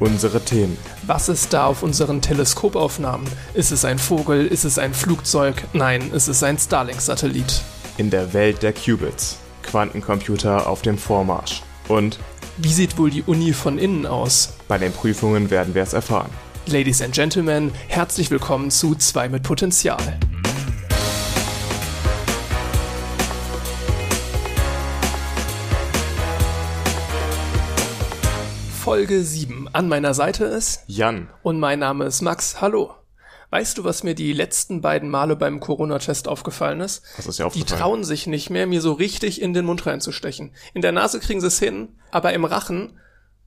Unsere Themen. Was ist da auf unseren Teleskopaufnahmen? Ist es ein Vogel? Ist es ein Flugzeug? Nein, es ist ein Starlink-Satellit. In der Welt der Qubits. Quantencomputer auf dem Vormarsch. Und Wie sieht wohl die Uni von innen aus? bei den Prüfungen werden wir es erfahren. Ladies and Gentlemen, herzlich willkommen zu 2 mit Potenzial. Folge 7. An meiner Seite ist Jan, und mein Name ist Max. Hallo. Weißt du, was mir die letzten beiden Male beim Corona-Test aufgefallen ist? was ist dir Die aufgefallen? trauen sich nicht mehr, mir so richtig in den Mund reinzustechen. In der Nase kriegen sie es hin, aber im Rachen,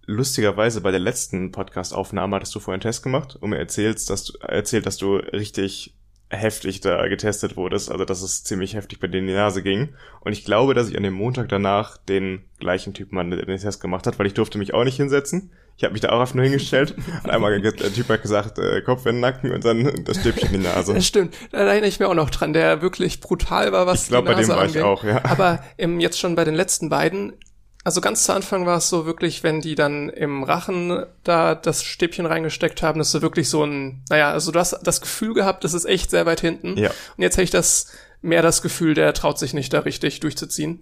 Lustigerweise bei der letzten Podcast-Aufnahme hattest du vorhin einen Test gemacht und mir erzählst, dass du, erzählt, dass du richtig heftig da getestet wurdest, also dass es ziemlich heftig bei dir in die Nase ging. Und ich glaube, dass ich an dem Montag danach den gleichen Typen an den Test gemacht hat, weil ich durfte mich auch nicht hinsetzen. Ich habe mich da auch einfach nur hingestellt und einmal der Typ hat gesagt, äh, Kopf in den Nacken und dann das Stäbchen in die Nase. das stimmt, da erinnere ich mir auch noch dran, der wirklich brutal war, was Ich glaube, die bei dem Nase war ich auch, ja. Aber im, jetzt schon bei den letzten beiden, also ganz zu Anfang war es so wirklich, wenn die dann im Rachen da das Stäbchen reingesteckt haben, das ist so wirklich so ein, naja, also du hast das Gefühl gehabt, das ist echt sehr weit hinten. Ja. Und jetzt hätte ich das mehr das Gefühl, der traut sich nicht da richtig durchzuziehen.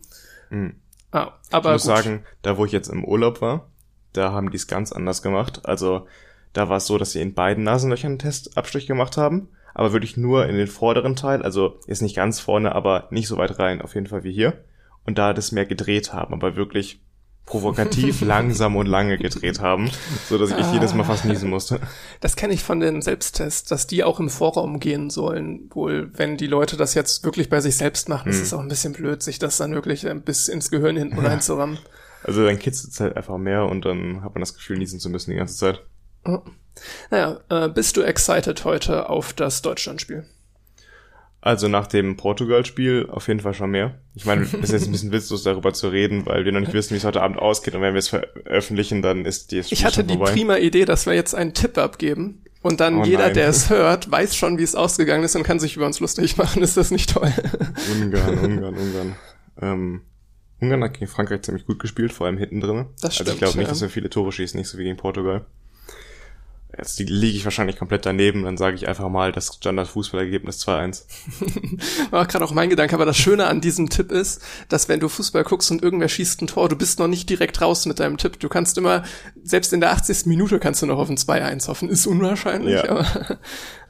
Mhm. Ah, Ich aber muss gut. sagen, da wo ich jetzt im Urlaub war, da haben die es ganz anders gemacht. Also da war es so, dass sie in beiden Nasenlöchern einen Testabstrich gemacht haben, aber wirklich nur in den vorderen Teil, also jetzt nicht ganz vorne, aber nicht so weit rein, auf jeden Fall wie hier. Und da das mehr gedreht haben, aber wirklich provokativ, langsam und lange gedreht haben, so dass ich jedes Mal fast niesen musste. Das kenne ich von den Selbsttests, dass die auch im Vorraum gehen sollen. Wohl, wenn die Leute das jetzt wirklich bei sich selbst machen, ist Hm. es auch ein bisschen blöd, sich das dann wirklich ein bisschen ins Gehirn hinten reinzurammen. Also dann kitzelt es halt einfach mehr und dann hat man das Gefühl, niesen zu müssen die ganze Zeit. Naja, äh, bist du excited heute auf das Deutschlandspiel? Also nach dem Portugal-Spiel auf jeden Fall schon mehr. Ich meine, es ist jetzt ein bisschen witzlos darüber zu reden, weil wir noch nicht wissen, wie es heute Abend ausgeht. Und wenn wir es veröffentlichen, dann ist die Spiel Ich hatte die vorbei. prima Idee, dass wir jetzt einen Tipp abgeben. Und dann Oh jeder, nein. der es hört, weiß schon, wie es ausgegangen ist und kann sich über uns lustig machen. Ist das nicht toll? Ungarn, Ungarn, Ungarn. Ähm, Ungarn hat gegen Frankreich ziemlich gut gespielt, vor allem hinten drin. Das Also ich stimmt, glaube nicht, ja. dass wir viele Tore schießen, nicht so wie gegen Portugal. Jetzt li- liege ich wahrscheinlich komplett daneben, dann sage ich einfach mal das Standard-Fußballergebnis 2-1. War gerade auch mein Gedanke, aber das Schöne an diesem Tipp ist, dass wenn du Fußball guckst und irgendwer schießt ein Tor, du bist noch nicht direkt raus mit deinem Tipp. Du kannst immer, selbst in der 80. Minute kannst du noch auf ein 2-1 hoffen. Ist unwahrscheinlich, Ja. aber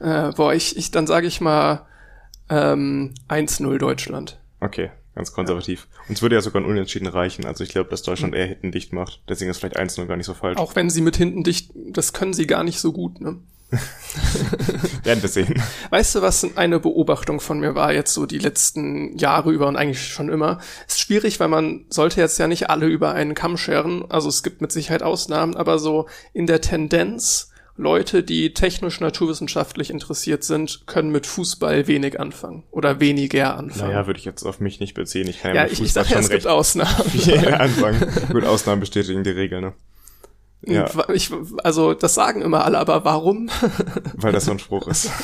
äh, boah, ich, ich dann sage ich mal ähm, 1-0 Deutschland. Okay, ganz konservativ. Uns würde ja sogar ein Unentschieden reichen. Also ich glaube, dass. Deutschland eher hinten dicht macht. Deswegen ist vielleicht 1-0 gar nicht so falsch. Auch wenn sie mit hinten dicht, das können sie gar nicht so gut, ne? Werden wir sehen. Weißt du, was eine Beobachtung von mir war jetzt so die letzten Jahre über und eigentlich schon immer? Ist schwierig, weil man sollte jetzt ja nicht alle über einen Kamm scheren. Also es gibt mit Sicherheit Ausnahmen, aber so in der Tendenz, Leute, die technisch naturwissenschaftlich interessiert sind, können mit Fußball wenig anfangen oder weniger anfangen. Naja, würde ich jetzt auf mich nicht beziehen. Ich kann ja, ja, mit ich, ich Fußball sag ja, schon es gibt Ausnahmen. viel anfangen. Gut, Ausnahmen bestätigen die Regel, ne? Ja, Ich, also das sagen immer alle, aber warum? weil das so ein Spruch ist.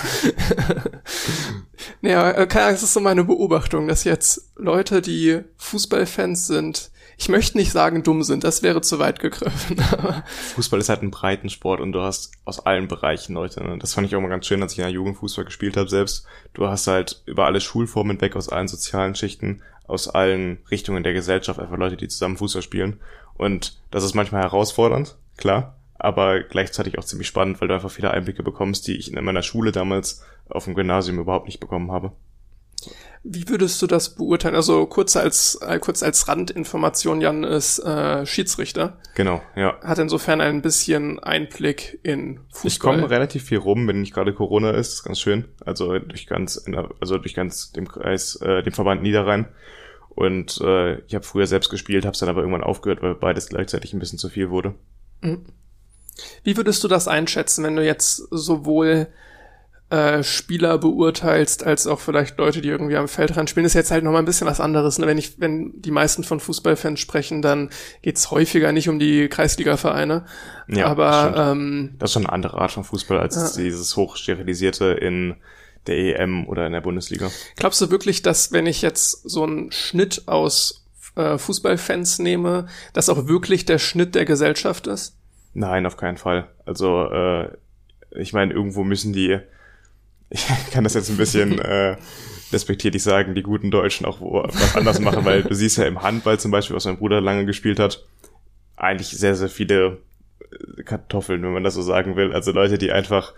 Ja, äh, keine Ahnung, es ist so meine Beobachtung, dass jetzt Leute, die Fußballfans sind, ich möchte nicht sagen dumm sind, das wäre zu weit gegriffen. Fußball ist halt ein breiten Sport und du hast aus allen Bereichen Leute. Ne? Das fand ich auch mal ganz schön, als ich in der Jugend Fußball gespielt habe selbst. Du hast halt über alle Schulformen weg, aus allen sozialen Schichten, aus allen Richtungen der Gesellschaft einfach Leute, die zusammen Fußball spielen. Und das ist manchmal herausfordernd, klar, aber gleichzeitig auch ziemlich spannend, weil du einfach viele Einblicke bekommst, die ich in meiner Schule damals auf dem Gymnasium überhaupt nicht bekommen habe. Wie würdest du das beurteilen? Also kurz als äh, kurz als Randinformation, Jan ist äh, Schiedsrichter, Genau, ja. hat insofern ein bisschen Einblick in Fußball. Ich komme relativ viel rum, wenn nicht gerade Corona ist, das ist ganz schön. Also durch ganz, also durch ganz dem Kreis, äh, dem Verband Niederrhein. Und äh, ich habe früher selbst gespielt, habe es dann aber irgendwann aufgehört, weil beides gleichzeitig ein bisschen zu viel wurde. Wie würdest du das einschätzen, wenn du jetzt sowohl äh, Spieler beurteilst, als auch vielleicht Leute, die irgendwie am Feldrand spielen, ist jetzt halt nochmal ein bisschen was anderes. Ne? Wenn ich, wenn die meisten von Fußballfans sprechen, dann geht's häufiger nicht um die Kreisliga-Vereine. Ja, aber stimmt. ähm, Das ist schon eine andere Art von Fußball als dieses hochsterilisierte in der EM oder in der Bundesliga. glaubst du wirklich, dass wenn ich jetzt so einen Schnitt aus äh, Fußballfans nehme, das auch wirklich der Schnitt der Gesellschaft ist? Nein, auf keinen Fall. Also, äh, ich meine, irgendwo müssen die, ich kann das jetzt ein bisschen äh, respektierlich sagen, die guten Deutschen auch wo, was anders machen, weil du siehst ja im Handball zum Beispiel, was mein Bruder lange gespielt hat, eigentlich sehr, sehr viele äh, Kartoffeln, wenn man das so sagen will. Also Leute, die einfach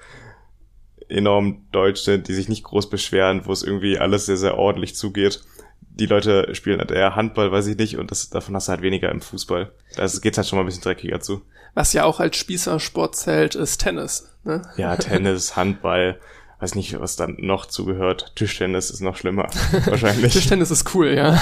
enorm deutsch sind, die sich nicht groß beschweren, wo es irgendwie alles sehr, sehr ordentlich zugeht. Die Leute spielen halt eher Handball, weiß ich nicht, und das, davon hast du halt weniger im Fußball. Da geht's halt schon mal ein bisschen dreckiger zu. Was ja auch als Spießersport zählt, ist Tennis. Ne? Ja, Tennis, Handball, weiß nicht, was dann noch zugehört. Tischtennis ist noch schlimmer, wahrscheinlich. Tischtennis ist cool, ja.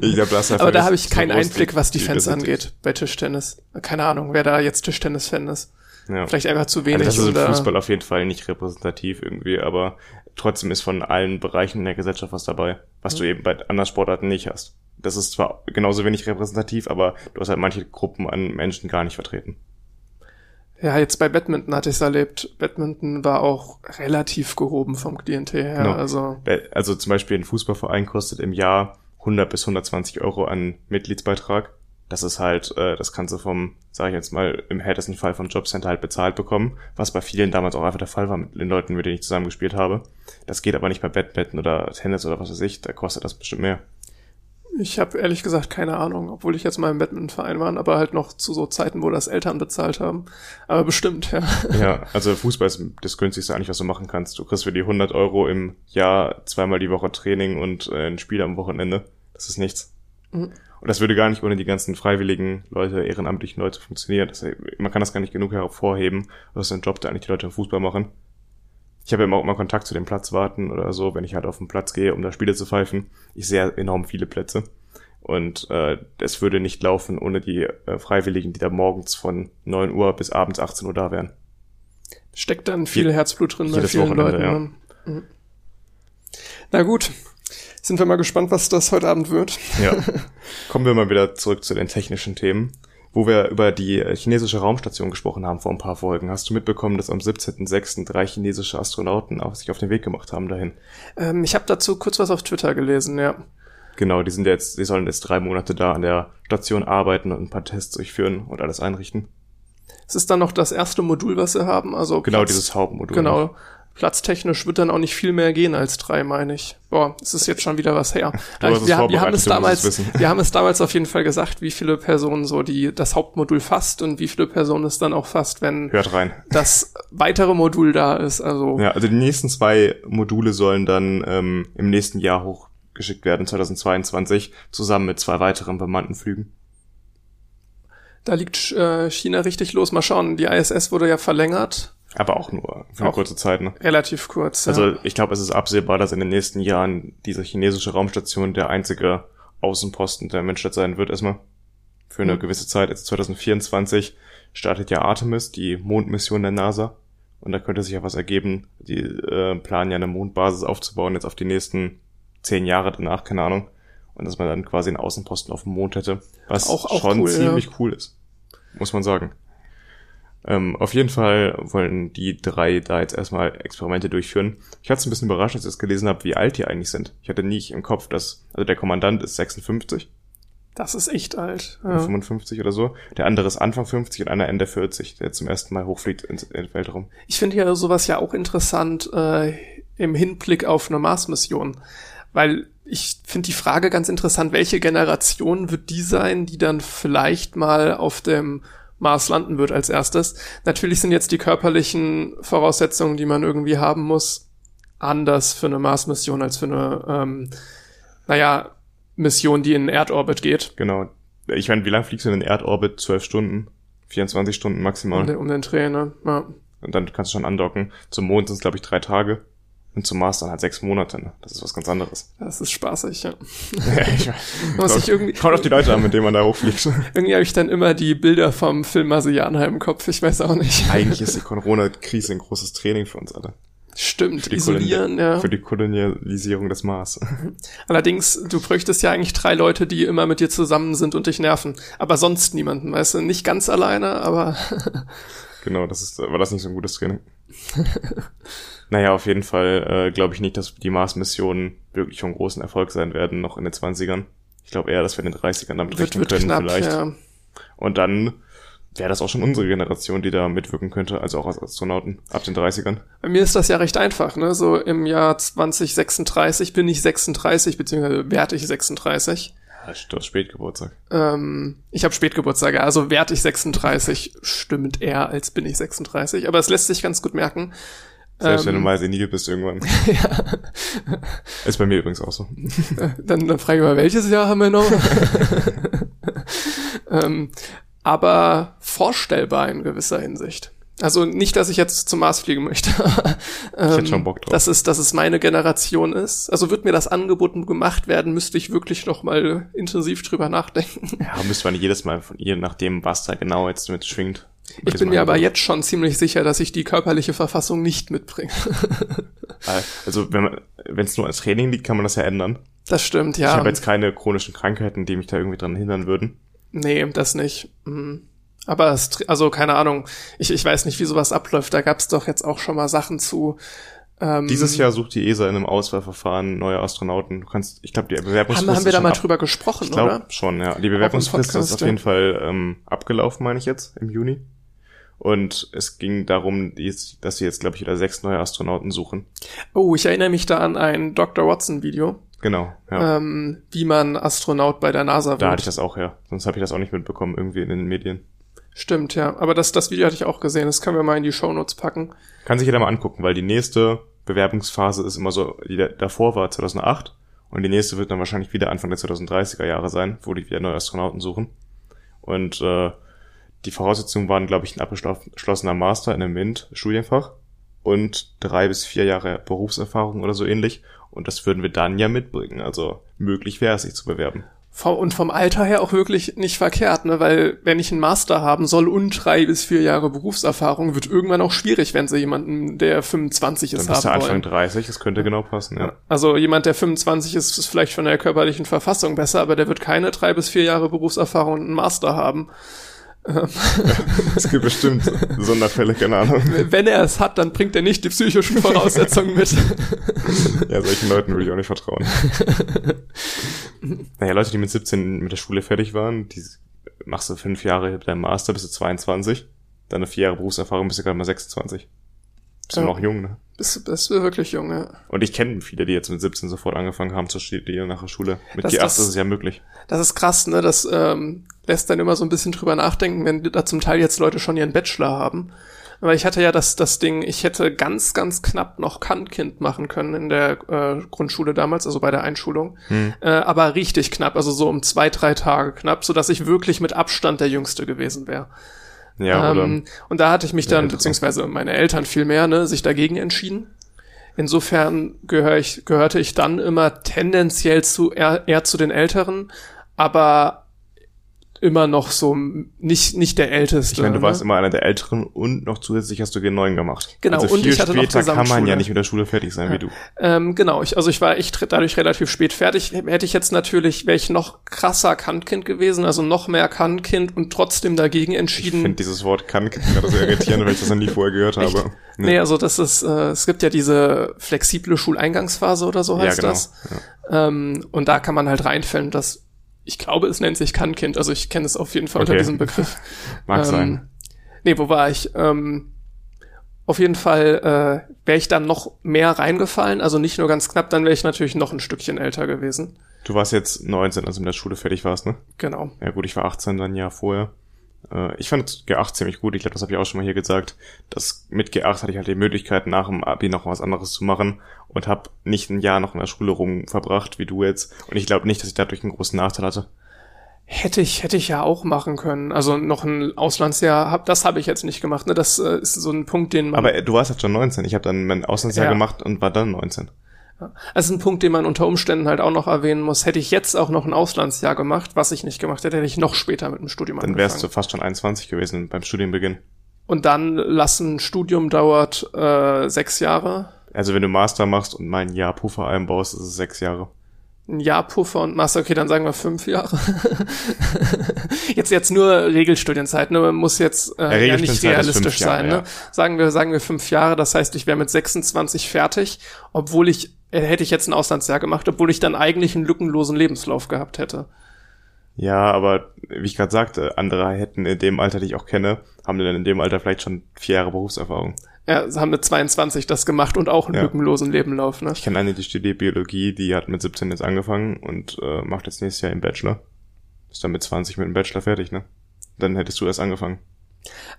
ich glaub, das Aber da habe ich keinen Einblick, was die Fans angeht bei Tischtennis. Keine Ahnung, wer da jetzt Tischtennis-Fan ist. Ja. Vielleicht einfach zu wenig. Also das ist im Fußball auf jeden Fall nicht repräsentativ irgendwie, aber trotzdem ist von allen Bereichen in der Gesellschaft was dabei, was mhm. du eben bei anderen Sportarten nicht hast. Das ist zwar genauso wenig repräsentativ, aber du hast halt manche Gruppen an Menschen gar nicht vertreten. Ja, jetzt bei Badminton hatte ich es erlebt. Badminton war auch relativ gehoben vom Klientel her. Genau. Also, also zum Beispiel ein Fußballverein kostet im Jahr 100 bis 120 Euro an Mitgliedsbeitrag. Das ist halt, äh, das kannst du vom, sage ich jetzt mal, im härtesten Fall vom Jobcenter halt bezahlt bekommen, was bei vielen damals auch einfach der Fall war mit den Leuten, mit denen ich zusammen gespielt habe. Das geht aber nicht bei Badminton oder Tennis oder was weiß ich, da kostet das bestimmt mehr. Ich habe ehrlich gesagt keine Ahnung, obwohl ich jetzt mal im Badmintonverein war, aber halt noch zu so Zeiten, wo das Eltern bezahlt haben. Aber bestimmt, ja. Ja, also Fußball ist das günstigste eigentlich, was du machen kannst. Du kriegst für die 100 Euro im Jahr zweimal die Woche Training und äh, ein Spiel am Wochenende. Das ist nichts. Mhm. Und das würde gar nicht ohne die ganzen freiwilligen Leute, ehrenamtlichen Leute funktionieren. Das, man kann das gar nicht genug hervorheben. Das ist ein Job, der eigentlich die Leute im Fußball machen. Ich habe immer auch immer Kontakt zu den Platzwarten oder so, wenn ich halt auf den Platz gehe, um da Spiele zu pfeifen. Ich sehe enorm viele Plätze. Und äh, es würde nicht laufen ohne die äh, Freiwilligen, die da morgens von 9 Uhr bis abends 18 Uhr da wären. Steckt dann viel Je Herzblut drin bei vielen Wochenende, Leuten. Ja. Ne? Mhm. Na gut, sind wir mal gespannt, was das heute Abend wird. Ja. Kommen wir mal wieder zurück zu den technischen Themen wo wir über die äh, chinesische Raumstation gesprochen haben vor ein paar Folgen. Hast du mitbekommen, dass am 17.06. drei chinesische Astronauten auf sich auf den Weg gemacht haben dahin? Ähm, ich habe dazu kurz was auf Twitter gelesen, ja. Genau, die sind jetzt, die sollen jetzt drei Monate da an der Station arbeiten und ein paar Tests durchführen und alles einrichten. Es ist dann noch das erste Modul, was sie haben, also genau Platz, dieses Hauptmodul. Genau, noch. Platztechnisch wird dann auch nicht viel mehr gehen als drei, meine ich. Boah, es ist jetzt schon wieder was her. wir, wir haben es damals, wir haben es damals auf jeden Fall gesagt, wie viele Personen so die das Hauptmodul fasst und wie viele Personen es dann auch fasst, wenn Hört rein. das weitere Modul da ist. Also ja, also die nächsten zwei Module sollen dann ähm, im nächsten Jahr hochgeschickt werden, 2022, zusammen mit zwei weiteren bemannten Flügen. Da liegt äh, China richtig los. Mal schauen, die ISS wurde ja verlängert aber auch nur für eine auch kurze Zeit, ne? Relativ kurz. Ja. Also ich glaube, es ist absehbar, dass in den nächsten Jahren diese chinesische Raumstation der einzige Außenposten der Menschheit sein wird, erstmal. Für eine mhm. gewisse Zeit. Jetzt 2024 startet ja Artemis, die Mondmission der NASA. Und da könnte sich ja was ergeben. Die äh, planen ja eine Mondbasis aufzubauen, jetzt auf die nächsten zehn Jahre danach, keine Ahnung. Und dass man dann quasi einen Außenposten auf dem Mond hätte. Was auch, auch schon cool, ziemlich ja. cool ist. Muss man sagen. Ähm, auf jeden Fall wollen die drei da jetzt erstmal Experimente durchführen. Ich hatte es ein bisschen überrascht, als ich das gelesen habe, wie alt die eigentlich sind. Ich hatte nicht im Kopf, dass, also der Kommandant ist 56. Das ist echt alt. Ja. 55 oder so. Der andere ist Anfang 50 und einer Ende 40, der zum ersten Mal hochfliegt ins, ins Weltraum. Ich finde ja sowas ja auch interessant äh, im Hinblick auf eine Mars-Mission. Weil ich finde die Frage ganz interessant, welche Generation wird die sein, die dann vielleicht mal auf dem Mars landen wird als erstes. Natürlich sind jetzt die körperlichen Voraussetzungen, die man irgendwie haben muss, anders für eine Mars-Mission als für eine, ähm, naja, Mission, die in Erdorbit geht. Genau. Ich meine, wie lange fliegst du in den Erdorbit? Zwölf Stunden? 24 Stunden maximal? Um den, um den Dreh, ne? Ja. Und dann kannst du schon andocken. Zum Mond sind es, glaube ich, drei Tage. Und zum Mars dann halt sechs Monate. Ne? Das ist was ganz anderes. Das ist spaßig, ja. ja ich Muss ich irgendwie, kommt auf die Leute an, mit denen man da hochfliegt. irgendwie habe ich dann immer die Bilder vom Film Marsianer im Kopf. Ich weiß auch nicht. Eigentlich ist die Corona-Krise ein großes Training für uns alle. Stimmt, isolieren, ja. Für die Kolonialisierung des Mars. Allerdings, du bräuchtest ja eigentlich drei Leute, die immer mit dir zusammen sind und dich nerven. Aber sonst niemanden, weißt du? Nicht ganz alleine, aber... genau, das ist, war das nicht so ein gutes Training? Naja, auf jeden Fall äh, glaube ich nicht, dass die Mars-Missionen wirklich von großen Erfolg sein werden, noch in den 20ern. Ich glaube eher, dass wir in den 30ern damit wird, rechnen wird können, knapp, vielleicht. Ja. Und dann wäre das auch schon unsere Generation, die da mitwirken könnte, also auch als Astronauten ab den 30ern. Bei mir ist das ja recht einfach, ne? So im Jahr 2036 bin ich 36, beziehungsweise werde ich 36. Ja, du hast Spätgeburtstag. Ähm, ich habe Spätgeburtstag, also werde ich 36, stimmt eher, als bin ich 36. Aber es lässt sich ganz gut merken. Selbst wenn du mal senil bist irgendwann. ja. Ist bei mir übrigens auch so. dann, dann frage ich mal, welches Jahr haben wir noch? ähm, aber vorstellbar in gewisser Hinsicht. Also nicht, dass ich jetzt zum Mars fliegen möchte. ähm, ich hätte schon Bock drauf. Dass es, dass es meine Generation ist. Also wird mir das angeboten gemacht werden, müsste ich wirklich noch mal intensiv drüber nachdenken. Ja, müsste man jedes Mal von ihr, nachdem was da genau jetzt mit schwingt. Ich bin mir aber jetzt schon ziemlich sicher, dass ich die körperliche Verfassung nicht mitbringe. also wenn es nur als Training liegt, kann man das ja ändern. Das stimmt, ja. Ich habe jetzt keine chronischen Krankheiten, die mich da irgendwie dran hindern würden. Nee, das nicht. Mhm. Aber es, also keine Ahnung, ich, ich weiß nicht, wie sowas abläuft. Da gab es doch jetzt auch schon mal Sachen zu. Ähm, Dieses Jahr sucht die ESA in einem Auswahlverfahren neue Astronauten. Du kannst, ich glaube, die Bewerbungsfrist haben, haben wir da mal drüber gesprochen, ich glaub, oder? Schon, ja. Die Bewerbungsfrist ist auf jeden Fall ähm, abgelaufen, meine ich jetzt, im Juni. Und es ging darum, dass sie jetzt, glaube ich, wieder sechs neue Astronauten suchen. Oh, ich erinnere mich da an ein Dr. Watson-Video. Genau, ja. Ähm, wie man Astronaut bei der NASA wird. Da hatte ich das auch, ja. Sonst habe ich das auch nicht mitbekommen, irgendwie in den Medien. Stimmt, ja. Aber das, das Video hatte ich auch gesehen. Das können wir mal in die Shownotes packen. Kann sich jeder mal angucken, weil die nächste Bewerbungsphase ist immer so, die davor war 2008 und die nächste wird dann wahrscheinlich wieder Anfang der 2030er Jahre sein, wo die wieder neue Astronauten suchen. Und äh, die Voraussetzungen waren, glaube ich, ein abgeschlossener Master in einem MINT-Studienfach und drei bis vier Jahre Berufserfahrung oder so ähnlich. Und das würden wir dann ja mitbringen. Also möglich wäre es, sich zu bewerben und vom Alter her auch wirklich nicht verkehrt, ne? Weil wenn ich einen Master haben soll und drei bis vier Jahre Berufserfahrung, wird irgendwann auch schwierig, wenn sie jemanden, der 25 ist, Dann bist haben du Anfang 30, das könnte genau passen, ja. Also jemand, der 25 ist, ist vielleicht von der körperlichen Verfassung besser, aber der wird keine drei bis vier Jahre Berufserfahrung und einen Master haben. Es gibt bestimmt Sonderfälle, keine Ahnung. Wenn er es hat, dann bringt er nicht die psychischen Voraussetzungen mit. ja, solchen Leuten würde ich auch nicht vertrauen. naja, Leute, die mit 17 mit der Schule fertig waren, die machst du fünf Jahre dein Master, bist du 22, dann eine vier Jahre Berufserfahrung, bist du gerade mal 26. Bist ja. du noch jung, ne? Bist, bist du wirklich jung, ja. Und ich kenne viele, die jetzt mit 17 sofort angefangen haben zu studieren nach der Schule. Mit das, G8 das, ist es ja möglich. Das ist krass, ne? Das ähm, lässt dann immer so ein bisschen drüber nachdenken, wenn da zum Teil jetzt Leute schon ihren Bachelor haben. Aber ich hatte ja das, das Ding, ich hätte ganz, ganz knapp noch Kantkind machen können in der äh, Grundschule damals, also bei der Einschulung. Hm. Äh, aber richtig knapp, also so um zwei, drei Tage knapp, so dass ich wirklich mit Abstand der Jüngste gewesen wäre. Ja, ähm, und da hatte ich mich dann, beziehungsweise meine Eltern viel mehr, ne, sich dagegen entschieden. Insofern gehör ich, gehörte ich dann immer tendenziell zu eher, eher zu den Älteren, aber immer noch so nicht nicht der älteste. Ich meine, du ne? warst immer einer der älteren und noch zusätzlich hast du G9 gemacht. Genau. Also und viel ich hatte später noch kann man ja nicht mit der Schule fertig sein ja. wie du. Ähm, genau. Ich, also ich war echt dadurch relativ spät fertig. Hätte ich jetzt natürlich wäre ich noch krasser Kantkind gewesen, also noch mehr Kantkind und trotzdem dagegen entschieden. Ich finde dieses Wort Kantkind gerade so irritierend, weil ich das noch nie vorher gehört habe. Nee. nee, also das ist äh, es gibt ja diese flexible Schuleingangsphase oder so heißt ja, genau. das. Ja. Ähm, und da kann man halt reinfällen, dass ich glaube, es nennt sich Kannkind. Also ich kenne es auf jeden Fall okay. unter diesem Begriff. Mag ähm, sein. Nee, wo war ich? Ähm, auf jeden Fall äh, wäre ich dann noch mehr reingefallen, also nicht nur ganz knapp, dann wäre ich natürlich noch ein Stückchen älter gewesen. Du warst jetzt 19, als du in der Schule fertig warst, ne? Genau. Ja gut, ich war 18 dann ein Jahr vorher. Äh, ich fand G8 ziemlich gut. Ich glaube, das habe ich auch schon mal hier gesagt. Das mit G8 hatte ich halt die Möglichkeit, nach dem Abi noch was anderes zu machen und habe nicht ein Jahr noch in der Schule rum verbracht, wie du jetzt. Und ich glaube nicht, dass ich dadurch einen großen Nachteil hatte. Hätte ich, hätte ich ja auch machen können. Also noch ein Auslandsjahr, hab, das habe ich jetzt nicht gemacht. Ne? Das äh, ist so ein Punkt, den man. Aber du warst jetzt schon 19. Ich habe dann mein Auslandsjahr ja. gemacht und war dann 19. Also ein Punkt, den man unter Umständen halt auch noch erwähnen muss. Hätte ich jetzt auch noch ein Auslandsjahr gemacht, was ich nicht gemacht hätte, hätte ich noch später mit dem Studium Dann wärst du fast schon 21 gewesen beim Studienbeginn. Und dann lassen Studium dauert äh, sechs Jahre. Also wenn du Master machst und mein Jahr Puffer einbaust, ist es sechs Jahre ein Jahr Puffer und Master, okay, dann sagen wir fünf Jahre. jetzt jetzt nur Regelstudienzeit, ne? Man muss jetzt äh, ja, nicht realistisch Jahre, sein, ne? Ja. Sagen wir, sagen wir fünf Jahre, das heißt, ich wäre mit 26 fertig, obwohl ich, äh, hätte ich jetzt ein Auslandsjahr gemacht, obwohl ich dann eigentlich einen lückenlosen Lebenslauf gehabt hätte. Ja, aber wie ich gerade sagte, andere hätten in dem Alter, die ich auch kenne, haben dann in dem Alter vielleicht schon vier Jahre Berufserfahrung. Ja, haben mit 22 das gemacht und auch einen Ja. lückenlosen Lebenlauf, ne? Ich kenne eine, die studiert Biologie, die hat mit 17 jetzt angefangen und äh, macht jetzt nächstes Jahr im Bachelor. Ist dann mit 20 mit dem Bachelor fertig, ne? Dann hättest du erst angefangen.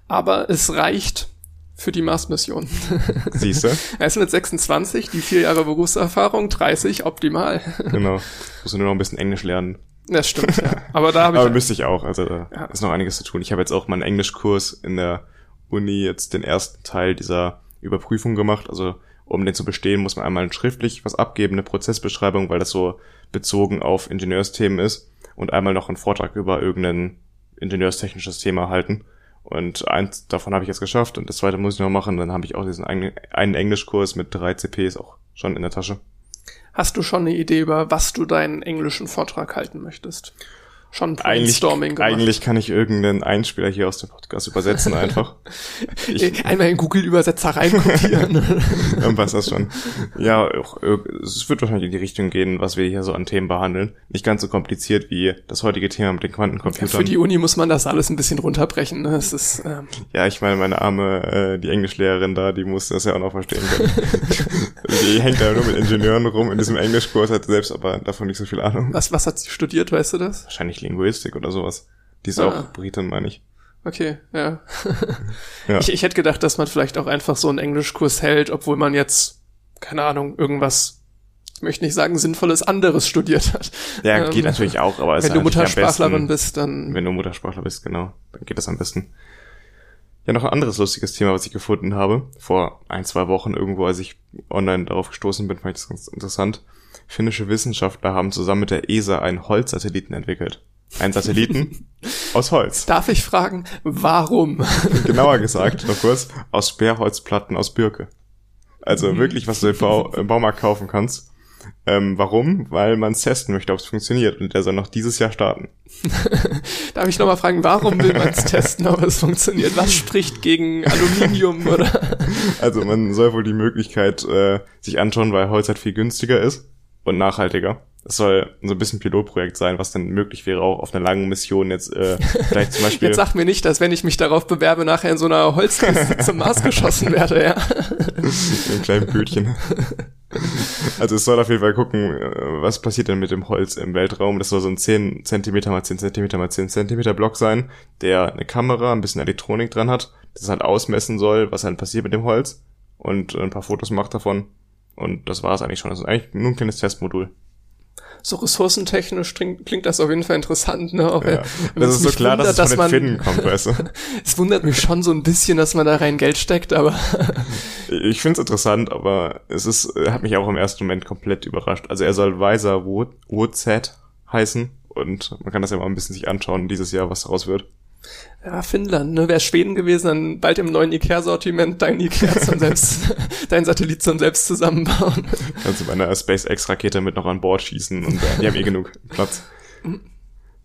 Aber es reicht für die Mars-Mission. Siehst du? er ist mit 26, die vier Jahre Berufserfahrung, 30, optimal. genau. Musst du nur noch ein bisschen Englisch lernen. Das stimmt, ja. Aber da habe Aber ich... müsste ich auch. Also da Ja. ist noch einiges zu tun. Ich habe jetzt auch meinen Englischkurs in der Uni jetzt den ersten Teil dieser Überprüfung gemacht. Also um den zu bestehen, muss man einmal schriftlich was abgeben, eine Prozessbeschreibung, weil das so bezogen auf Ingenieursthemen ist und einmal noch einen Vortrag über irgendein ingenieurstechnisches Thema halten. Und eins davon habe ich jetzt geschafft und das zweite muss ich noch machen. Dann habe ich auch diesen einen, Englischkurs mit drei CPs auch schon in der Tasche. Hast du schon eine Idee über, was du deinen englischen Vortrag halten möchtest? Schon Eigentlich, Brainstorming gemacht? eigentlich kann ich irgendeinen Einspieler hier aus dem Podcast übersetzen einfach. Ich, Einmal in Google-Übersetzer reinkopieren. Passt das schon. Ja, äh, es wird wahrscheinlich in die Richtung gehen, was wir hier so an Themen behandeln. Nicht ganz so kompliziert wie das heutige Thema mit den Für Quantencomputern. die Uni muss man das alles ein bisschen runterbrechen. Ne? Es ist, ähm, Ja, ich meine, meine arme, äh, die Englischlehrerin da, die muss das ja auch noch verstehen können. die hängt da nur mit Ingenieuren rum in diesem Englischkurs, hat selbst aber davon nicht so viel Ahnung. was, was hat sie studiert, weißt du das? Wahrscheinlich Linguistik oder sowas. Die ist Ah. auch Britin, meine ich. Okay, ja. Ja. Ich, ich hätte gedacht, dass man vielleicht auch einfach so einen Englischkurs hält, obwohl man jetzt, keine Ahnung, irgendwas, ich möchte nicht sagen, sinnvolles anderes studiert hat. Ja, Ähm, geht natürlich auch, aber es Wenn ist du natürlich am Muttersprachlerin besten- bist, dann Wenn du Muttersprachler bist, genau, dann geht das am besten. Ja, noch ein anderes lustiges Thema, was ich gefunden habe. Vor ein, zwei Wochen irgendwo, als ich online darauf gestoßen bin, fand ich das ganz interessant. Finnische Wissenschaftler haben zusammen mit der ESA einen Holzsatelliten entwickelt. Einen Satelliten aus Holz. darf ich fragen, warum? Genauer gesagt, noch kurz, aus Sperrholzplatten aus Birke. Also wirklich, was du im, Bau, im Baumarkt kaufen kannst. Ähm, warum? Weil man es testen möchte, ob es funktioniert. Und der soll noch dieses Jahr starten. Darf ich nochmal fragen, warum will man es testen, ob es funktioniert? Was spricht gegen Aluminium oder? Also man soll wohl die Möglichkeit äh, sich anschauen, weil Holz halt viel günstiger ist und nachhaltiger. Es soll so ein bisschen Pilotprojekt sein, was dann möglich wäre, auch auf einer langen Mission jetzt äh, vielleicht zum Beispiel Jetzt sag mir nicht, dass wenn ich mich darauf bewerbe, nachher in so einer Holzkiste zum Mars geschossen werde, ja. einem kleinen Bötchen. Also es soll auf jeden Fall gucken, äh, was passiert denn mit dem Holz im Weltraum. Das soll so ein 10 cm mal 10 cm mal 10 cm Block sein, der eine Kamera, ein bisschen Elektronik dran hat, das halt ausmessen soll, was halt passiert mit dem Holz und ein paar Fotos macht davon. Und das war es eigentlich schon. Das ist eigentlich nur ein kleines Testmodul. So ressourcentechnisch klingt, klingt das auf jeden Fall interessant, ne? Auch, Ja. Das es ist so klar, dass wundert, es von den man, Finnen kommt, weißt du. Es wundert mich schon so ein bisschen, dass man da rein Geld steckt, aber Ich finde es interessant, aber es ist, hat mich auch im ersten Moment komplett überrascht. Also er soll Weiser Woodset heißen und man kann das ja mal ein bisschen sich anschauen dieses Jahr, was daraus wird. Ja, Finnland, ne? Wäre Schweden gewesen, dann bald im neuen Ikea-Sortiment dein Ikea zum selbst, dein Satellit zum selbst zusammenbauen. Kannst du bei einer SpaceX-Rakete mit noch an Bord schießen und äh, die haben eh genug Platz.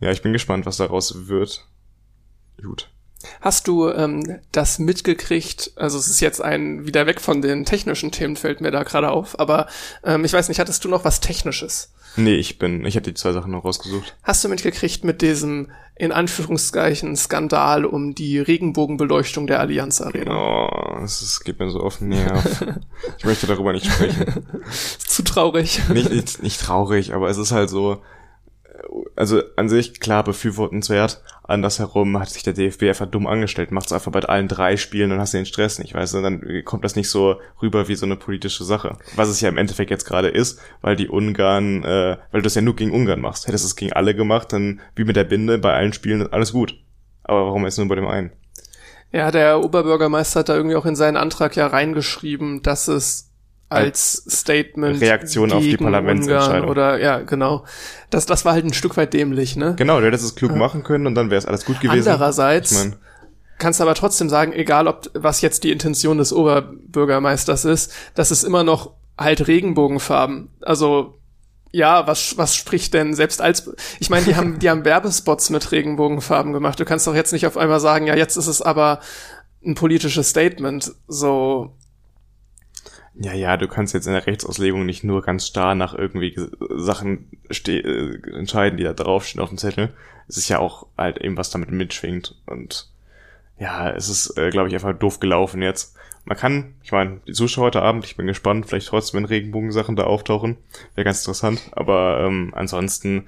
Ja, ich bin gespannt, was daraus wird. Gut. Hast du ähm, das mitgekriegt? Also es ist jetzt ein wieder weg von den technischen Themen fällt mir da gerade auf, aber ähm, ich weiß nicht, hattest du noch was Technisches? Nee, ich bin, ich hätte die zwei Sachen noch rausgesucht. Hast du mitgekriegt mit diesem in Anführungszeichen Skandal um die Regenbogenbeleuchtung der Allianz Arena? Oh, es geht mir so auf den Nerv. Ich möchte darüber nicht sprechen. Zu traurig. nicht, nicht, nicht traurig, aber es ist halt so, äh, also an sich klar befürwortenswert. Andersherum hat sich der DFB einfach dumm angestellt, macht es einfach bei allen drei Spielen und hast den Stress nicht, weißt du, dann kommt das nicht so rüber wie so eine politische Sache. Was es ja im Endeffekt jetzt gerade ist, weil die Ungarn, äh, weil du das ja nur gegen Ungarn machst. Hättest es gegen alle gemacht, dann wie mit der Binde bei allen Spielen alles gut. Aber warum jetzt nur bei dem einen? Ja, der Oberbürgermeister hat da irgendwie auch in seinen Antrag ja reingeschrieben, dass es als Statement Reaktion auf die Parlamentsentscheidung. Oder ja, genau. Das, das war halt ein Stück weit dämlich, ne? Genau, du hättest es klug machen können und dann wäre es alles gut gewesen. Andererseits Ich mein, kannst aber trotzdem sagen, egal ob was jetzt die Intention des Oberbürgermeisters ist, das ist immer noch halt Regenbogenfarben. Also ja, was was spricht denn selbst als ich meine, die haben die haben Werbespots mit Regenbogenfarben gemacht. Du kannst doch jetzt nicht auf einmal sagen, ja, jetzt ist es aber ein politisches Statement. So Ja, ja, du kannst jetzt in der Rechtsauslegung nicht nur ganz starr nach irgendwie Sachen äh, entscheiden, die da draufstehen auf dem Zettel. Es ist ja auch halt eben was damit mitschwingt und ja, es ist, äh, glaube ich, einfach doof gelaufen jetzt. Man kann, ich meine, die Zuschauer heute Abend, ich bin gespannt, vielleicht trotzdem wenn Regenbogensachen da auftauchen. Wäre ganz interessant. Aber ähm, ansonsten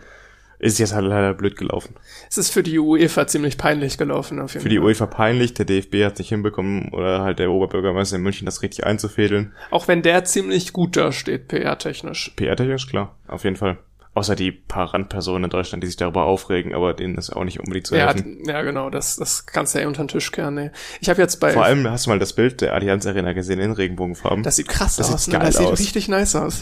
ist jetzt halt leider blöd gelaufen. Es ist für die UEFA ziemlich peinlich gelaufen. Auf jeden für die UEFA peinlich, der DFB hat nicht hinbekommen oder halt der Oberbürgermeister in München das richtig einzufädeln. Auch wenn der ziemlich gut da steht, PR-technisch. PR-technisch, klar, auf jeden Fall. Außer die paar Randpersonen in Deutschland, die sich darüber aufregen, aber denen ist auch nicht unbedingt zu helfen. Ja, ja genau, das, das kannst du ja unter den Tisch kehren. Nee. Ich habe jetzt bei... Vor allem hast du mal das Bild der Allianz Arena gesehen in Regenbogenfarben. Das sieht krass das aus, sieht ne? das sieht richtig nice aus.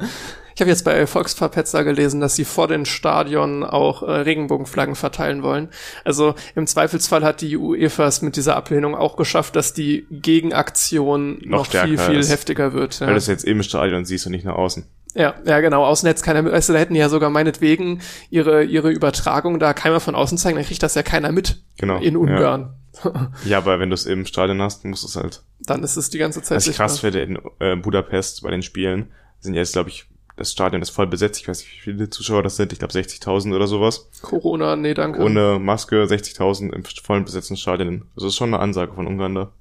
ich habe jetzt bei Volksverpetzer gelesen, dass sie vor den Stadion auch äh, Regenbogenflaggen verteilen wollen. Also im Zweifelsfall hat die UEFA es mit dieser Ablehnung auch geschafft, dass die Gegenaktion noch, noch viel, viel ist, heftiger wird. Ja. Weil du es jetzt im Stadion siehst und nicht nach außen. Ja, ja, genau. Außen hätte keiner, weißt du, da hätten die ja sogar meinetwegen ihre, ihre Übertragung da keiner von außen zeigen, dann kriegt das ja keiner mit. Genau. In Ungarn. Ja, ja aber wenn du es im Stadion hast, musst du es halt. Dann ist es die ganze Zeit. Was ich krass finde in äh, Budapest bei den Spielen, sind jetzt, glaube ich, das Stadion ist voll besetzt. Ich weiß nicht, wie viele Zuschauer das sind. Ich glaube 60.000 oder sowas. Corona, nee, danke. Ohne Maske 60.000 im vollen besetzten Stadion. Also das ist schon eine Ansage von Ungarn da.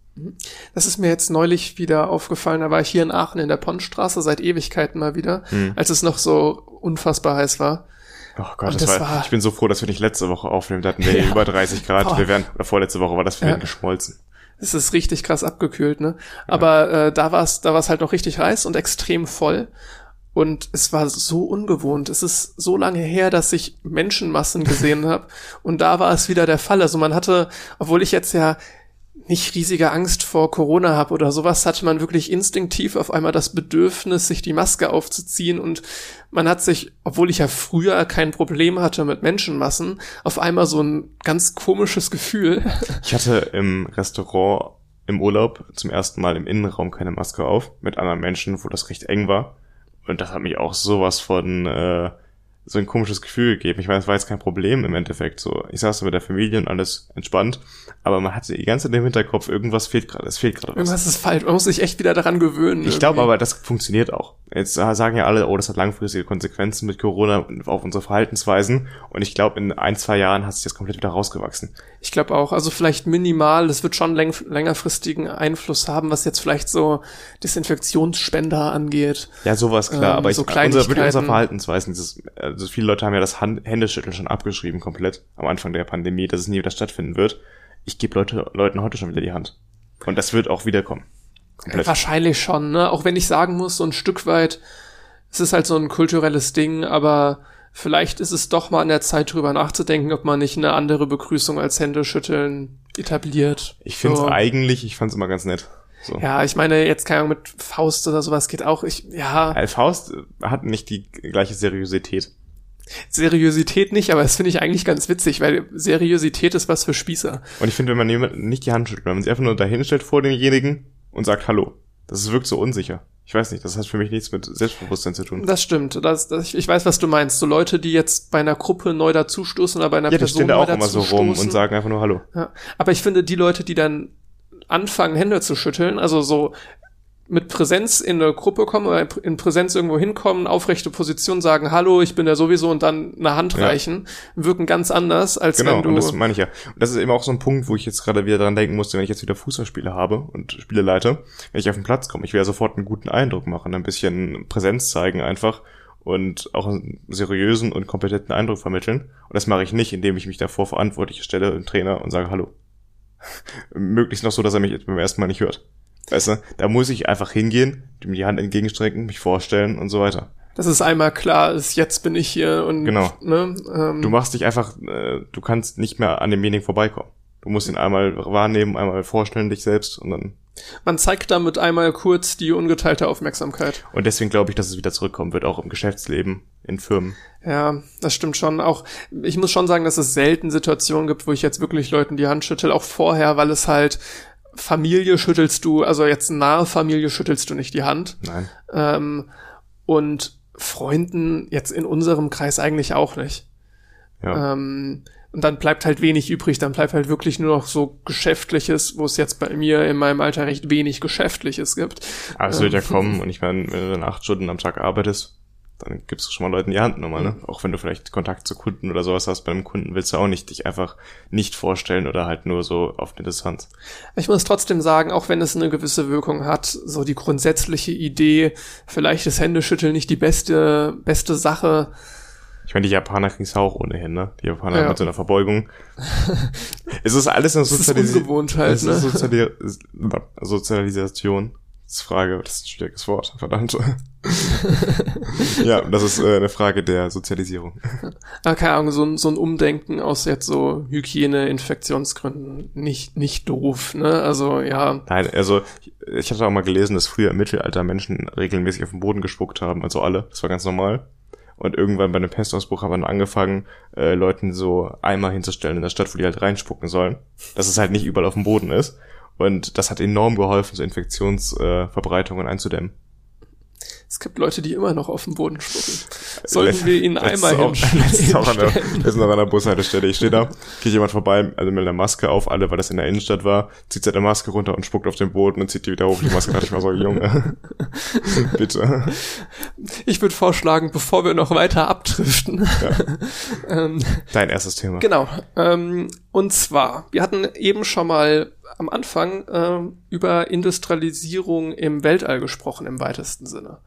Das ist mir jetzt neulich wieder aufgefallen. Da war ich hier in Aachen in der Pontstraße seit Ewigkeiten mal wieder, hm. als es noch so unfassbar heiß war. Oh Gott, das, das war, war, ich bin so froh, dass wir nicht letzte Woche aufnehmen. Da hatten wir ja. über 30 Grad. Boah. Wir wären, oder vorletzte Woche war das, wir ja. geschmolzen. Es ist richtig krass abgekühlt, ne? Ja. Aber äh, da war es da war's halt noch richtig heiß und extrem voll. Und es war so ungewohnt. Es ist so lange her, dass ich Menschenmassen gesehen habe. Und da war es wieder der Fall. Also man hatte, obwohl ich jetzt ja nicht riesige Angst vor Corona habe oder sowas, hatte man wirklich instinktiv auf einmal das Bedürfnis, sich die Maske aufzuziehen und man hat sich, obwohl ich ja früher kein Problem hatte mit Menschenmassen, auf einmal so ein ganz komisches Gefühl. Ich hatte im Restaurant im Urlaub zum ersten Mal im Innenraum keine Maske auf, mit anderen Menschen, wo das recht eng war. Und das hat mich auch sowas von äh, so ein komisches Gefühl gegeben. Ich meine, es war jetzt kein Problem im Endeffekt. So, ich saß mit der Familie und alles entspannt, aber man hatte die ganze Zeit im Hinterkopf, irgendwas fehlt gerade, es fehlt gerade was. Irgendwas ist falsch, man muss sich echt wieder daran gewöhnen. Ich glaube aber, das funktioniert auch. Jetzt sagen ja alle, oh, das hat langfristige Konsequenzen mit Corona auf unsere Verhaltensweisen und ich glaube, in ein, zwei Jahren hat sich das komplett wieder rausgewachsen. Ich glaube auch, also vielleicht minimal, das wird schon läng längerfristigen Einfluss haben, was jetzt vielleicht so Desinfektionsspender angeht. Ja, sowas klar, ähm, aber ich, so unser, mit unserer Verhaltensweisen, dieses, also viele Leute haben ja das Hand Händeschütteln schon abgeschrieben komplett am Anfang der Pandemie, dass es nie wieder stattfinden wird. Ich gebe Leute, Leuten heute schon wieder die Hand. Und das wird auch wiederkommen. Komplett. Wahrscheinlich schon, ne? Auch wenn ich sagen muss, so ein Stück weit, es ist halt so ein kulturelles Ding, aber vielleicht ist es doch mal an der Zeit drüber nachzudenken, ob man nicht eine andere Begrüßung als Händeschütteln etabliert. Ich finde es so. eigentlich, ich fand es immer ganz nett. So. Ja, ich meine, jetzt keine Ahnung, mit Faust oder sowas geht auch. Ich, ja. ja Faust hat nicht die gleiche Seriosität. Seriosität nicht, aber das finde ich eigentlich ganz witzig, weil Seriosität ist was für Spießer. Und ich finde, wenn man jemand nicht die Hand schüttelt, wenn man sich einfach nur dahinstellt vor demjenigen und sagt Hallo, das wirkt so unsicher. Ich weiß nicht, das hat für mich nichts mit Selbstbewusstsein zu tun. Das stimmt. Das, das, ich weiß, was du meinst. So Leute, die jetzt bei einer Gruppe neu dazustoßen oder bei einer ja, Person neu. Ja, die stehen da auch immer so rum und sagen einfach nur Hallo. Ja. Aber ich finde, die Leute, die dann anfangen, Hände zu schütteln, also so mit Präsenz in eine Gruppe kommen oder in Präsenz irgendwo hinkommen, aufrechte Position sagen, hallo, ich bin der sowieso und dann eine Hand ja. reichen, wirken ganz anders, als genau, wenn du... Genau, das meine ich ja. Und das ist eben auch so ein Punkt, wo ich jetzt gerade wieder dran denken musste, wenn ich jetzt wieder Fußballspiele habe und Spiele leite, wenn ich auf den Platz komme, ich will ja sofort einen guten Eindruck machen, ein bisschen Präsenz zeigen einfach und auch einen seriösen und kompetenten Eindruck vermitteln. Und das mache ich nicht, indem ich mich davor verantwortlich stelle, im Trainer und sage Hallo. Möglichst noch so, dass er mich beim ersten Mal nicht hört. Weißt du, da muss ich einfach hingehen, ihm die Hand entgegenstrecken, mich vorstellen und so weiter. Dass es einmal klar ist, jetzt bin ich hier und genau. Ne, ähm, du machst dich einfach, äh, du kannst nicht mehr an demjenigen vorbeikommen. Du musst ihn einmal wahrnehmen, einmal vorstellen dich selbst und dann. Man zeigt damit einmal kurz die ungeteilte Aufmerksamkeit. Und deswegen glaube ich, dass es wieder zurückkommen wird, auch im Geschäftsleben, in Firmen. Ja, das stimmt schon. Auch ich muss schon sagen, dass es selten Situationen gibt, wo ich jetzt wirklich Leuten die Hand schüttel, auch vorher, weil es halt Familie schüttelst du, also jetzt nahe Familie schüttelst du nicht die Hand. Nein. Ähm, und Freunden jetzt in unserem Kreis eigentlich auch nicht. Ja. Ähm, Und dann bleibt halt wenig übrig, dann bleibt halt wirklich nur noch so Geschäftliches, wo es jetzt bei mir in meinem Alter recht wenig Geschäftliches gibt. Aber es wird ja ähm, kommen und ich meine, wenn du dann acht Stunden am Tag arbeitest, dann gibst du schon mal Leuten die Handnummer, ne? Auch wenn du vielleicht Kontakt zu Kunden oder sowas hast, beim Kunden willst du auch nicht dich einfach nicht vorstellen oder halt nur so auf eine Distanz. Ich muss trotzdem sagen, auch wenn es eine gewisse Wirkung hat, so die grundsätzliche Idee, vielleicht ist Händeschütteln nicht die beste, beste Sache, ich meine, die Japaner kriegen es auch ohnehin, ne? Die Japaner ja. mit so einer Verbeugung. es ist alles eine Sozialisation. Halt, ne? Soziali Sozialisation. Das ist Frage, das ist ein schwieriges Wort, verdammt. ja, das ist äh, eine Frage der Sozialisierung. Ah, keine Ahnung, so ein, so ein Umdenken aus jetzt so Hygiene, Infektionsgründen nicht, nicht doof, ne? Also, ja. Nein, also, ich hatte auch mal gelesen, dass früher im Mittelalter Menschen regelmäßig auf den Boden gespuckt haben, also alle. Das war ganz normal. Und irgendwann bei einem Pestausbruch haben wir dann angefangen, äh, Leuten so Eimer hinzustellen in der Stadt, wo die halt reinspucken sollen. Dass es halt nicht überall auf dem Boden ist. Und das hat enorm geholfen, so Infektionsverbreitungen äh, einzudämmen. Es gibt Leute, die immer noch auf dem Boden spucken. Sollten wir ihnen einmal hinstellen? Das ist auch an der, das ist an einer Bushaltestelle. Ich stehe da, geht jemand vorbei, also mit einer Maske auf, alle, weil das in der Innenstadt war, zieht seine Maske runter und spuckt auf den Boden und zieht die wieder hoch. Die Maske dachte ich mal so, Junge. Bitte. Ich würde vorschlagen, bevor wir noch weiter abdriften. Ja. ähm, Dein erstes Thema. Genau. Ähm, und zwar, wir hatten eben schon mal am Anfang äh, über Industrialisierung im Weltall gesprochen im weitesten Sinne.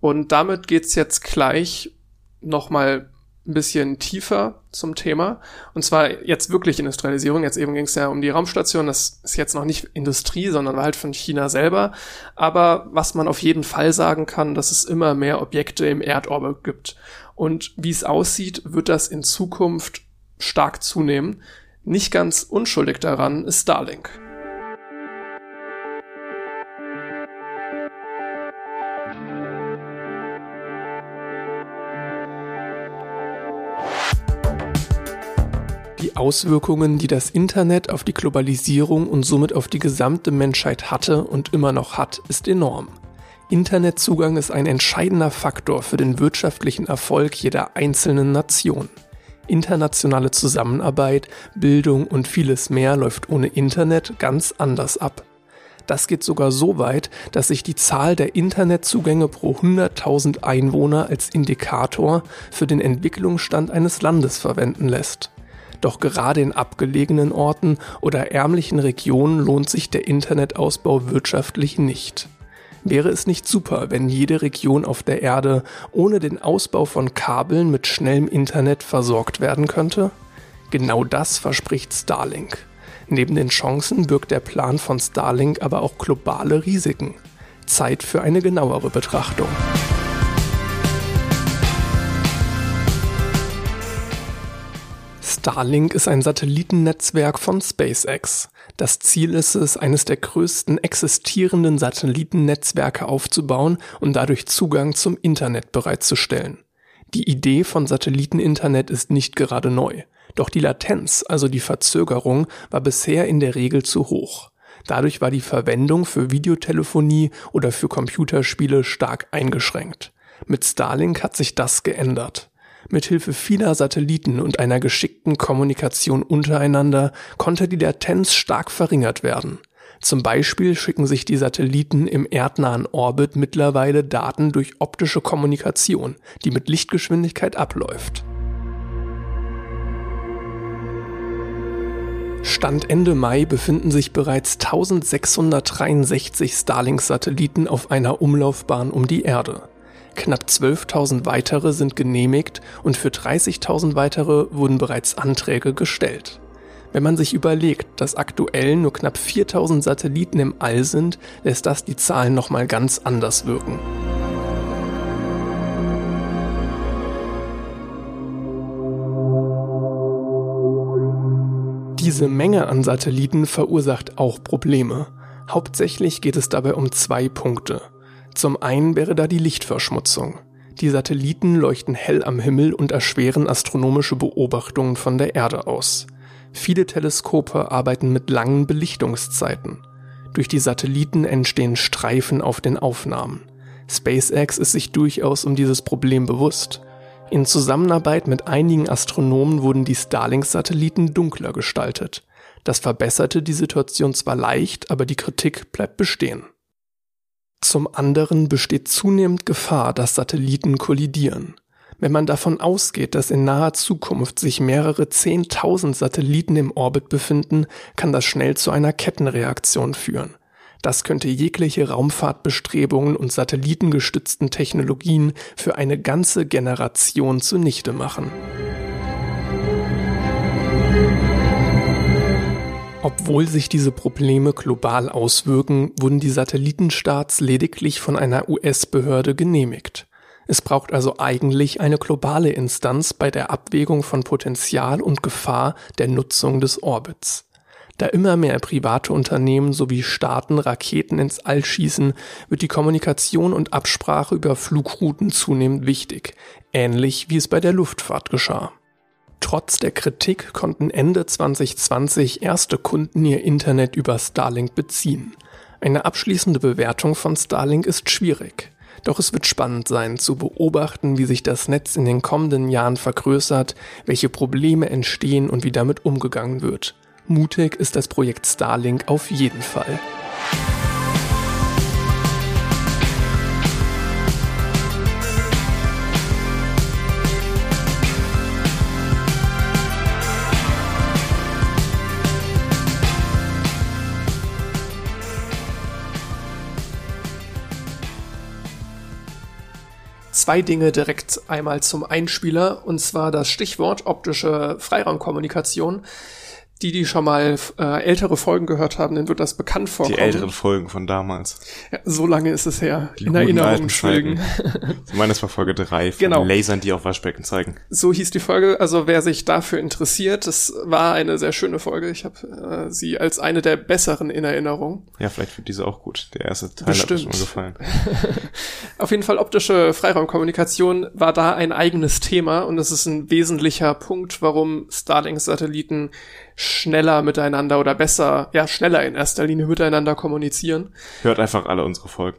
Und damit geht's jetzt gleich nochmal ein bisschen tiefer zum Thema. Und zwar jetzt wirklich Industrialisierung. Jetzt eben ging es ja um die Raumstation. Das ist jetzt noch nicht Industrie, sondern halt von China selber. Aber was man auf jeden Fall sagen kann, dass es immer mehr Objekte im Erdorbit gibt. Und wie es aussieht, wird das in Zukunft stark zunehmen. Nicht ganz unschuldig daran ist Starlink. Auswirkungen, die das Internet auf die Globalisierung und somit auf die gesamte Menschheit hatte und immer noch hat, ist enorm. Internetzugang ist ein entscheidender Faktor für den wirtschaftlichen Erfolg jeder einzelnen Nation. Internationale Zusammenarbeit, Bildung und vieles mehr läuft ohne Internet ganz anders ab. Das geht sogar so weit, dass sich die Zahl der Internetzugänge pro 100.000 Einwohner als Indikator für den Entwicklungsstand eines Landes verwenden lässt. Doch gerade in abgelegenen Orten oder ärmlichen Regionen lohnt sich der Internetausbau wirtschaftlich nicht. Wäre es nicht super, wenn jede Region auf der Erde ohne den Ausbau von Kabeln mit schnellem Internet versorgt werden könnte? Genau das verspricht Starlink. Neben den Chancen birgt der Plan von Starlink aber auch globale Risiken. Zeit für eine genauere Betrachtung. Starlink ist ein Satellitennetzwerk von SpaceX. Das Ziel ist es, eines der größten existierenden Satellitennetzwerke aufzubauen und dadurch Zugang zum Internet bereitzustellen. Die Idee von Satelliteninternet ist nicht gerade neu. Doch die Latenz, also die Verzögerung, war bisher in der Regel zu hoch. Dadurch war die Verwendung für Videotelefonie oder für Computerspiele stark eingeschränkt. Mit Starlink hat sich das geändert. Mithilfe vieler Satelliten und einer geschickten Kommunikation untereinander konnte die Latenz stark verringert werden. Zum Beispiel schicken sich die Satelliten im erdnahen Orbit mittlerweile Daten durch optische Kommunikation, die mit Lichtgeschwindigkeit abläuft. Stand Ende Mai befinden sich bereits 1663 Starlink-Satelliten auf einer Umlaufbahn um die Erde. Knapp 12.000 weitere sind genehmigt und für 30.000 weitere wurden bereits Anträge gestellt. Wenn man sich überlegt, dass aktuell nur knapp 4000 Satelliten im All sind, lässt das die Zahlen nochmal ganz anders wirken. Diese Menge an Satelliten verursacht auch Probleme. Hauptsächlich geht es dabei um zwei Punkte. Zum einen wäre da die Lichtverschmutzung. Die Satelliten leuchten hell am Himmel und erschweren astronomische Beobachtungen von der Erde aus. Viele Teleskope arbeiten mit langen Belichtungszeiten. Durch die Satelliten entstehen Streifen auf den Aufnahmen. SpaceX ist sich durchaus um dieses Problem bewusst. In Zusammenarbeit mit einigen Astronomen wurden die Starlink-Satelliten dunkler gestaltet. Das verbesserte die Situation zwar leicht, aber die Kritik bleibt bestehen. Zum anderen besteht zunehmend Gefahr, dass Satelliten kollidieren. Wenn man davon ausgeht, dass in naher Zukunft sich mehrere Zehntausend Satelliten im Orbit befinden, kann das schnell zu einer Kettenreaktion führen. Das könnte jegliche Raumfahrtbestrebungen und satellitengestützten Technologien für eine ganze Generation zunichte machen. Obwohl sich diese Probleme global auswirken, wurden die Satellitenstarts lediglich von einer US-Behörde genehmigt. Es braucht also eigentlich eine globale Instanz bei der Abwägung von Potenzial und Gefahr der Nutzung des Orbits. Da immer mehr private Unternehmen sowie Staaten Raketen ins All schießen, wird die Kommunikation und Absprache über Flugrouten zunehmend wichtig, ähnlich wie es bei der Luftfahrt geschah. Trotz der Kritik konnten Ende 2020 erste Kunden ihr Internet über Starlink beziehen. Eine abschließende Bewertung von Starlink ist schwierig. Doch es wird spannend sein zu beobachten, wie sich das Netz in den kommenden Jahren vergrößert, welche Probleme entstehen und wie damit umgegangen wird. Mutig ist das Projekt Starlink auf jeden Fall. Zwei Dinge direkt einmal zum Einspieler, und zwar das Stichwort optische Freiraumkommunikation die, die schon mal äh, ältere Folgen gehört haben, denen wird das bekannt vorkommen. Die älteren Folgen von damals. Ja, so lange ist es her. Die in Erinnerung schwelgen. ich meine, das war Folge drei von genau. Lasern, die auf Waschbecken zeigen. So hieß die Folge. Also wer sich dafür interessiert, das war eine sehr schöne Folge. Ich habe äh, sie als eine der besseren in Erinnerung. Ja, vielleicht wird diese auch gut. Der erste Teil Bestimmt. hat mir schon gefallen. auf jeden Fall optische Freiraumkommunikation war da ein eigenes Thema und das ist ein wesentlicher Punkt, warum Starlink-Satelliten schneller miteinander oder besser, ja, schneller in erster Linie miteinander kommunizieren. Hört einfach alle unsere Folgen.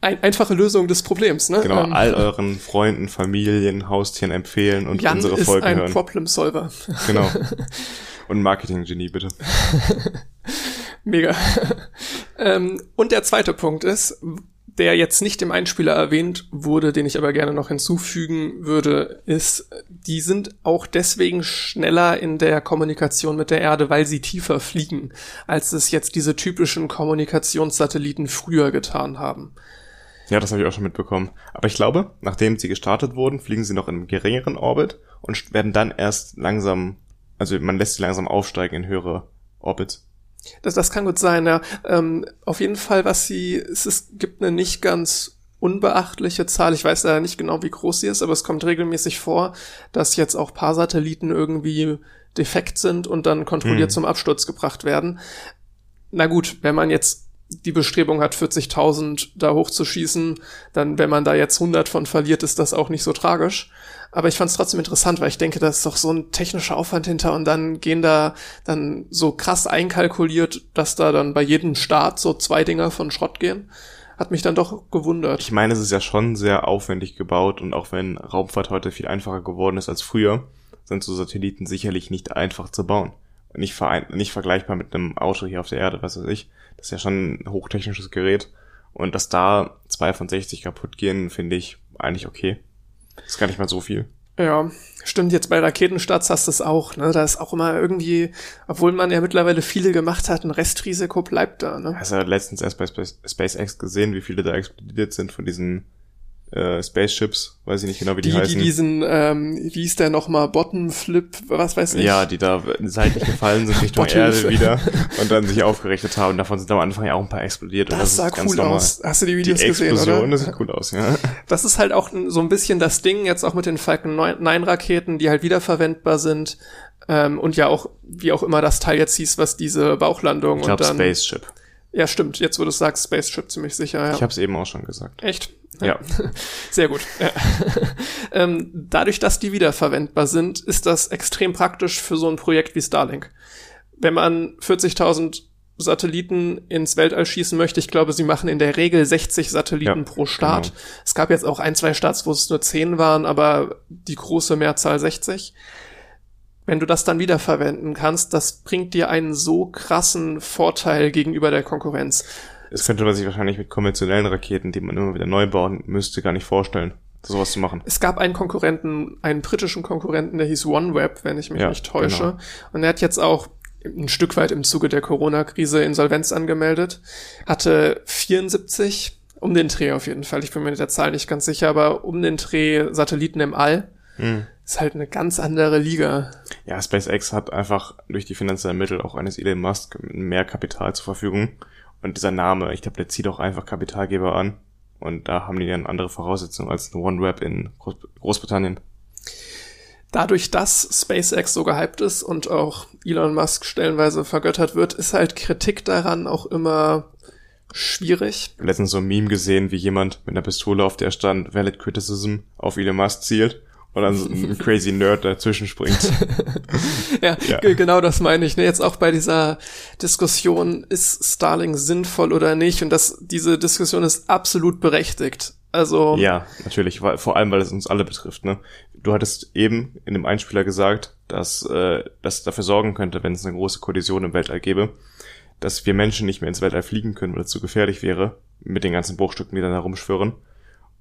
Ein, einfache Lösung des Problems, ne? Genau, ähm, all euren Freunden, Familien, Haustieren empfehlen und Jan unsere Folgen hören. ist ein Problem Solver. Genau. Und Marketing-Genie, bitte. Mega. ähm, und der zweite Punkt ist, der jetzt nicht im Einspieler erwähnt wurde, den ich aber gerne noch hinzufügen würde, ist, die sind auch deswegen schneller in der Kommunikation mit der Erde, weil sie tiefer fliegen, als es jetzt diese typischen Kommunikationssatelliten früher getan haben. Ja, das habe ich auch schon mitbekommen. Aber ich glaube, nachdem sie gestartet wurden, fliegen sie noch in einem geringeren Orbit und werden dann erst langsam, also man lässt sie langsam aufsteigen in höhere Orbits. Das, das kann gut sein, ja. Ähm, auf jeden Fall, was sie, es ist, gibt eine nicht ganz unbeachtliche Zahl. Ich weiß leider nicht genau, wie groß sie ist, aber es kommt regelmäßig vor, dass jetzt auch paar Satelliten irgendwie defekt sind und dann kontrolliert hm. zum Absturz gebracht werden. Na gut, wenn man jetzt die Bestrebung hat, 40.000 da hochzuschießen, dann, wenn man da jetzt 100 von verliert, ist das auch nicht so tragisch. Aber ich fand es trotzdem interessant, weil ich denke, da ist doch so ein technischer Aufwand hinter und dann gehen da dann so krass einkalkuliert, dass da dann bei jedem Start so zwei Dinger von Schrott gehen. Hat mich dann doch gewundert. Ich meine, es ist ja schon sehr aufwendig gebaut und auch wenn Raumfahrt heute viel einfacher geworden ist als früher, sind so Satelliten sicherlich nicht einfach zu bauen. Nicht, nicht vergleichbar mit einem Auto hier auf der Erde, was weiß ich. Das ist ja schon ein hochtechnisches Gerät. Und dass da zwei von 60 kaputt gehen, finde ich eigentlich okay. Das ist gar nicht mal so viel. Ja, stimmt. Jetzt bei Raketenstarts hast du es auch. Ne? Da ist auch immer irgendwie, obwohl man ja mittlerweile viele gemacht hat, ein Restrisiko bleibt da. Ne? Hast du ja letztens erst bei SpaceX gesehen, wie viele da explodiert sind von diesen äh, Spaceships, weiß ich nicht genau, wie die, die heißen. Die diesen, ähm, wie hieß der nochmal, Bottom Flip, was weiß ich. Ja, die da seitlich gefallen sind Richtung Erde wieder und dann sich aufgerichtet haben. Davon sind am Anfang ja auch ein paar explodiert. Das, das sah cool normal. aus. Hast du die Videos die gesehen, Explosion, oder? Das sieht cool aus, ja. Das ist halt auch so ein bisschen das Ding jetzt auch mit den Falcon 9 Raketen, die halt wiederverwendbar sind. Ähm, und ja auch, wie auch immer das Teil jetzt hieß, was diese Bauchlandung ich glaub, und dann. Spaceship. Ja, stimmt. Jetzt, wo du sagst, Spaceship ziemlich sicher, ja. Ich habe es eben auch schon gesagt. Echt? Ja. Sehr gut. Ja. ähm, dadurch, dass die wiederverwendbar sind, ist das extrem praktisch für so ein Projekt wie Starlink. Wenn man 40.000 Satelliten ins Weltall schießen möchte, ich glaube, sie machen in der Regel 60 Satelliten Ja, pro Start. genau. Es gab jetzt auch ein, zwei Starts, wo es nur 10 waren, aber die große Mehrzahl 60. Wenn du das dann wiederverwenden kannst, das bringt dir einen so krassen Vorteil gegenüber der Konkurrenz. Das könnte man sich wahrscheinlich mit konventionellen Raketen, die man immer wieder neu bauen müsste, gar nicht vorstellen, sowas zu machen. Es gab einen Konkurrenten, einen britischen Konkurrenten, der hieß OneWeb, wenn ich mich Ja, nicht täusche. genau. Und er hat jetzt auch ein Stück weit im Zuge der Corona-Krise Insolvenz angemeldet, hatte 74, um den Dreh auf jeden Fall, ich bin mir mit der Zahl nicht ganz sicher, aber um den Dreh Satelliten im All. Hm. Ist halt eine ganz andere Liga. Ja, SpaceX hat einfach durch die finanziellen Mittel auch eines Elon Musk mehr Kapital zur Verfügung. Und dieser Name, ich glaube, der zieht auch einfach Kapitalgeber an. Und da haben die dann andere Voraussetzungen als OneWeb in Groß Großbritannien. Dadurch, dass SpaceX so gehypt ist und auch Elon Musk stellenweise vergöttert wird, ist halt Kritik daran auch immer schwierig. Letztens so ein Meme gesehen, wie jemand mit einer Pistole, auf der stand Valid Criticism, auf Elon Musk zielt und dann so ein crazy Nerd dazwischen springt. Ja, Ja. ge- genau das meine ich. Ne? Jetzt auch bei dieser Diskussion, ist Starlink sinnvoll oder nicht? Und das, diese Diskussion ist absolut berechtigt. Also, Ja, natürlich, weil, vor allem, weil es uns alle betrifft. Ne? Du hattest eben in dem Einspieler gesagt, dass äh, das dafür sorgen könnte, wenn es eine große Kollision im Weltall gäbe, dass wir Menschen nicht mehr ins Weltall fliegen können, weil es zu gefährlich wäre, mit den ganzen Bruchstücken, die dann herumschwirren.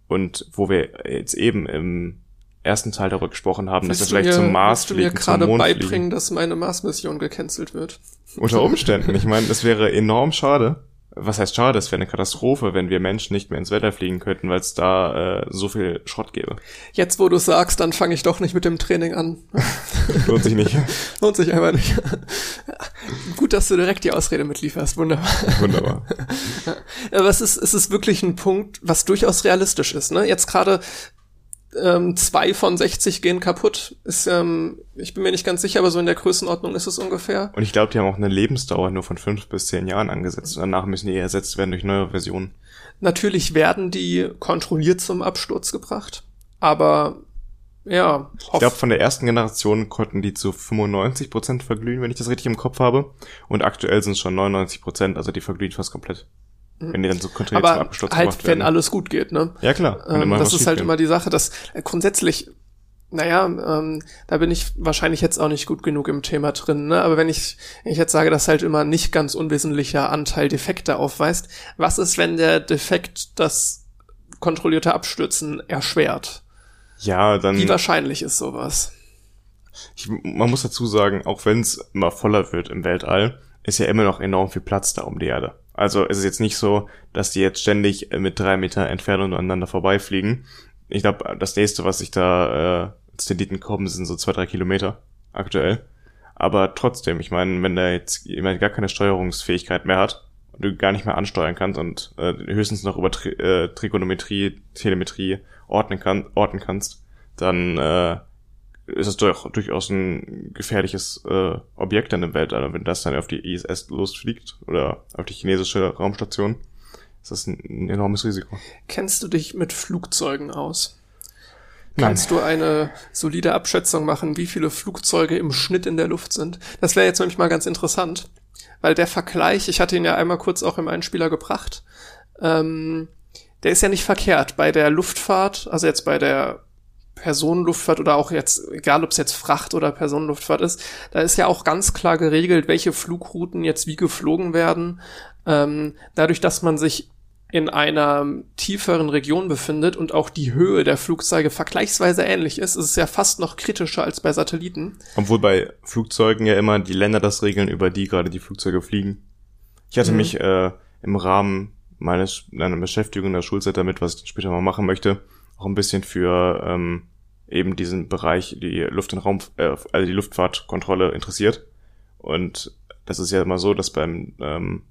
Und wo wir jetzt eben im ersten Teil darüber gesprochen haben, dass wir willst vielleicht mir, zum Mars willst du mir fliegen, zum gerade Mond beibringen, fliegen. dass meine Mars-Mission gecancelt wird? Unter Umständen. Ich meine, es wäre enorm schade. Was heißt schade? Es wäre eine Katastrophe, wenn wir Menschen nicht mehr ins Weltall fliegen könnten, weil es da äh, so viel Schrott gäbe. Jetzt, wo du sagst, dann fange ich doch nicht mit dem Training an. Lohnt sich nicht. Lohnt sich einfach nicht. Gut, dass du direkt die Ausrede mitlieferst. Wunderbar. Wunderbar. Aber es ist, es ist wirklich ein Punkt, was durchaus realistisch ist. Ne? Jetzt gerade ähm, zwei von 60 gehen kaputt. Ist, ähm, ich bin mir nicht ganz sicher, aber so in der Größenordnung ist es ungefähr. Und ich glaube, die haben auch eine Lebensdauer nur von fünf bis zehn Jahren angesetzt. Und danach müssen die ersetzt werden durch neue Versionen. Natürlich werden die kontrolliert zum Absturz gebracht, aber ja, Ich glaube, von der ersten Generation konnten die zu 95 Prozent verglühen, wenn ich das richtig im Kopf habe. Und aktuell sind es schon 99%, Prozent, also die verglühen fast komplett. Wenn die dann so zum aber Absturz halt, gebracht wenn werden. alles gut geht, ne? ja, klar. Ähm, das ist halt schiefgehen. immer die Sache, dass äh, grundsätzlich, naja, ähm, da bin ich wahrscheinlich jetzt auch nicht gut genug im Thema drin, ne? aber wenn ich, wenn ich jetzt sage, dass halt immer nicht ganz unwesentlicher Anteil Defekte aufweist, was ist, wenn der Defekt das kontrollierte Abstürzen erschwert? Ja, dann. Wie wahrscheinlich ist sowas? Ich, man muss dazu sagen, auch wenn es immer voller wird im Weltall, ist ja immer noch enorm viel Platz da um die Erde. Also es ist jetzt nicht so, dass die jetzt ständig äh, mit drei Meter Entfernung aneinander vorbeifliegen. Ich glaube, das nächste, was ich da äh, als Tenditen kommen, sind so zwei, drei Kilometer aktuell. Aber trotzdem, ich meine, wenn da jetzt jemand gar keine Steuerungsfähigkeit mehr hat und du gar nicht mehr ansteuern kannst und äh, höchstens noch über Tri äh, Trigonometrie, Telemetrie ordnen, kann, orten kannst, dann äh, ist es doch durchaus ein gefährliches äh, Objekt dann im Weltall. Und wenn das dann auf die ISS losfliegt oder auf die chinesische Raumstation, ist das ein, ein enormes Risiko. Kennst du dich mit Flugzeugen aus? Nein. Kannst du eine solide Abschätzung machen, wie viele Flugzeuge im Schnitt in der Luft sind? Das wäre jetzt nämlich mal ganz interessant, weil der Vergleich, ich hatte ihn ja einmal kurz auch im Einspieler gebracht, ähm, der ist ja nicht verkehrt. Bei der Luftfahrt, also jetzt bei der Personenluftfahrt oder auch jetzt, egal ob es jetzt Fracht oder Personenluftfahrt ist, da ist ja auch ganz klar geregelt, welche Flugrouten jetzt wie geflogen werden. Ähm, dadurch, dass man sich in einer tieferen Region befindet und auch die Höhe der Flugzeuge vergleichsweise ähnlich ist, ist es ja fast noch kritischer als bei Satelliten. Obwohl bei Flugzeugen ja immer die Länder das regeln, über die gerade die Flugzeuge fliegen. Ich hatte Mhm. mich äh, im Rahmen meines meiner Beschäftigung in der Schulzeit damit, was ich später mal machen möchte, auch ein bisschen für ähm, eben diesen Bereich, die Luft- und Raum, äh, also die Luftfahrtkontrolle interessiert. Und das ist ja immer so, dass beim ähm,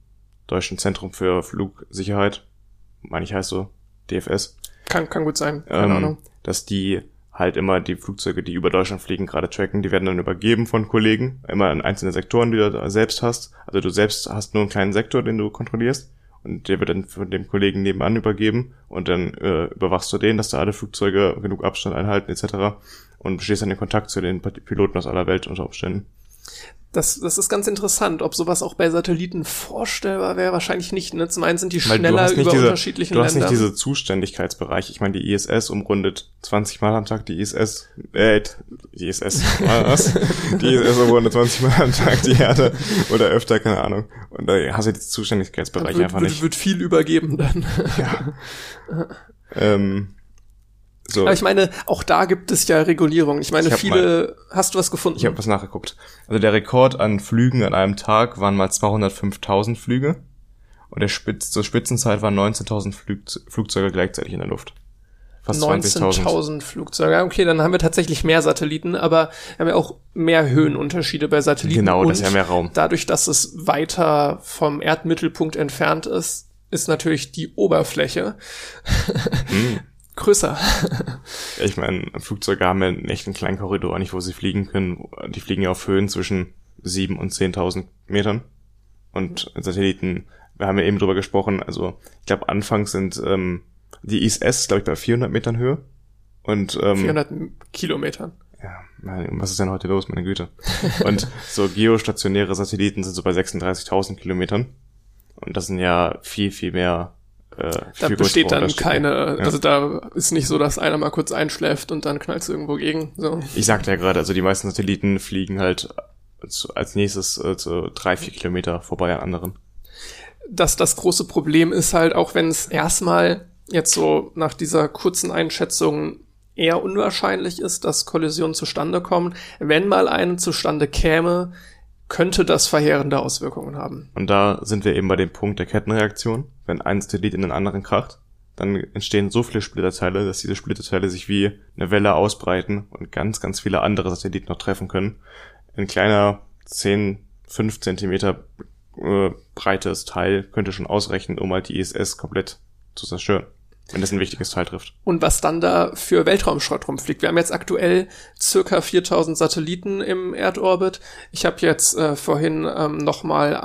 Deutschen Zentrum für Flugsicherheit, meine ich heißt so, DFS, Kann, kann gut sein, keine ähm, Ahnung. dass die halt immer die Flugzeuge, die über Deutschland fliegen, gerade tracken. Die werden dann übergeben von Kollegen, immer in einzelne Sektoren, die du da selbst hast. Also du selbst hast nur einen kleinen Sektor, den du kontrollierst. Und der wird dann von dem Kollegen nebenan übergeben und dann äh, überwachst du den, dass da alle Flugzeuge genug Abstand einhalten etc. Und bestehst dann in Kontakt zu den Piloten aus aller Welt unter Umständen. Das, das ist ganz interessant. Ob sowas auch bei Satelliten vorstellbar wäre, wahrscheinlich nicht. Ne? Zum einen sind die Weil schneller über diese- unterschiedlichen Du hast nicht diese Zuständigkeitsbereiche. Ich meine, die ISS umrundet 20 Mal am Tag die ISS, äh, die ISS, was? Die ISS umrundet 20 Mal am Tag die Erde oder öfter, keine Ahnung. Und da hast du diese Zuständigkeitsbereiche wird, einfach wird, nicht. wird viel übergeben dann. Ja. ähm, so, Aber ich meine, auch da gibt es ja Regulierung. Ich meine, Ich viele. hast du was gefunden? ich habe was nachgeguckt. Also der Rekord an Flügen an einem Tag waren mal 205.000 Flüge. Und der Spitz, zur Spitzenzeit waren 19.000 Flug, Flugzeuge gleichzeitig in der Luft. Fast 20.000. 19.000 Flugzeuge. Okay, dann haben wir tatsächlich mehr Satelliten, aber wir haben ja auch mehr Höhenunterschiede bei Satelliten. Genau, das ist ja mehr Raum. Dadurch, dass es weiter vom Erdmittelpunkt entfernt ist, ist natürlich die Oberfläche Hm. größer. Ich meine, Flugzeuge haben ja einen echten kleinen Korridor, nicht wo sie fliegen können. Die fliegen ja auf Höhen zwischen 7.000 und 10.000 Metern. Und Satelliten, wir haben ja eben drüber gesprochen, also ich glaube anfangs sind ähm, die ISS, glaube ich, bei 400 Metern Höhe. Und ähm, 400 Kilometern. ja, was ist denn heute los, meine Güte? Und so geostationäre Satelliten sind so bei 36.000 Kilometern. Und das sind ja viel, viel mehr. Äh, Da besteht dann keine, Ja. also da ist nicht so, dass einer mal kurz einschläft und dann knallt irgendwo gegen. So. Ich sagte ja gerade, also die meisten Satelliten fliegen halt zu, als nächstes äh, so drei, vier Kilometer vorbei an anderen. dass das große Problem ist halt, auch wenn es erstmal jetzt so nach dieser kurzen Einschätzung eher unwahrscheinlich ist, dass Kollisionen zustande kommen, wenn mal eine zustande käme, könnte das verheerende Auswirkungen haben. Und da sind wir eben bei dem Punkt der Kettenreaktion. Wenn ein Satellit in den anderen kracht, dann entstehen so viele Splitterteile, dass diese Splitterteile sich wie eine Welle ausbreiten und ganz, ganz viele andere Satelliten noch treffen können. Ein kleiner 10, 5 Zentimeter äh, breites Teil könnte schon ausreichen, um halt die ISS komplett zu zerstören, wenn das ein wichtiges Teil trifft. Und was dann da für Weltraumschrott rumfliegt. Wir haben jetzt aktuell circa 4000 Satelliten im Erdorbit. Ich habe jetzt äh, vorhin ähm, nochmal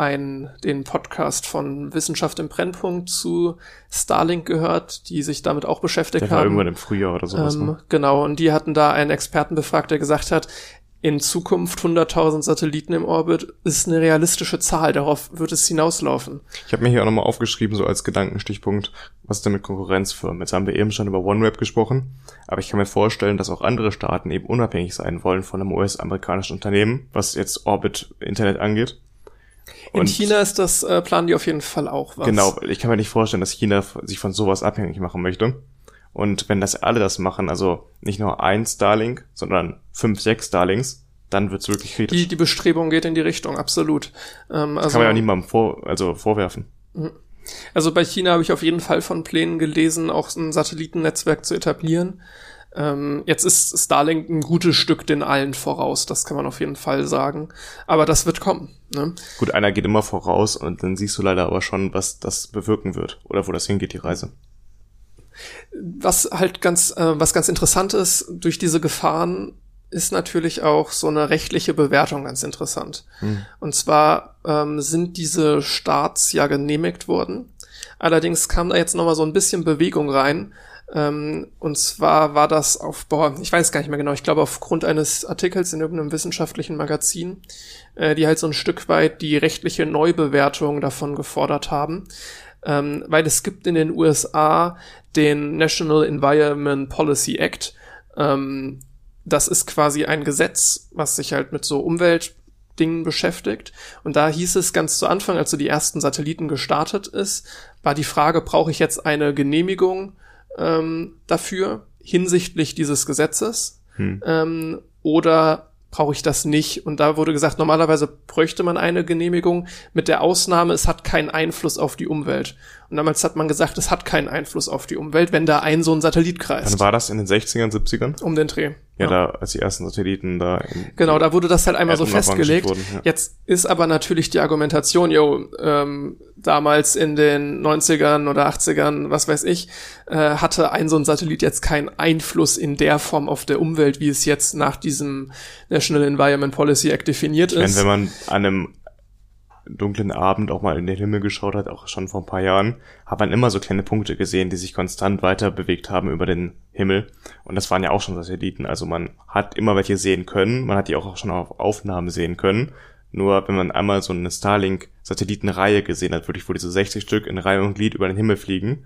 den Podcast von Wissenschaft im Brennpunkt zu Starlink gehört, die sich damit auch beschäftigt Der war haben. irgendwann im Frühjahr oder sowas. Ähm, ne? genau, und die hatten da einen Experten befragt, der gesagt hat, in Zukunft 100.000 Satelliten im Orbit ist eine realistische Zahl, darauf wird es hinauslaufen. Ich habe mir hier auch nochmal aufgeschrieben, so als Gedankenstichpunkt, was ist denn mit Konkurrenzfirmen? Jetzt haben wir eben schon über OneWeb gesprochen, aber ich kann mir vorstellen, dass auch andere Staaten eben unabhängig sein wollen von einem US-amerikanischen Unternehmen, was jetzt Orbit-Internet angeht. In Und- China ist das, äh, planen die auf jeden Fall auch was. Genau, ich kann mir nicht vorstellen, dass China sich von sowas abhängig machen möchte. Und wenn das alle das machen, also nicht nur ein Starlink, sondern fünf, sechs Starlinks, dann wird's wirklich kritisch. Die, die Bestrebung geht in die Richtung, absolut. Ähm, also, kann man ja niemandem vor, also vorwerfen. also bei China habe ich auf jeden Fall von Plänen gelesen, auch ein Satellitennetzwerk zu etablieren. Ähm, jetzt ist Starlink ein gutes Stück den allen voraus, das kann man auf jeden Fall sagen. Aber das wird kommen. Ne? Gut, einer geht immer voraus und dann siehst du leider aber schon, was das bewirken wird oder wo das hingeht, die Reise. Was halt ganz, äh, was ganz interessant ist, durch diese Gefahren ist natürlich auch so eine rechtliche Bewertung ganz interessant. Und zwar ähm, sind diese Starts ja genehmigt worden. Allerdings kam da jetzt nochmal so ein bisschen Bewegung rein. Ähm, und zwar war das auf, boah, ich weiß gar nicht mehr genau, ich glaube aufgrund eines Artikels in irgendeinem wissenschaftlichen Magazin, äh, die halt so ein Stück weit die rechtliche Neubewertung davon gefordert haben. Ähm, weil es gibt in den USA den National Environment Policy Act. Ähm, das ist quasi ein Gesetz, was sich halt mit so Umweltdingen beschäftigt. Und da hieß es ganz zu Anfang, als so die ersten Satelliten gestartet ist, war die Frage, brauche ich jetzt eine Genehmigung ähm, dafür hinsichtlich dieses Gesetzes? Hm. Ähm, oder brauche ich das nicht? Und da wurde gesagt, normalerweise bräuchte man eine Genehmigung mit der Ausnahme, es hat keinen Einfluss auf die Umwelt. Und damals hat man gesagt, es hat keinen Einfluss auf die Umwelt, wenn da ein so ein Satellit kreist. Wann war das in den 60ern, 70ern? Um den Dreh. Ja, da, als die ersten Satelliten da in, Genau, da wurde das halt einmal so festgelegt. wurden, ja. Jetzt ist aber natürlich die Argumentation, yo, ähm, damals in den 90ern oder 80ern, was weiß ich, äh, hatte ein so ein Satellit jetzt keinen Einfluss in der Form auf der Umwelt, wie es jetzt nach diesem National Environment Policy Act definiert Ich meine, ist. wenn man an einem dunklen Abend auch mal in den Himmel geschaut hat, auch schon vor ein paar Jahren, hat man immer so kleine Punkte gesehen, die sich konstant weiter bewegt haben über den Himmel. Und das waren ja auch schon Satelliten. Also man hat immer welche sehen können. Man hat die auch schon auf Aufnahmen sehen können. Nur wenn man einmal so eine Starlink-Satellitenreihe gesehen hat, wirklich wo diese 60 Stück in Reihe und Glied über den Himmel fliegen,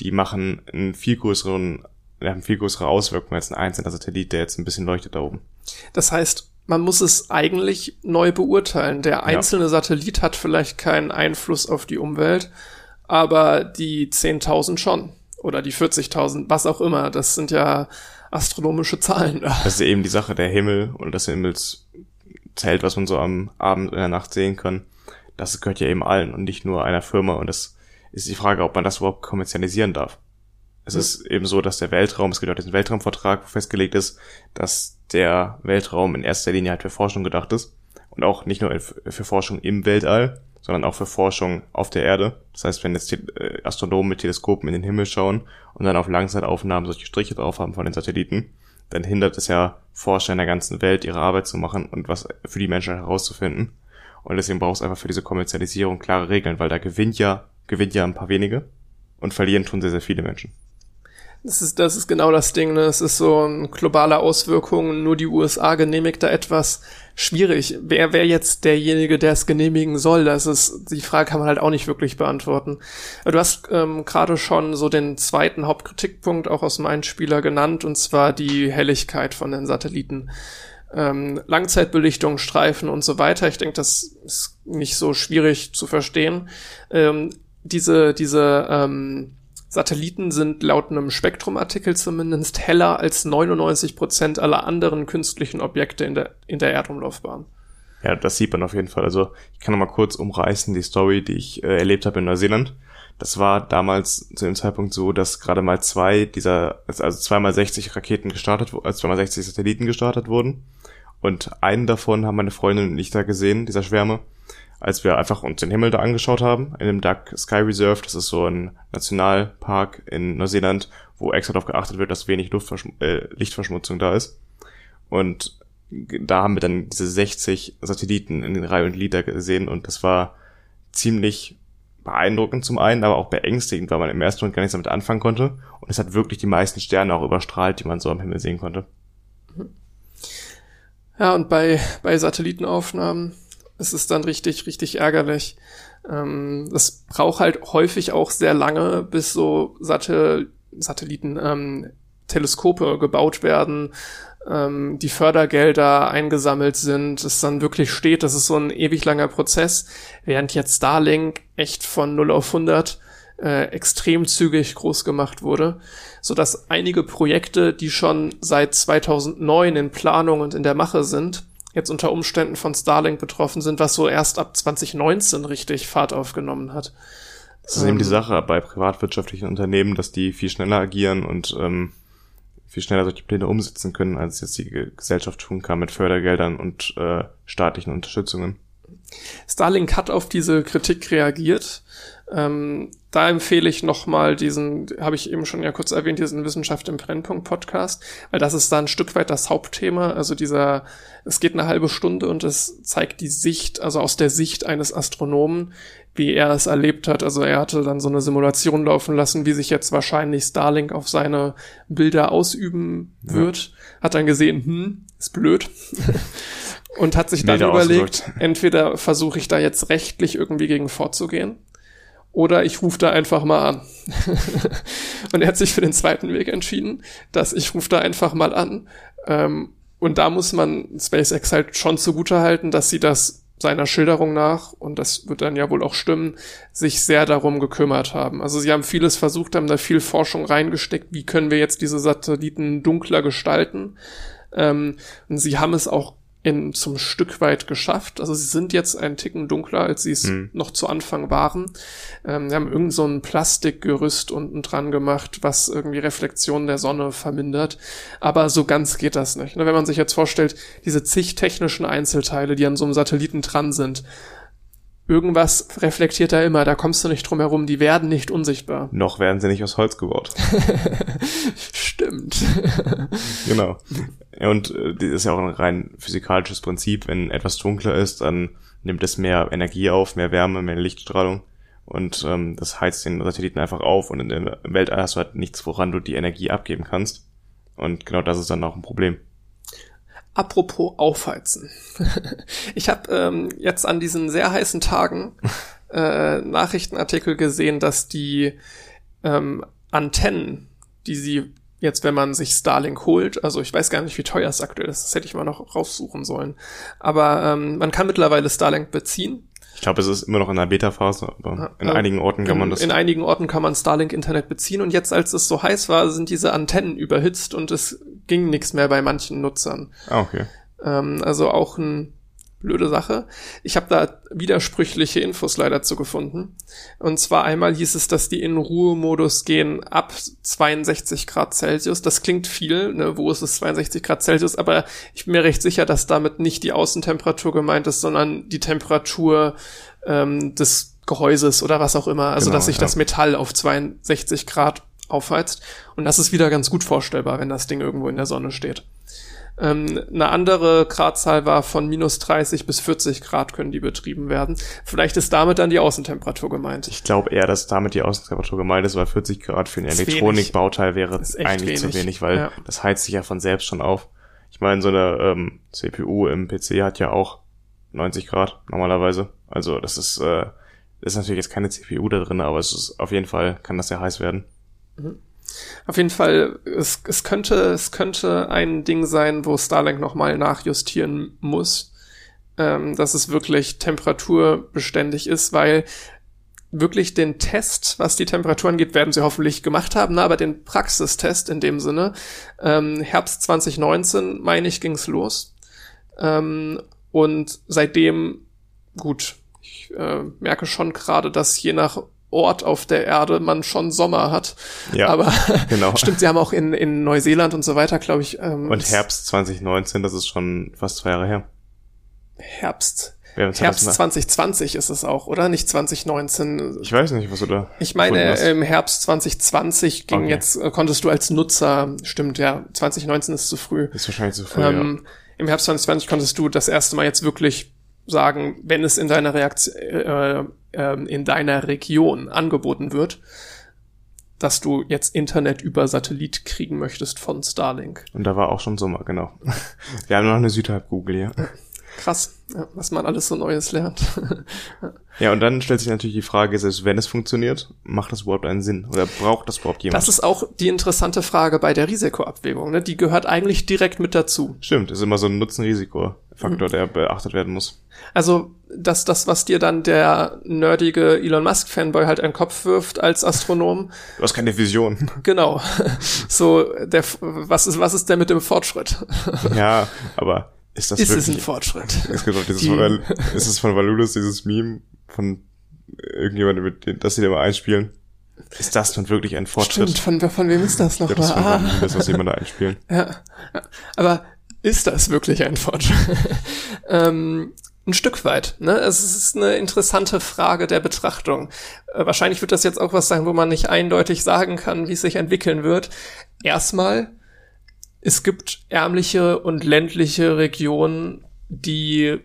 die machen einen viel größeren, haben viel größere Auswirkungen als ein einzelner Satellit, der jetzt ein bisschen leuchtet da oben. Das heißt, man muss es eigentlich neu beurteilen. Der einzelne ja. Satellit hat vielleicht keinen Einfluss auf die Umwelt, aber die 10.000 schon. Oder die 40.000, was auch immer. Das sind ja astronomische Zahlen. Das ist eben die Sache, der Himmel und das Himmelszelt, was man so am Abend in der Nacht sehen kann. Das gehört ja eben allen und nicht nur einer Firma. Und das ist die Frage, ob man das überhaupt kommerzialisieren darf. Es ja. ist eben so, dass der Weltraum, es gibt auch diesen Weltraumvertrag, wo festgelegt ist, dass der Weltraum in erster Linie halt für Forschung gedacht ist. Und auch nicht nur für Forschung im Weltall, sondern auch für Forschung auf der Erde. Das heißt, wenn jetzt äh, Astronomen mit Teleskopen in den Himmel schauen und dann auf Langzeitaufnahmen solche Striche drauf haben von den Satelliten, dann hindert es ja Forscher in der ganzen Welt, ihre Arbeit zu machen und was für die Menschen herauszufinden. Und deswegen braucht es einfach für diese Kommerzialisierung klare Regeln, weil da gewinnt ja, gewinnt ja ein paar wenige und verlieren tun sehr, sehr viele Menschen. Das ist, das ist genau das Ding, ne? Es ist so ein globale Auswirkungen, nur die USA genehmigt da etwas schwierig. Wer wäre jetzt derjenige, der es genehmigen soll? Das ist, die Frage kann man halt auch nicht wirklich beantworten. Du hast ähm, gerade schon so den zweiten Hauptkritikpunkt auch aus meinem Spieler genannt, und zwar die Helligkeit von den Satelliten. Ähm, Langzeitbelichtung, Streifen und so weiter. Ich denke, das ist nicht so schwierig zu verstehen. Ähm, diese, diese, ähm, Satelliten sind laut einem Spektrumartikel zumindest heller als 99 Prozent aller anderen künstlichen Objekte in der, in der Erdumlaufbahn. Ja, das sieht man auf jeden Fall. Also ich kann noch mal kurz umreißen die Story, die ich äh, erlebt habe in Neuseeland. Das war damals zu dem Zeitpunkt so, dass gerade mal zwei dieser, also zweimal 60 Raketen gestartet, also zweimal 60 Satelliten gestartet wurden. Und einen davon haben meine Freundin und ich da gesehen, dieser Schwärme als wir einfach uns den Himmel da angeschaut haben, in dem Duck Sky Reserve, das ist so ein Nationalpark in Neuseeland, wo extra darauf geachtet wird, dass wenig Luftverschm äh, Lichtverschmutzung da ist. Und da haben wir dann diese 60 Satelliten in den Reihe und Lieder gesehen und das war ziemlich beeindruckend zum einen, aber auch beängstigend, weil man im ersten Moment gar nichts damit anfangen konnte. Und es hat wirklich die meisten Sterne auch überstrahlt, die man so am Himmel sehen konnte. Ja, und bei, bei Satellitenaufnahmen es ist dann richtig, richtig ärgerlich. Ähm, das braucht halt häufig auch sehr lange, bis so Satel Satelliten, ähm, Teleskope gebaut werden, ähm, die Fördergelder eingesammelt sind, es dann wirklich steht. Das ist so ein ewig langer Prozess, während jetzt Starlink echt von 0 auf 100 äh, extrem zügig groß gemacht wurde, so dass einige Projekte, die schon seit 2009 in Planung und in der Mache sind, jetzt unter Umständen von Starlink betroffen sind, was so erst ab 2019 richtig Fahrt aufgenommen hat. Das ist ähm, eben die ähm, Sache bei privatwirtschaftlichen Unternehmen, dass die viel schneller agieren und ähm, viel schneller solche Pläne umsetzen können, als jetzt die Gesellschaft tun kann mit Fördergeldern und äh, staatlichen Unterstützungen. Starlink hat auf diese Kritik reagiert. Ähm, da empfehle ich nochmal diesen, habe ich eben schon ja kurz erwähnt, diesen Wissenschaft im Brennpunkt Podcast, weil das ist da ein Stück weit das Hauptthema. Also dieser, es geht eine halbe Stunde und es zeigt die Sicht, also aus der Sicht eines Astronomen, wie er es erlebt hat. Also er hatte dann so eine Simulation laufen lassen, wie sich jetzt wahrscheinlich Starlink auf seine Bilder ausüben wird. Ja. Hat dann gesehen, hm, ist blöd. und hat sich dann Bilder überlegt, ausgedrückt. entweder versuche ich da jetzt rechtlich irgendwie gegen vorzugehen oder ich rufe da einfach mal an. und er hat sich für den zweiten Weg entschieden, dass ich rufe da einfach mal an. Ähm, und da muss man SpaceX halt schon zugute halten, dass sie das seiner Schilderung nach, und das wird dann ja wohl auch stimmen, sich sehr darum gekümmert haben. Also sie haben vieles versucht, haben da viel Forschung reingesteckt, wie können wir jetzt diese Satelliten dunkler gestalten. Ähm, und sie haben es auch in, zum Stück weit geschafft. Also sie sind jetzt ein Ticken dunkler, als sie es hm. noch zu Anfang waren. Ähm, wir haben irgend so ein Plastikgerüst unten dran gemacht, was irgendwie Reflexionen der Sonne vermindert. Aber so ganz geht das nicht. Ne, wenn man sich jetzt vorstellt, diese zig technischen Einzelteile, die an so einem Satelliten dran sind, irgendwas reflektiert da immer, da kommst du nicht drum herum, die werden nicht unsichtbar. Noch werden sie nicht aus Holz gebaut. Stimmt. genau. Und äh, das ist ja auch ein rein physikalisches Prinzip. Wenn etwas dunkler ist, dann nimmt es mehr Energie auf, mehr Wärme, mehr Lichtstrahlung. Und ähm, das heizt den Satelliten einfach auf und in der Weltall hast du halt nichts, woran du die Energie abgeben kannst. Und genau das ist dann auch ein Problem. Apropos Aufheizen. ich habe ähm, jetzt an diesen sehr heißen Tagen äh, Nachrichtenartikel gesehen, dass die ähm, Antennen, die sie jetzt, wenn man sich Starlink holt, also ich weiß gar nicht, wie teuer es aktuell ist, das hätte ich mal noch raussuchen sollen. Aber ähm, man kann mittlerweile Starlink beziehen. Ich glaube, es ist immer noch in der Beta-Phase, aber in ja, einigen Orten kann in, man das. In einigen Orten kann man Starlink-Internet beziehen und jetzt, als es so heiß war, sind diese Antennen überhitzt und es ging nichts mehr bei manchen Nutzern. Ah, okay. Ähm, also auch ein blöde Sache. Ich habe da widersprüchliche Infos leider zu gefunden. Und zwar einmal hieß es, dass die in Ruhemodus gehen ab 62 Grad Celsius. Das klingt viel, ne? wo ist es 62 Grad Celsius? Aber ich bin mir recht sicher, dass damit nicht die Außentemperatur gemeint ist, sondern die Temperatur ähm, des Gehäuses oder was auch immer. Also genau, dass sich ja. das Metall auf 62 Grad aufheizt. Und das ist wieder ganz gut vorstellbar, wenn das Ding irgendwo in der Sonne steht. Ähm, eine andere Gradzahl war von minus 30 bis 40 Grad können die betrieben werden. Vielleicht ist damit dann die Außentemperatur gemeint. Ich glaube eher, dass damit die Außentemperatur gemeint ist, weil 40 Grad für ein Elektronikbauteil wäre eigentlich wenig. zu wenig, weil ja. das heizt sich ja von selbst schon auf. Ich meine, so eine ähm, CPU im PC hat ja auch 90 Grad normalerweise. Also das ist, äh, ist natürlich jetzt keine CPU da drin, aber es ist auf jeden Fall kann das sehr heiß werden. Auf jeden Fall, es, es könnte, es könnte ein Ding sein, wo Starlink nochmal nachjustieren muss, ähm, dass es wirklich temperaturbeständig ist, weil wirklich den Test, was die Temperatur angeht, werden sie hoffentlich gemacht haben, ne? aber den Praxistest in dem Sinne, ähm, Herbst 2019, meine ich, ging's los. Ähm, und seitdem, gut, ich äh, merke schon gerade, dass je nach Ort auf der Erde man schon Sommer hat. Ja, aber genau. stimmt, sie haben auch in, in Neuseeland und so weiter, glaube ich. Ähm, und Herbst 2019, das ist schon fast zwei Jahre her. Herbst. Herbst 2020 ist es auch, oder? Nicht 2019. Ich weiß nicht, was du da. Ich meine, im Herbst 2020 ging okay. jetzt, äh, konntest du als Nutzer, stimmt, ja, 2019 ist zu früh. Ist wahrscheinlich zu früh. Ähm, ja. Im Herbst 2020 konntest du das erste Mal jetzt wirklich sagen, wenn es in deiner Reaktion, äh, äh, in deiner Region angeboten wird, dass du jetzt Internet über Satellit kriegen möchtest von Starlink. Und da war auch schon Sommer, genau. Wir haben noch eine Südhalbkugel hier. Krass, ja, was man alles so Neues lernt. ja, und dann stellt sich natürlich die Frage, selbst wenn es funktioniert, macht das überhaupt einen Sinn? Oder braucht das überhaupt jemand? Das ist auch die interessante Frage bei der Risikoabwägung. Ne? Die gehört eigentlich direkt mit dazu. Stimmt, ist immer so ein Nutzen-Risiko-Faktor, mhm. der beachtet werden muss. Also, dass das, was dir dann der nerdige Elon Musk-Fanboy halt einen Kopf wirft als Astronom. Du hast keine Vision. Genau. So, der, was ist, was ist denn mit dem Fortschritt? Ja, aber ist das ist wirklich, es ein Fortschritt? Es gibt auch dieses Die, von, ist es von Valulus, dieses Meme von irgendjemandem, mit dem, das sie da mal einspielen? Ist das nun wirklich ein Fortschritt? Stimmt, von, von wem ist das nochmal? Das, ah. das, was jemand da einspielen. Ja. Aber ist das wirklich ein Fortschritt? ähm, ein Stück weit. Ne? Es ist eine interessante Frage der Betrachtung. Äh, wahrscheinlich wird das jetzt auch was sein, wo man nicht eindeutig sagen kann, wie es sich entwickeln wird. Erstmal es gibt ärmliche und ländliche Regionen, die,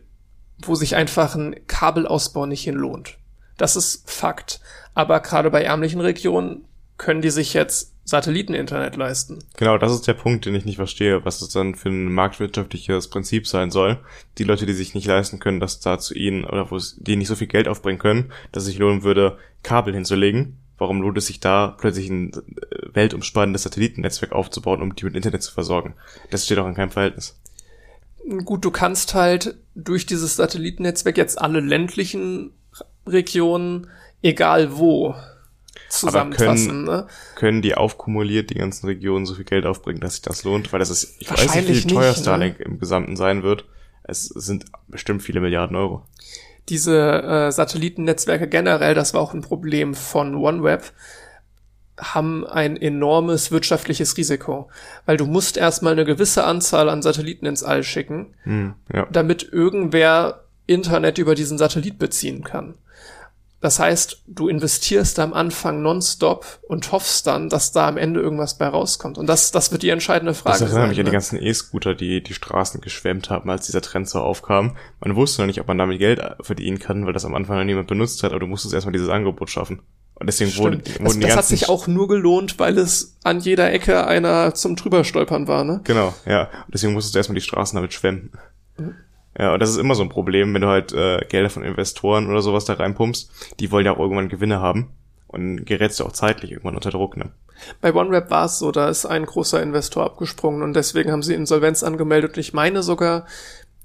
wo sich einfach ein Kabelausbau nicht hinlohnt. Das ist Fakt. Aber gerade bei ärmlichen Regionen können die sich jetzt Satelliteninternet leisten. Genau, das ist der Punkt, den ich nicht verstehe, was es dann für ein marktwirtschaftliches Prinzip sein soll. Die Leute, die sich nicht leisten können, dass da zu ihnen oder wo es, die nicht so viel Geld aufbringen können, dass es sich lohnen würde, Kabel hinzulegen, Warum lohnt es sich da plötzlich ein äh, weltumspannendes Satellitennetzwerk aufzubauen, um die mit Internet zu versorgen? Das steht auch in keinem Verhältnis. Gut, du kannst halt durch dieses Satellitennetzwerk jetzt alle ländlichen Regionen, egal wo, zusammenfassen. Aber können, ne? können die aufkumuliert die ganzen Regionen so viel Geld aufbringen, dass sich das lohnt? Weil das ist, ich weiß nicht, wie teuer ne? Starlink ne? im Gesamten sein wird. Es sind bestimmt viele Milliarden Euro diese äh, Satellitennetzwerke generell, das war auch ein Problem von OneWeb, haben ein enormes wirtschaftliches Risiko, weil du musst erstmal eine gewisse Anzahl an Satelliten ins All schicken, hm, ja. damit irgendwer Internet über diesen Satellit beziehen kann. Das heißt, du investierst am Anfang nonstop und hoffst dann, dass da am Ende irgendwas bei rauskommt. Und das, das wird die entscheidende Frage das erinnert mich ne? an die ganzen E-Scooter, die die Straßen geschwemmt haben, als dieser Trend so aufkam. Man wusste noch nicht, ob man damit Geld verdienen kann, weil das am Anfang noch niemand benutzt hat, aber du musstest erstmal dieses Angebot schaffen. Und deswegen Stimmt. wurden, das, wurden die das hat sich auch nur gelohnt, weil es an jeder Ecke einer zum drüberstolpern war, ne? Genau, ja. Und deswegen musstest du erstmal die Straßen damit schwemmen. Mhm. Ja, und das ist immer so ein Problem, wenn du halt äh, Gelder von Investoren oder sowas da reinpumpst. Die wollen ja auch irgendwann Gewinne haben. Und gerätst du auch zeitlich irgendwann unter Druck, ne? Bei OneWeb war es so, da ist ein großer Investor abgesprungen und deswegen haben sie Insolvenz angemeldet. Und ich meine sogar,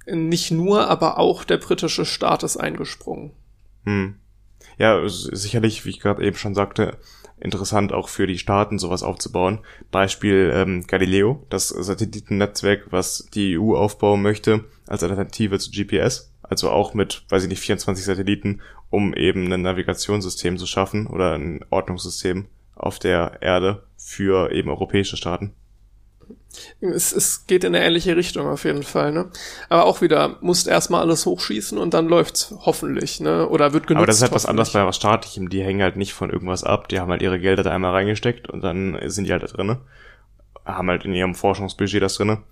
nicht nur, aber auch der britische Staat ist eingesprungen. Hm. Ja, sicherlich, wie ich gerade eben schon sagte, interessant auch für die Staaten sowas aufzubauen. Beispiel ähm, Galileo, das Satellitennetzwerk, was die EU aufbauen möchte als Alternative zu GPS. Also auch mit, weiß ich nicht, 24 Satelliten, um eben ein Navigationssystem zu schaffen oder ein Ordnungssystem auf der Erde für eben europäische Staaten. Es, es geht in eine ähnliche Richtung auf jeden Fall, ne? Aber auch wieder, musst erstmal alles hochschießen und dann läuft's hoffentlich, ne? Oder wird genutzt. Aber das ist halt was anderes bei was Staatlichem. Die hängen halt nicht von irgendwas ab. Die haben halt ihre Gelder da einmal reingesteckt und dann sind die halt da drinne. Haben halt in ihrem Forschungsbudget das drinne.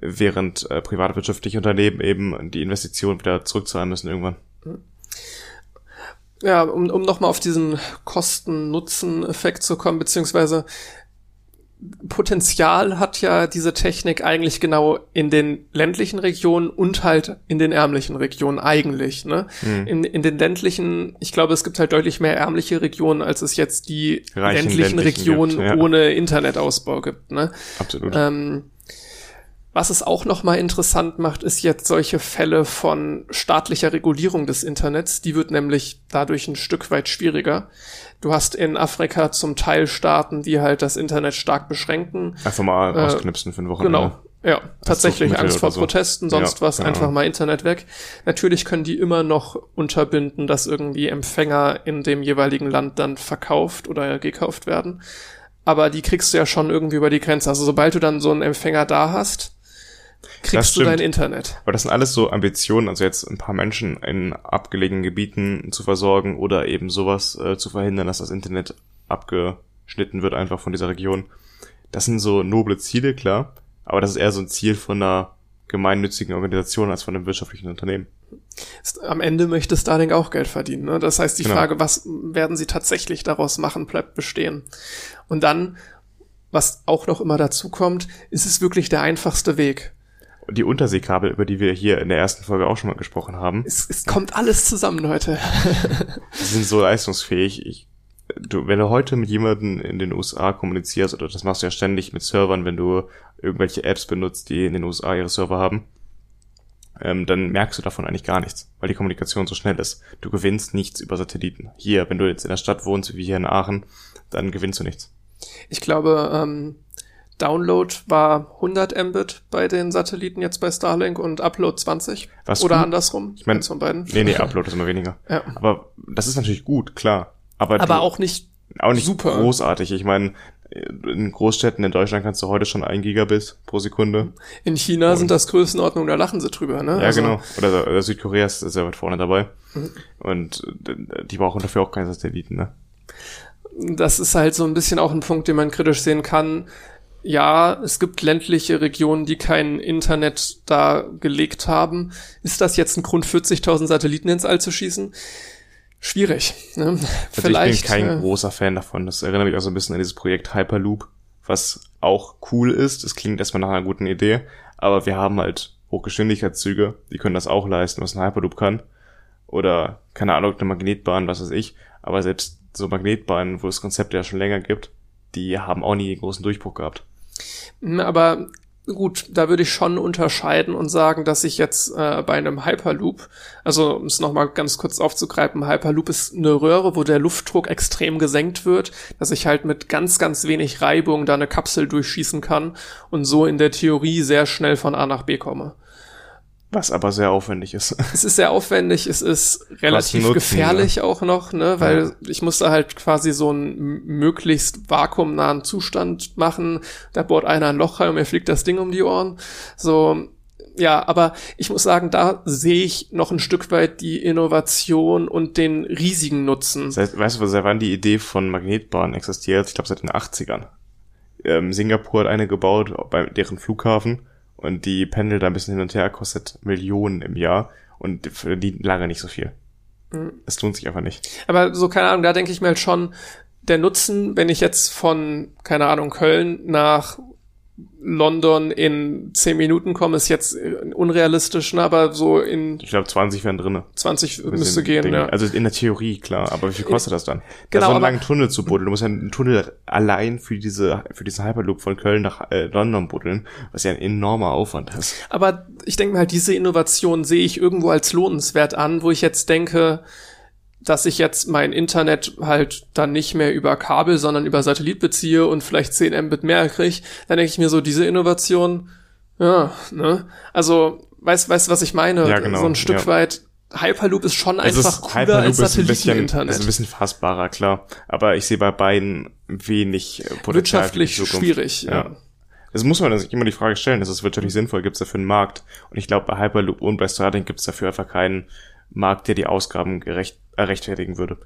Während äh, privatwirtschaftliche Unternehmen eben die Investitionen wieder zurückzahlen müssen irgendwann. Ja, um, um nochmal auf diesen Kosten-Nutzen-Effekt zu kommen, beziehungsweise Potenzial hat ja diese Technik eigentlich genau in den ländlichen Regionen und halt in den ärmlichen Regionen eigentlich. Ne? Mhm. In, in den ländlichen, ich glaube, es gibt halt deutlich mehr ärmliche Regionen, als es jetzt die Reichen ländlichen, ländlichen Regionen gibt, ja. ohne Internetausbau gibt. Ne? Absolut. Ähm, was es auch nochmal interessant macht, ist jetzt solche Fälle von staatlicher Regulierung des Internets. Die wird nämlich dadurch ein Stück weit schwieriger. Du hast in Afrika zum Teil Staaten, die halt das Internet stark beschränken. Einfach mal äh, ausknipsen für ein Wochenende. Genau. Ja, tatsächlich Angst vor so. Protesten, sonst Ja, was, genau. einfach mal Internet weg. Natürlich können die immer noch unterbinden, dass irgendwie Empfänger in dem jeweiligen Land dann verkauft oder gekauft werden. Aber die kriegst du ja schon irgendwie über die Grenze. Also sobald du dann so einen Empfänger da hast, kriegst du dein Internet. Aber das sind alles so Ambitionen, also jetzt ein paar Menschen in abgelegenen Gebieten zu versorgen oder eben sowas äh, zu verhindern, dass das Internet abgeschnitten wird einfach von dieser Region. Das sind so noble Ziele, klar, aber das ist eher so ein Ziel von einer gemeinnützigen Organisation als von einem wirtschaftlichen Unternehmen. Am Ende möchte Starlink auch Geld verdienen. Ne? Das heißt, die Genau. Frage, was werden sie tatsächlich daraus machen, bleibt bestehen. Und dann, was auch noch immer dazu kommt, ist es wirklich der einfachste Weg. Die Unterseekabel, über die wir hier in der ersten Folge auch schon mal gesprochen haben, Es, es kommt alles zusammen heute. die sind so leistungsfähig. Ich, du, wenn du heute mit jemandem in den USA kommunizierst, oder das machst du ja ständig mit Servern, wenn du irgendwelche Apps benutzt, die in den USA ihre Server haben, ähm, dann merkst du davon eigentlich gar nichts, weil die Kommunikation so schnell ist. Du gewinnst nichts über Satelliten. Hier, wenn du jetzt in der Stadt wohnst, wie hier in Aachen, dann gewinnst du nichts. Ich glaube, ähm, Download war 100 Mbit bei den Satelliten jetzt bei Starlink und Upload 20. Was Oder gut- andersrum. Ich mein- eins von beiden. Nee, nee, Upload ist immer weniger. Ja. Aber das ist natürlich gut, klar. Aber, Aber auch nicht auch nicht super. großartig. Ich meine, in Großstädten in Deutschland kannst du heute schon ein Gigabit pro Sekunde. in China sind das Größenordnungen, da lachen sie drüber, ne? Ja, Also, genau. Oder, oder Südkorea ist sehr weit vorne dabei. Mhm. Und äh, die brauchen dafür auch keine Satelliten, ne? Das ist halt so ein bisschen auch ein Punkt, den man kritisch sehen kann. Ja, es gibt ländliche Regionen, die kein Internet da gelegt haben. Ist das jetzt ein Grund, 40.000 Satelliten ins All zu schießen? Schwierig. Ne? Also Vielleicht. ich bin kein äh, großer Fan davon. Das erinnert mich auch so ein bisschen an dieses Projekt Hyperloop, was auch cool ist. Das klingt erstmal nach einer guten Idee, aber wir haben halt Hochgeschwindigkeitszüge, die können das auch leisten, was ein Hyperloop kann. Oder, keine Ahnung, eine Magnetbahn, was weiß ich. Aber selbst so Magnetbahnen, wo es Konzepte ja schon länger gibt, die haben auch nie großen Durchbruch gehabt. Mm, Aber gut, da würde ich schon unterscheiden und sagen, dass ich jetzt äh, bei einem Hyperloop, also um es nochmal ganz kurz aufzugreifen, Hyperloop ist eine Röhre, wo der Luftdruck extrem gesenkt wird, dass ich halt mit ganz, ganz wenig Reibung da eine Kapsel durchschießen kann und so in der Theorie sehr schnell von A nach B komme. Was aber sehr aufwendig ist. Es ist sehr aufwendig, es ist relativ Nutzen, gefährlich auch noch, ne, weil ich musste halt quasi so einen möglichst vakuumnahen Zustand machen. Da bohrt einer ein Loch rein und mir fliegt das Ding um die Ohren. So, ja, aber ich muss sagen, da sehe ich noch ein Stück weit die Innovation und den riesigen Nutzen. Seit, weißt du, seit wann die Idee von Magnetbahnen existiert? Ich glaube seit den 80ern. Ähm, Singapur hat eine gebaut bei deren Flughafen und die pendelt da ein bisschen hin und her, kostet Millionen im Jahr und verdient lange nicht so viel. Hm. Es lohnt sich einfach nicht. Aber so, keine Ahnung, da denke ich mir halt schon, der Nutzen, wenn ich jetzt von, keine Ahnung, Köln nach London in zehn Minuten komme, ist jetzt unrealistisch, ne? aber so in... Ich glaube, 20 wären drinne. 20 müsste gehen, Dinge. ja. Also in der Theorie, klar. Aber wie viel kostet das dann? Genau, da so einen langen Tunnel zu buddeln. Du musst ja einen Tunnel allein für diese, für diesen Hyperloop von Köln nach äh, London buddeln, was ja ein enormer Aufwand ist. Aber ich denke mal, diese Innovation sehe ich irgendwo als lohnenswert an, wo ich jetzt denke, dass ich jetzt mein Internet halt dann nicht mehr über Kabel, sondern über Satellit beziehe und vielleicht 10 Mbit mehr kriege, dann denke ich mir so, diese Innovation, ja, ne? Also, weißt, weißt, was ich meine? Ja, genau. So ein Stück ja. weit Hyperloop ist schon es einfach ist, cooler Hyperloop als Satelliten-Internet. Ist ein bisschen fassbarer, klar. Aber ich sehe bei beiden wenig Potenzial Wirtschaftlich schwierig, ja. ja. Das muss man sich immer die Frage stellen, ist es wirtschaftlich sinnvoll, gibt es dafür einen Markt? Und ich glaube, bei Hyperloop und bei Starlink gibt es dafür einfach keinen Markt, der die Ausgaben gerecht, äh, rechtfertigen würde.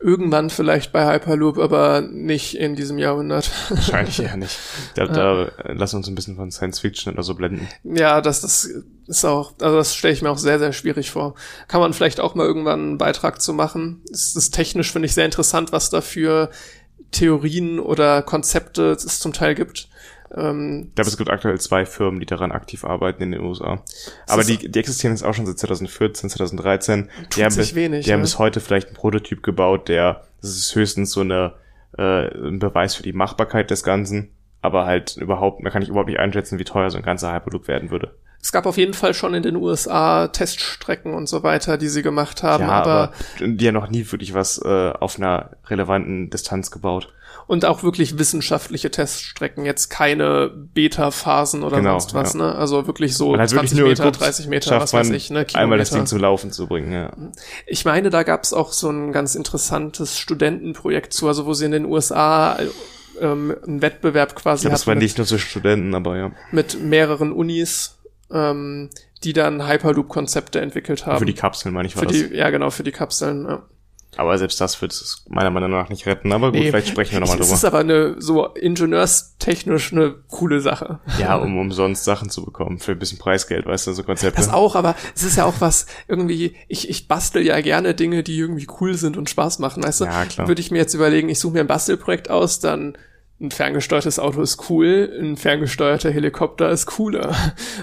Irgendwann vielleicht bei Hyperloop, aber nicht in diesem Jahrhundert. Wahrscheinlich eher nicht. Da, da ja. lass uns ein bisschen von Science Fiction oder so blenden. Ja, das, das ist auch, also das stelle ich mir auch sehr, sehr schwierig vor. Kann man vielleicht auch mal irgendwann einen Beitrag zu machen. Es ist technisch, finde ich, sehr interessant, was da für Theorien oder Konzepte es zum Teil gibt. Ähm, ich glaube, es gibt aktuell zwei Firmen, die daran aktiv arbeiten in den USA. Aber die, die existieren jetzt auch schon seit 2014, 2013. Die haben, bis, wenig, die haben ne? bis heute vielleicht einen Prototyp gebaut, der, das ist höchstens so eine, äh, ein Beweis für die Machbarkeit des Ganzen. Aber halt überhaupt, man kann nicht überhaupt nicht einschätzen, wie teuer so ein ganzer Hyperloop werden würde. Es gab auf jeden Fall schon in den USA Teststrecken und so weiter, die sie gemacht haben, ja, aber, aber die haben noch nie wirklich was äh, auf einer relevanten Distanz gebaut und auch wirklich wissenschaftliche Teststrecken, jetzt keine Beta-Phasen oder genau, sonst was, ja. ne? Also wirklich so 20 wirklich Meter, guckt, 30 Meter, was weiß ich, ne? Kilometer. Einmal das Ding zum Laufen zu bringen, ja. Ich meine, da gab es auch so ein ganz interessantes Studentenprojekt zu, also wo sie in den USA ähm, einen Wettbewerb quasi ja, das war nicht nur so Studenten, aber ja. Mit mehreren Unis, ähm, die dann Hyperloop-Konzepte entwickelt haben. Für die Kapseln, meine ich, war für das. Die, ja, genau, für die Kapseln, ja. Aber selbst das wird es meiner Meinung nach nicht retten. Aber gut, nee, vielleicht sprechen wir nochmal drüber. Das ist aber eine so ingenieurstechnisch eine coole Sache. Ja, um umsonst Sachen zu bekommen für ein bisschen Preisgeld, weißt du, so Konzepte. Das auch, aber es ist ja auch was, irgendwie, ich, ich bastel ja gerne Dinge, die irgendwie cool sind und Spaß machen, weißt du? Ja, klar. Würde ich mir jetzt überlegen, ich suche mir ein Bastelprojekt aus, dann ein ferngesteuertes Auto ist cool, ein ferngesteuerter Helikopter ist cooler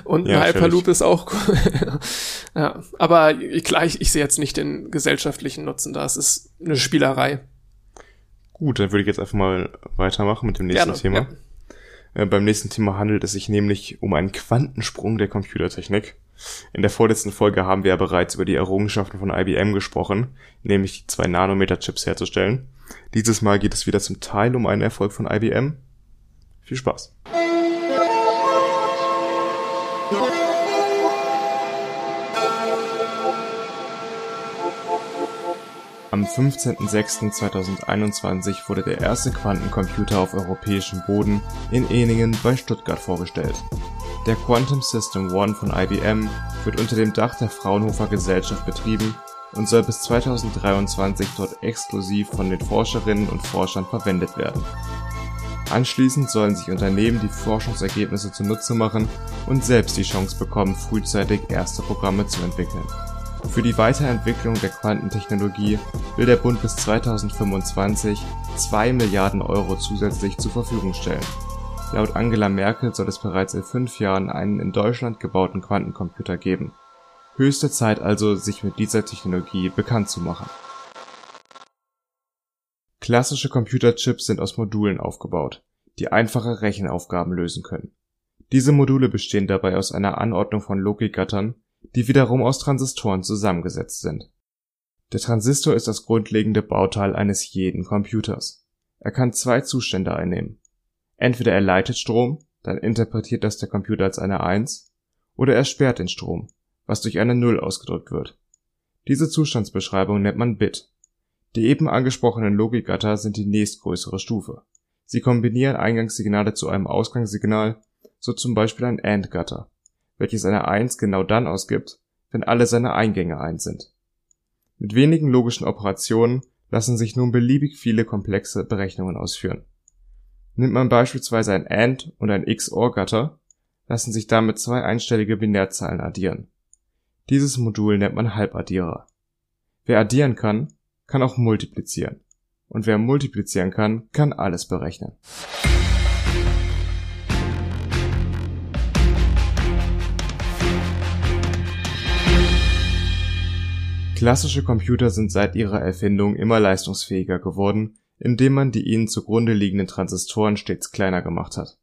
und ja, ein Hyperloop ist auch cool. ja, aber klar, ich, ich sehe jetzt nicht den gesellschaftlichen Nutzen da. Es ist eine Spielerei. Gut, dann würde ich jetzt einfach mal weitermachen mit dem nächsten Gerne, Thema. Ja. Äh, beim nächsten Thema handelt es sich nämlich um einen Quantensprung der Computertechnik. In der vorletzten Folge haben wir ja bereits über die Errungenschaften von IBM gesprochen, nämlich die 2 Nanometer Chips herzustellen. Dieses Mal geht es wieder zum Teil um einen Erfolg von IBM. Viel Spaß! Am 15.06.2021 wurde der erste Quantencomputer auf europäischem Boden in Eningen bei Stuttgart vorgestellt. Der Quantum System One von IBM wird unter dem Dach der Fraunhofer Gesellschaft betrieben und soll bis 2023 dort exklusiv von den Forscherinnen und Forschern verwendet werden. Anschließend sollen sich Unternehmen die Forschungsergebnisse zunutze machen und selbst die Chance bekommen, frühzeitig erste Programme zu entwickeln. Für die Weiterentwicklung der Quantentechnologie will der Bund bis 2025 2 Milliarden Euro zusätzlich zur Verfügung stellen. Laut Angela Merkel soll es bereits in fünf Jahren einen in Deutschland gebauten Quantencomputer geben Höchste Zeit also, sich mit dieser Technologie bekannt zu machen. Klassische Computerchips sind aus Modulen aufgebaut, die einfache Rechenaufgaben lösen können. Diese Module bestehen dabei aus einer Anordnung von Logikgattern, die wiederum aus Transistoren zusammengesetzt sind. Der Transistor ist das grundlegende Bauteil eines jeden Computers. Er kann zwei Zustände einnehmen. Entweder er leitet Strom, dann interpretiert das der Computer als eine 1, oder er sperrt den Strom, was durch eine Null ausgedrückt wird. Diese Zustandsbeschreibung nennt man Bit. Die eben angesprochenen Logikgatter sind die nächstgrößere Stufe. Sie kombinieren Eingangssignale zu einem Ausgangssignal, so zum Beispiel ein AND-Gatter, welches eine 1 genau dann ausgibt, wenn alle seine Eingänge 1 sind. Mit wenigen logischen Operationen lassen sich nun beliebig viele komplexe Berechnungen ausführen. Nimmt man beispielsweise ein AND und ein XOR-Gatter, lassen sich damit zwei einstellige Binärzahlen addieren dieses Modul nennt man Halbaddierer. Wer addieren kann, kann auch multiplizieren. Und wer multiplizieren kann, kann alles berechnen. Klassische Computer sind seit ihrer Erfindung immer leistungsfähiger geworden, indem man die ihnen zugrunde liegenden Transistoren stets kleiner gemacht hat.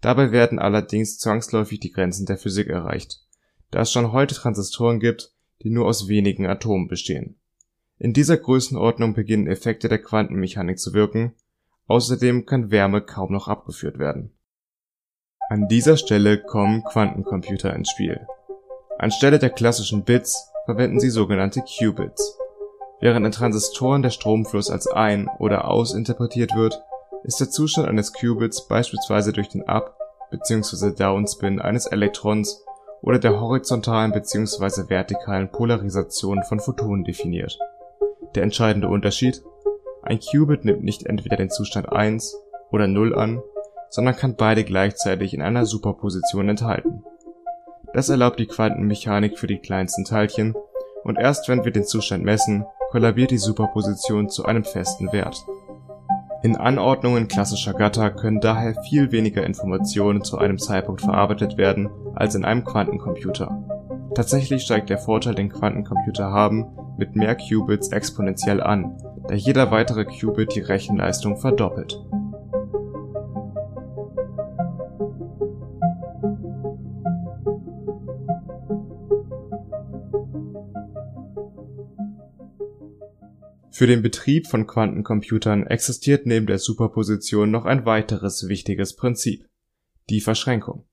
Dabei werden allerdings zwangsläufig die Grenzen der Physik erreicht, da es schon heute Transistoren gibt, die nur aus wenigen Atomen bestehen. In dieser Größenordnung beginnen Effekte der Quantenmechanik zu wirken, außerdem kann Wärme kaum noch abgeführt werden. An dieser Stelle kommen Quantencomputer ins Spiel. Anstelle der klassischen Bits verwenden sie sogenannte Qubits. Während in Transistoren der Stromfluss als ein oder aus interpretiert wird, ist der Zustand eines Qubits beispielsweise durch den Up bzw. Downspin eines Elektrons oder der horizontalen bzw. vertikalen Polarisation von Photonen definiert. Der entscheidende Unterschied? Ein Qubit nimmt nicht entweder den Zustand 1 oder 0 an, sondern kann beide gleichzeitig in einer Superposition enthalten das erlaubt die Quantenmechanik für die kleinsten Teilchen, und erst wenn wir den Zustand messen, kollabiert die Superposition zu einem festen Wert. In Anordnungen klassischer Gatter können daher viel weniger Informationen zu einem Zeitpunkt verarbeitet werden als in einem Quantencomputer. Tatsächlich steigt der Vorteil, den Quantencomputer haben, mit mehr Qubits exponentiell an, da jeder weitere Qubit die Rechenleistung verdoppelt Für den Betrieb von Quantencomputern existiert neben der Superposition noch ein weiteres wichtiges Prinzip: die Verschränkung.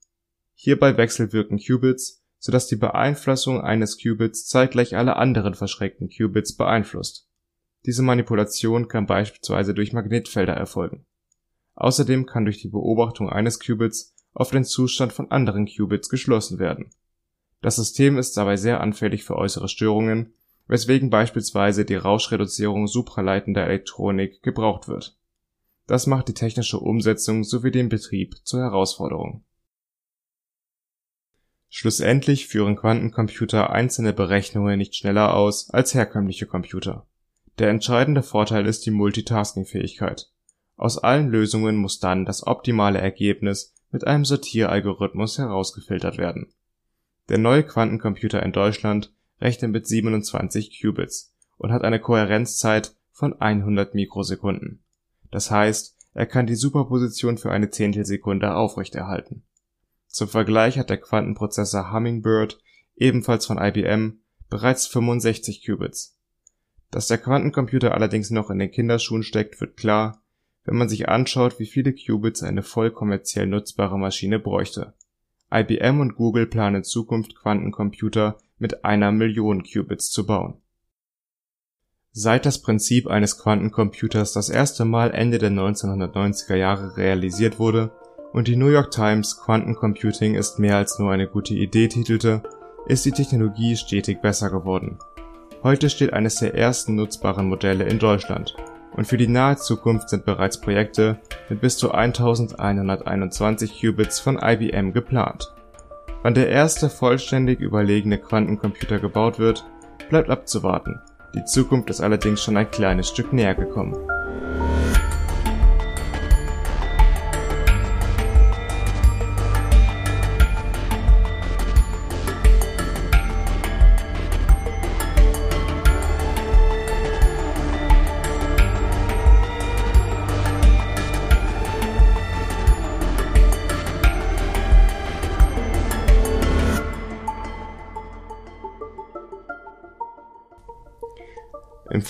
Hierbei wechselwirken Qubits, so dass die Beeinflussung eines Qubits zeitgleich alle anderen verschränkten Qubits beeinflusst. Diese Manipulation kann beispielsweise durch Magnetfelder erfolgen. Außerdem kann durch die Beobachtung eines Qubits auf den Zustand von anderen Qubits geschlossen werden. Das System ist dabei sehr anfällig für äußere Störungen weswegen beispielsweise die Rauschreduzierung supraleitender Elektronik gebraucht wird. Das macht die technische Umsetzung sowie den Betrieb zur Herausforderung. Schlussendlich führen Quantencomputer einzelne Berechnungen nicht schneller aus als herkömmliche Computer. Der entscheidende Vorteil ist die Multitasking-Fähigkeit. Aus allen Lösungen muss dann das optimale Ergebnis mit einem Sortieralgorithmus herausgefiltert werden. Der neue Quantencomputer in Deutschland rechnet mit 27 Qubits und hat eine Kohärenzzeit von 100 Mikrosekunden. Das heißt, er kann die Superposition für eine Zehntelsekunde aufrechterhalten. Zum Vergleich hat der Quantenprozessor Hummingbird, ebenfalls von IBM, bereits 65 Qubits. Dass der Quantencomputer allerdings noch in den Kinderschuhen steckt, wird klar, wenn man sich anschaut, wie viele Qubits eine voll kommerziell nutzbare Maschine bräuchte. IBM und Google planen in Zukunft Quantencomputer mit einer Million Qubits zu bauen. Seit das Prinzip eines Quantencomputers das erste Mal Ende der 1990er Jahre realisiert wurde und die New York Times Quantencomputing ist mehr als nur eine gute Idee titelte, ist die Technologie stetig besser geworden. Heute steht eines der ersten nutzbaren Modelle in Deutschland und für die nahe Zukunft sind bereits Projekte mit bis zu 1121 Qubits von IBM geplant Wann der erste vollständig überlegene Quantencomputer gebaut wird, bleibt abzuwarten, die Zukunft ist allerdings schon ein kleines Stück näher gekommen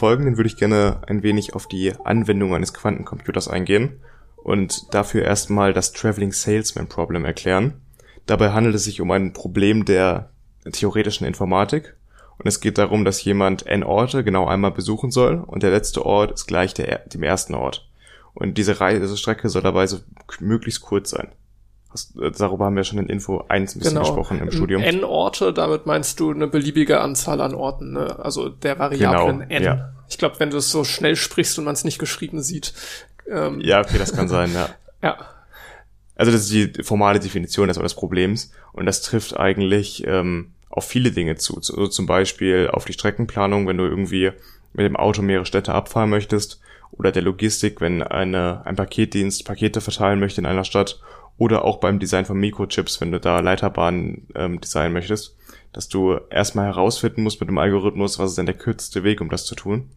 Folgenden würde ich gerne ein wenig auf die Anwendung eines Quantencomputers eingehen und dafür erstmal das Traveling Salesman Problem erklären. Dabei handelt es sich um ein Problem der theoretischen Informatik und es geht darum, dass jemand n Orte genau einmal besuchen soll und der letzte Ort ist gleich der, dem ersten Ort. Und diese Reisestrecke soll dabei so möglichst kurz sein. Hast, äh, darüber haben wir schon in Info 1 ein bisschen genau. gesprochen im Studium. N-Orte, damit meinst du eine beliebige Anzahl an Orten, ne? also der Variablen genau, N. Ja. Ich glaube, wenn du es so schnell sprichst und man es nicht geschrieben sieht. Ähm, ja, okay, das kann sein, ja. ja. Also das ist die formale Definition des, des Problems und das trifft eigentlich ähm, auf viele Dinge zu. Also zum Beispiel auf die Streckenplanung, wenn du irgendwie mit dem Auto mehrere Städte abfahren möchtest, oder der Logistik, wenn eine, ein Paketdienst Pakete verteilen möchte in einer Stadt, oder auch beim Design von Mikrochips, wenn du da Leiterbahnen ähm, designen möchtest, dass du erstmal herausfinden musst mit dem Algorithmus, was ist denn der kürzeste Weg, um das zu tun.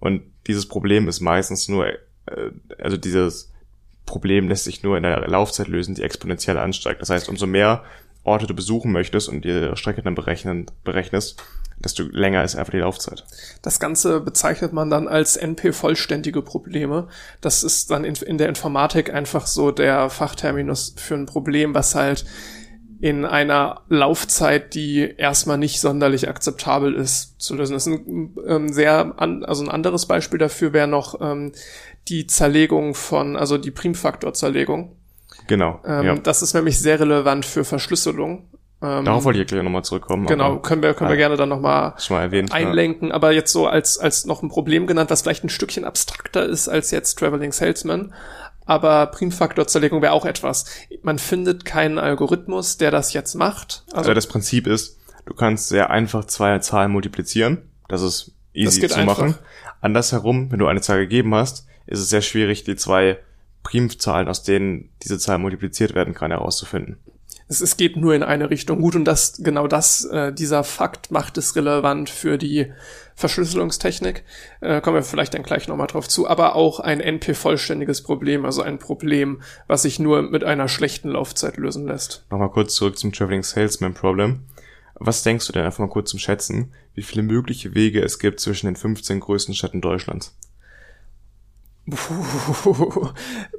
Und dieses Problem ist meistens nur, äh, also dieses Problem lässt sich nur in der Laufzeit lösen, die exponentiell ansteigt. Das heißt, umso mehr Orte du besuchen möchtest und die Strecke dann berechnen, berechnest, desto länger ist einfach die Laufzeit. Das Ganze bezeichnet man dann als NP-vollständige Probleme. Das ist dann in, in der Informatik einfach so der Fachterminus für ein Problem, was halt in einer Laufzeit, die erstmal nicht sonderlich akzeptabel ist, zu lösen. Das ist ein ähm, sehr, an, also ein anderes Beispiel dafür wäre noch ähm, die Zerlegung von, also die Primfaktorzerlegung. Genau. Ähm, ja. Das ist nämlich sehr relevant für Verschlüsselung. Ähm, Darauf wollte ich gleich nochmal zurückkommen. Genau, können wir, können wir gerne dann nochmal einlenken. Ja. Aber jetzt so als, als noch ein Problem genannt, was vielleicht ein Stückchen abstrakter ist als jetzt Traveling Salesman. Aber Primfaktorzerlegung wäre auch etwas. Man findet keinen Algorithmus, der das jetzt macht. Also, also das Prinzip ist, du kannst sehr einfach zwei Zahlen multiplizieren. Das ist easy das zu einfach. machen. Andersherum, wenn du eine Zahl gegeben hast, ist es sehr schwierig, die zwei Primzahlen, aus denen diese Zahl multipliziert werden kann, herauszufinden. Es, es geht nur in eine Richtung. Gut, und das, genau das, äh, dieser Fakt macht es relevant für die Verschlüsselungstechnik. Äh, kommen wir vielleicht dann gleich nochmal drauf zu, aber auch ein NP-vollständiges Problem, also ein Problem, was sich nur mit einer schlechten Laufzeit lösen lässt. Nochmal kurz zurück zum Traveling Salesman Problem. Was denkst du denn einfach mal kurz zum Schätzen, wie viele mögliche Wege es gibt zwischen den 15 größten Städten Deutschlands? Puh,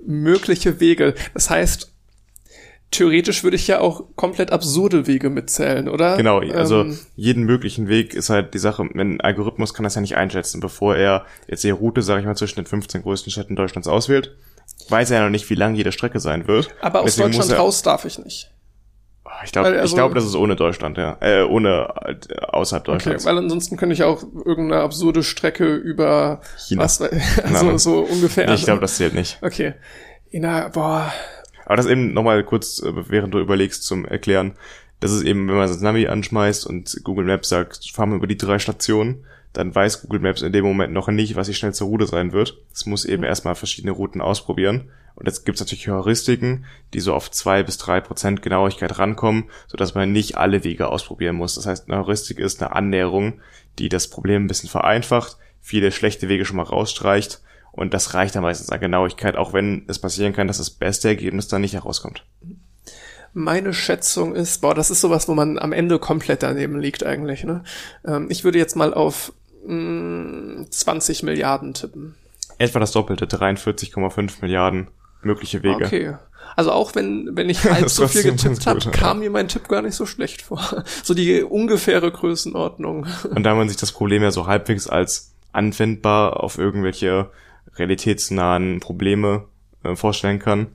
mögliche Wege. Das heißt, theoretisch würde ich ja auch komplett absurde Wege mitzählen, oder? Genau, also ähm, jeden möglichen Weg ist halt die Sache, ein Algorithmus kann das ja nicht einschätzen, bevor er jetzt die Route, sage ich mal, zwischen den 15 größten Städten Deutschlands auswählt, weiß er ja noch nicht, wie lang jede Strecke sein wird. Aber aus Deswegen Deutschland raus darf ich nicht. Ich glaube, also, ich glaube, das ist ohne Deutschland, ja, äh, ohne äh, außerhalb Deutschlands. Okay, weil ansonsten könnte ich auch irgendeine absurde Strecke über China, was, also nee, so ungefähr. Nee, ich glaube, das zählt nicht. Okay, Ina, boah. Aber das eben nochmal kurz, äh, während du überlegst, zum Erklären. Das ist eben, wenn man das Navi anschmeißt und Google Maps sagt, fahren wir über die drei Stationen, dann weiß Google Maps in dem Moment noch nicht, was die schnellste Route sein wird. Es muss eben mhm. erstmal verschiedene Routen ausprobieren. Und jetzt gibt es natürlich Heuristiken, die so auf zwei bis drei Prozent Genauigkeit rankommen, sodass man nicht alle Wege ausprobieren muss. Das heißt, eine Heuristik ist eine Annäherung, die das Problem ein bisschen vereinfacht, viele schlechte Wege schon mal rausstreicht. Und das reicht dann meistens an Genauigkeit, auch wenn es passieren kann, dass das beste Ergebnis dann nicht herauskommt. Meine Schätzung ist, boah, das ist sowas, wo man am Ende komplett daneben liegt eigentlich. Ne? Ähm, ich würde jetzt mal auf mh, mm, 20 Milliarden tippen. Etwa das Doppelte, 43,5 Milliarden mögliche Wege. Okay. Also auch wenn, wenn ich halb so viel getippt habe, kam mir mein Tipp gar nicht so schlecht vor. So die ungefähre Größenordnung. Und da man sich das Problem ja so halbwegs als anwendbar auf irgendwelche realitätsnahen Probleme äh, vorstellen kann,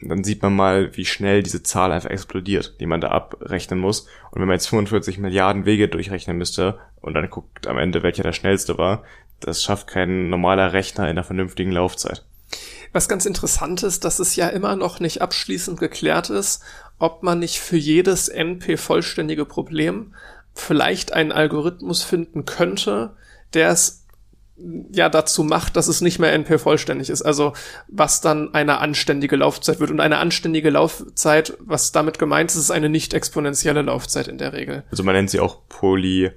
dann sieht man mal, wie schnell diese Zahl einfach explodiert, die man da abrechnen muss. Und wenn man jetzt 45 Milliarden Wege durchrechnen müsste und dann guckt am Ende, welcher der schnellste war, das schafft kein normaler Rechner in einer vernünftigen Laufzeit. Was ganz interessant ist, dass es ja immer noch nicht abschließend geklärt ist, ob man nicht für jedes NP-vollständige Problem vielleicht einen Algorithmus finden könnte, der es ja dazu macht, dass es nicht mehr NP vollständig ist. Also was dann eine anständige Laufzeit wird. Und eine anständige Laufzeit, was damit gemeint ist, ist eine nicht exponentielle Laufzeit in der Regel. Also man nennt sie auch Poly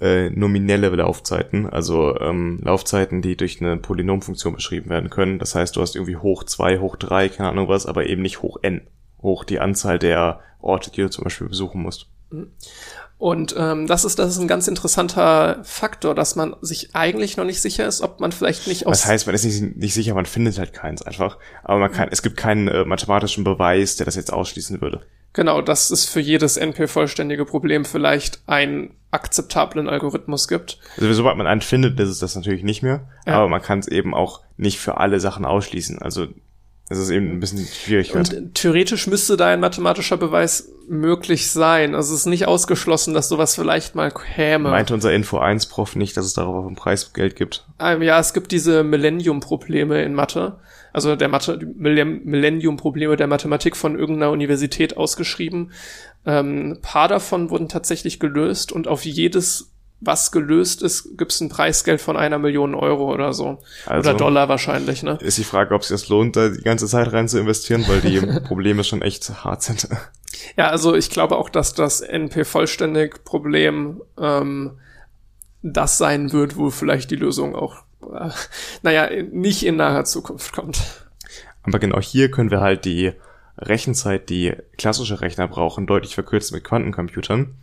äh, nominelle Laufzeiten, also ähm, Laufzeiten, die durch eine Polynomfunktion beschrieben werden können. Das heißt, du hast irgendwie hoch zwei, hoch drei, keine Ahnung was, aber eben nicht hoch n, hoch die Anzahl der Orte, die du zum Beispiel besuchen musst. Und ähm, das ist das ist ein ganz interessanter Faktor, dass man sich eigentlich noch nicht sicher ist, ob man vielleicht nicht aus. Das heißt, man ist nicht, nicht sicher, man findet halt keins einfach. Aber man kann, es gibt keinen äh, mathematischen Beweis, der das jetzt ausschließen würde. Genau, dass es für jedes NP-vollständige Problem vielleicht einen akzeptablen Algorithmus gibt. Also sobald man einen findet, ist es das natürlich nicht mehr. Ja. Aber man kann es eben auch nicht für alle Sachen ausschließen. Also Es ist eben ein bisschen Schwierigkeit. Und theoretisch müsste da ein mathematischer Beweis möglich sein. Also es ist nicht ausgeschlossen, dass sowas vielleicht mal käme. Meinte unser Info 1 Prof nicht, dass es darauf ein Preisgeld gibt? Ähm, ja, es gibt diese Millennium-Probleme in Mathe. Also der Mathe, Millennium-Probleme der Mathematik von irgendeiner Universität ausgeschrieben. Ähm, ein paar davon wurden tatsächlich gelöst und auf jedes was gelöst ist, gibt es ein Preisgeld von einer Million Euro oder so. Also oder Dollar wahrscheinlich, ne? Ist die Frage, ob es sich lohnt, da die ganze Zeit rein zu investieren, weil die Probleme schon echt hart sind. Ja, also ich glaube auch, dass das NP-Vollständig-Problem ähm, das sein wird, wo vielleicht die Lösung auch, äh, naja, nicht in naher Zukunft kommt. Aber genau hier können wir halt die Rechenzeit, die klassische Rechner brauchen, deutlich verkürzen mit Quantencomputern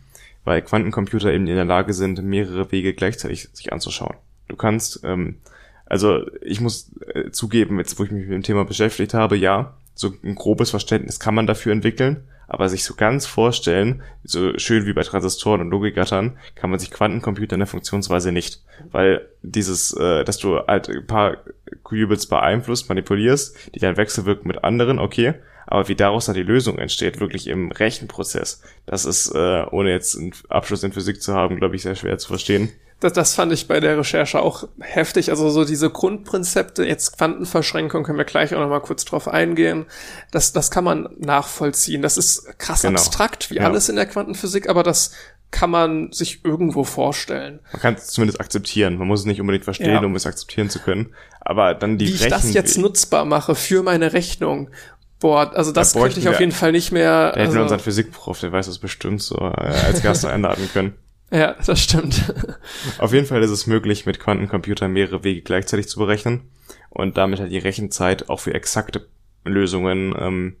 weil Quantencomputer eben in der Lage sind, mehrere Wege gleichzeitig sich anzuschauen. Du kannst, ähm, also ich muss äh, zugeben, jetzt wo ich mich mit dem Thema beschäftigt habe, ja, so ein grobes Verständnis kann man dafür entwickeln, aber sich so ganz vorstellen, so schön wie bei Transistoren und Logikgattern, kann man sich Quantencomputer in der Funktionsweise nicht. Weil dieses, äh, dass du halt ein paar Qubits beeinflusst, manipulierst, die dann wechselwirken mit anderen, okay, aber wie daraus dann die Lösung entsteht, wirklich im Rechenprozess, das ist, äh, ohne jetzt einen Abschluss in Physik zu haben, glaube ich, sehr schwer zu verstehen. Das, das fand ich bei der Recherche auch heftig. Also so diese Grundprinzipte, jetzt Quantenverschränkung, können wir gleich auch noch mal kurz drauf eingehen. Das, das kann man nachvollziehen. Das ist krass genau. abstrakt, wie ja. alles in der Quantenphysik, aber das kann man sich irgendwo vorstellen. Man kann es zumindest akzeptieren. Man muss es nicht unbedingt verstehen, ja. um es akzeptieren zu können. Aber dann die Wie ich Rechen das jetzt nutzbar mache für meine Rechnung Boah, also das da könnte ich auf jeden Fall nicht mehr. Da hätten also, wir unseren Physikprof, der weiß das bestimmt so, äh, als Gast einladen können. Ja, das stimmt. Auf jeden Fall ist es möglich, mit Quantencomputern mehrere Wege gleichzeitig zu berechnen und damit halt die Rechenzeit auch für exakte Lösungen ähm,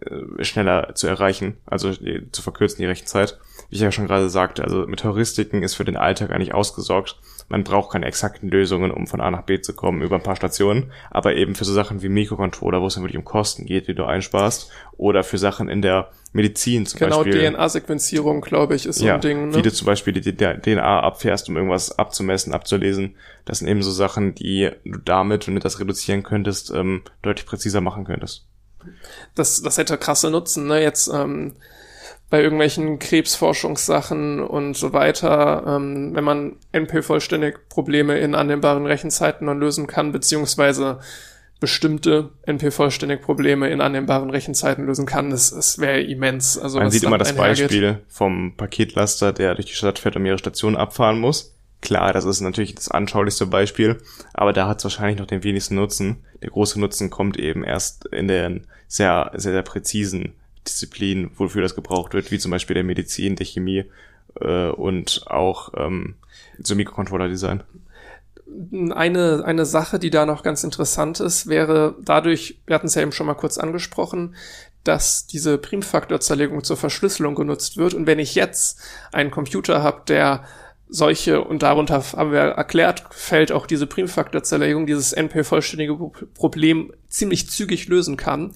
äh, schneller zu erreichen, also die, zu verkürzen die Rechenzeit. Wie ich ja schon gerade sagte, also mit Heuristiken ist für den Alltag eigentlich ausgesorgt man braucht keine exakten Lösungen, um von A nach B zu kommen über ein paar Stationen, aber eben für so Sachen wie Mikrocontroller, wo es dann wirklich um Kosten geht, die du einsparst, oder für Sachen in der Medizin zum genau, Beispiel. Genau, DNA-Sequenzierung, glaube ich, ist so ja, ein Ding. Ne? Wie du zum Beispiel die DNA abfährst, um irgendwas abzumessen, abzulesen. Das sind eben so Sachen, die du damit, wenn du das reduzieren könntest, ähm, deutlich präziser machen könntest. Das, das hätte krasse Nutzen, ne? Jetzt ähm, bei irgendwelchen Krebsforschungssachen und so weiter, ähm, wenn man NP-vollständig Probleme in annehmbaren Rechenzeiten dann lösen kann, beziehungsweise bestimmte NP-vollständig Probleme in annehmbaren Rechenzeiten lösen kann, das, das wäre immens. Also Man sieht immer das Beispiel vom Paketlaster, der durch die Stadt fährt und mehrere Stationen abfahren muss. Klar, das ist natürlich das anschaulichste Beispiel, aber da hat es wahrscheinlich noch den wenigsten Nutzen. Der große Nutzen kommt eben erst in den sehr, sehr, sehr präzisen Disziplinen, wofür das gebraucht wird, wie zum Beispiel der Medizin, der Chemie äh, und auch ähm, so Mikrocontroller-Design. Eine, eine Sache, die da noch ganz interessant ist, wäre dadurch, wir hatten es ja eben schon mal kurz angesprochen, dass diese Primfaktorzerlegung zur Verschlüsselung genutzt wird. Und wenn ich jetzt einen Computer habe, der solche, und darunter haben wir erklärt, fällt auch diese Primfaktorzerlegung, dieses NP-vollständige Problem ziemlich zügig lösen kann,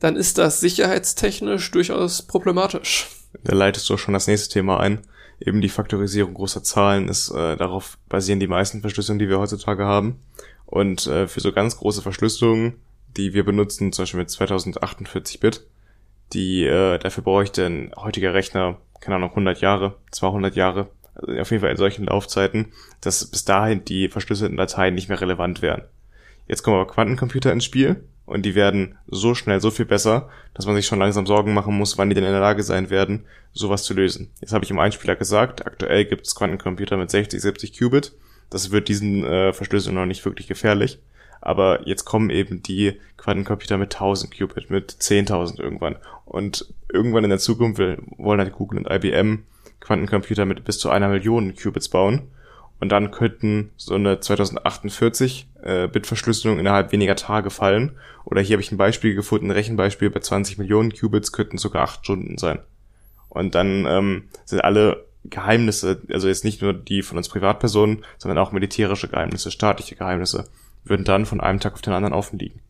dann ist das sicherheitstechnisch durchaus problematisch. Da leitest du schon das nächste Thema ein. Eben die Faktorisierung großer Zahlen ist, äh, darauf basieren die meisten Verschlüsselungen, die wir heutzutage haben. Und äh, für so ganz große Verschlüsselungen, die wir benutzen, zum Beispiel mit 2048 Bit, die, äh, dafür bräuchte ein heutiger Rechner, keine Ahnung, 100 Jahre, 200 Jahre, also auf jeden Fall in solchen Laufzeiten, dass bis dahin die verschlüsselten Dateien nicht mehr relevant wären. Jetzt kommen aber Quantencomputer ins Spiel und die werden so schnell so viel besser, dass man sich schon langsam Sorgen machen muss, wann die denn in der Lage sein werden, sowas zu lösen. Jetzt habe ich im Einspieler gesagt, aktuell gibt es Quantencomputer mit 60, 70 Qubit. Das wird diesen äh, Verschlüsselungen noch nicht wirklich gefährlich. Aber jetzt kommen eben die Quantencomputer mit 1000 Qubit, mit 10.000 irgendwann. Und irgendwann in der Zukunft wollen halt Google und IBM Quantencomputer mit bis zu einer Million Qubits bauen. Und dann könnten so eine 2048 äh, Bit-Verschlüsselung innerhalb weniger Tage fallen. Oder hier habe ich ein Beispiel gefunden, ein Rechenbeispiel bei 20 Millionen Qubits könnten sogar acht Stunden sein. Und dann ähm, sind alle Geheimnisse, also jetzt nicht nur die von uns Privatpersonen, sondern auch militärische Geheimnisse, staatliche Geheimnisse, würden dann von einem Tag auf den anderen offen liegen.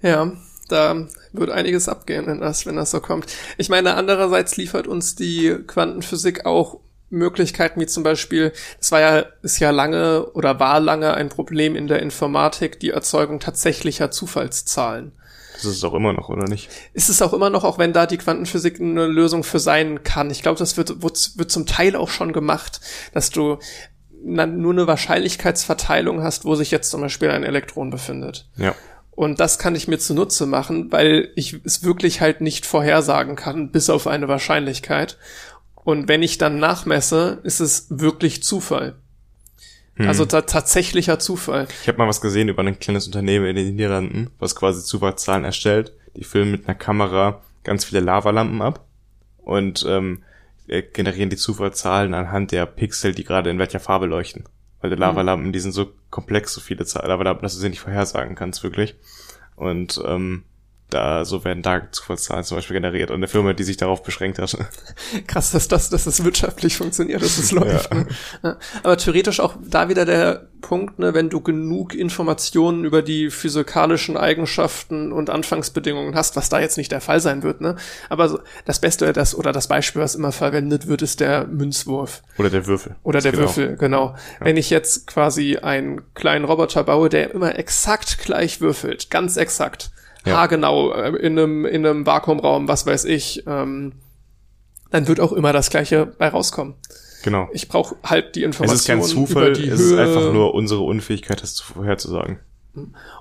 Ja, da wird einiges abgehen, wenn das, wenn das so kommt. Ich meine, andererseits liefert uns die Quantenphysik auch Möglichkeiten wie zum Beispiel, es war ja, ist ja lange oder war lange ein Problem in der Informatik, die Erzeugung tatsächlicher Zufallszahlen. Das ist es auch immer noch, oder nicht? Ist es auch immer noch, auch wenn da die Quantenphysik eine Lösung für sein kann. Ich glaube, das wird, wird, wird zum Teil auch schon gemacht, dass du nur eine Wahrscheinlichkeitsverteilung hast, wo sich jetzt zum Beispiel ein Elektron befindet. Ja. Und das kann ich mir zunutze machen, weil ich es wirklich halt nicht vorhersagen kann, bis auf eine Wahrscheinlichkeit. Und wenn ich dann nachmesse, ist es wirklich Zufall. Hm. Also tatsächlicher Zufall. Ich habe mal was gesehen über ein kleines Unternehmen in den Niederlanden, was quasi Zufallszahlen erstellt. Die filmen mit einer Kamera ganz viele Lavalampen ab und ähm, generieren die Zufallszahlen anhand der Pixel, die gerade in welcher Farbe leuchten. Weil die hm. Lavalampen, die sind so komplex, so viele Lavalampen, dass du sie nicht vorhersagen kannst, wirklich. Und ähm, da so werden da Zufallszahlen zum Beispiel generiert und eine Firma, die sich darauf beschränkt hat. Krass, dass das, dass das wirtschaftlich funktioniert, dass es läuft. Ja. Ne? Aber theoretisch auch da wieder der Punkt, ne, wenn du genug Informationen über die physikalischen Eigenschaften und Anfangsbedingungen hast, was da jetzt nicht der Fall sein wird, ne? Aber so, das Beste, das oder das Beispiel, was immer verwendet wird, ist der Münzwurf. Oder der Würfel. Oder der genau. Würfel, genau. Ja. Wenn ich jetzt quasi einen kleinen Roboter baue, der immer exakt gleich würfelt, ganz exakt, ja. haargenau äh, in einem, in einem Vakuumraum, was weiß ich, ähm, dann wird auch immer das Gleiche bei rauskommen. Genau. Ich brauche halt die Information. Es ist kein Zufall, es Höhe. ist einfach nur unsere Unfähigkeit, das vorherzusagen.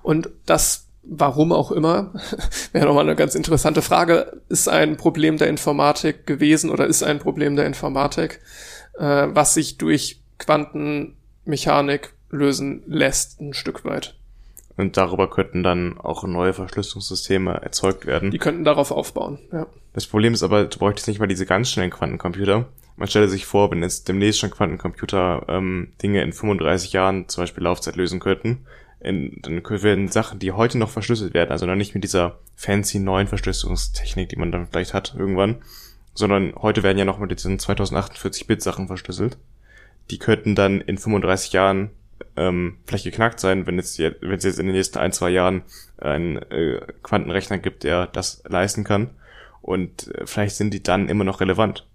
Und das, warum auch immer, wäre nochmal eine ganz interessante Frage, ist ein Problem der Informatik gewesen oder ist ein Problem der Informatik, äh, was sich durch Quantenmechanik lösen lässt, ein Stück weit. Und darüber könnten dann auch neue Verschlüsselungssysteme erzeugt werden. Die könnten darauf aufbauen, ja. Das Problem ist aber, du bräuchtest nicht mal diese ganz schnellen Quantencomputer. Man stelle sich vor, wenn jetzt demnächst schon Quantencomputer ähm, Dinge in 35 Jahren zum Beispiel Laufzeit lösen könnten, in, dann werden Sachen, die heute noch verschlüsselt werden, also noch nicht mit dieser fancy neuen Verschlüsselungstechnik, die man dann vielleicht hat irgendwann, sondern heute werden ja noch mit diesen 2048-Bit-Sachen verschlüsselt. Die könnten dann in 35 Jahren ähm, vielleicht geknackt sein, wenn es jetzt, wenn es jetzt in den nächsten ein, zwei Jahren einen äh, Quantenrechner gibt, der das leisten kann. Und äh, vielleicht sind die dann immer noch relevant.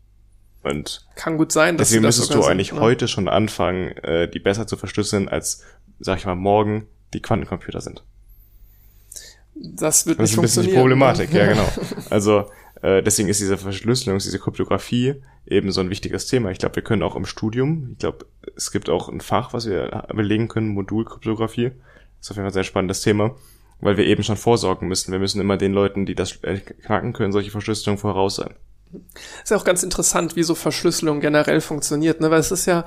Und kann gut sein. Dass deswegen das müsstest du eigentlich sind, ne? heute schon anfangen, äh, die besser zu verschlüsseln, als, sag ich mal, morgen die Quantencomputer sind. Das wird das nicht ist ein bisschen die Problematik, ja genau. Also äh, deswegen ist diese Verschlüsselung, diese Kryptographie eben so ein wichtiges Thema. Ich glaube, wir können auch im Studium, ich glaube, es gibt auch ein Fach, was wir belegen können, Modulkryptographie. Das ist auf jeden Fall ein sehr spannendes Thema, weil wir eben schon vorsorgen müssen. Wir müssen immer den Leuten, die das knacken können, solche Verschlüsselungen voraus sein. Ist ja auch ganz interessant, wie so Verschlüsselung generell funktioniert, ne? Weil es ist ja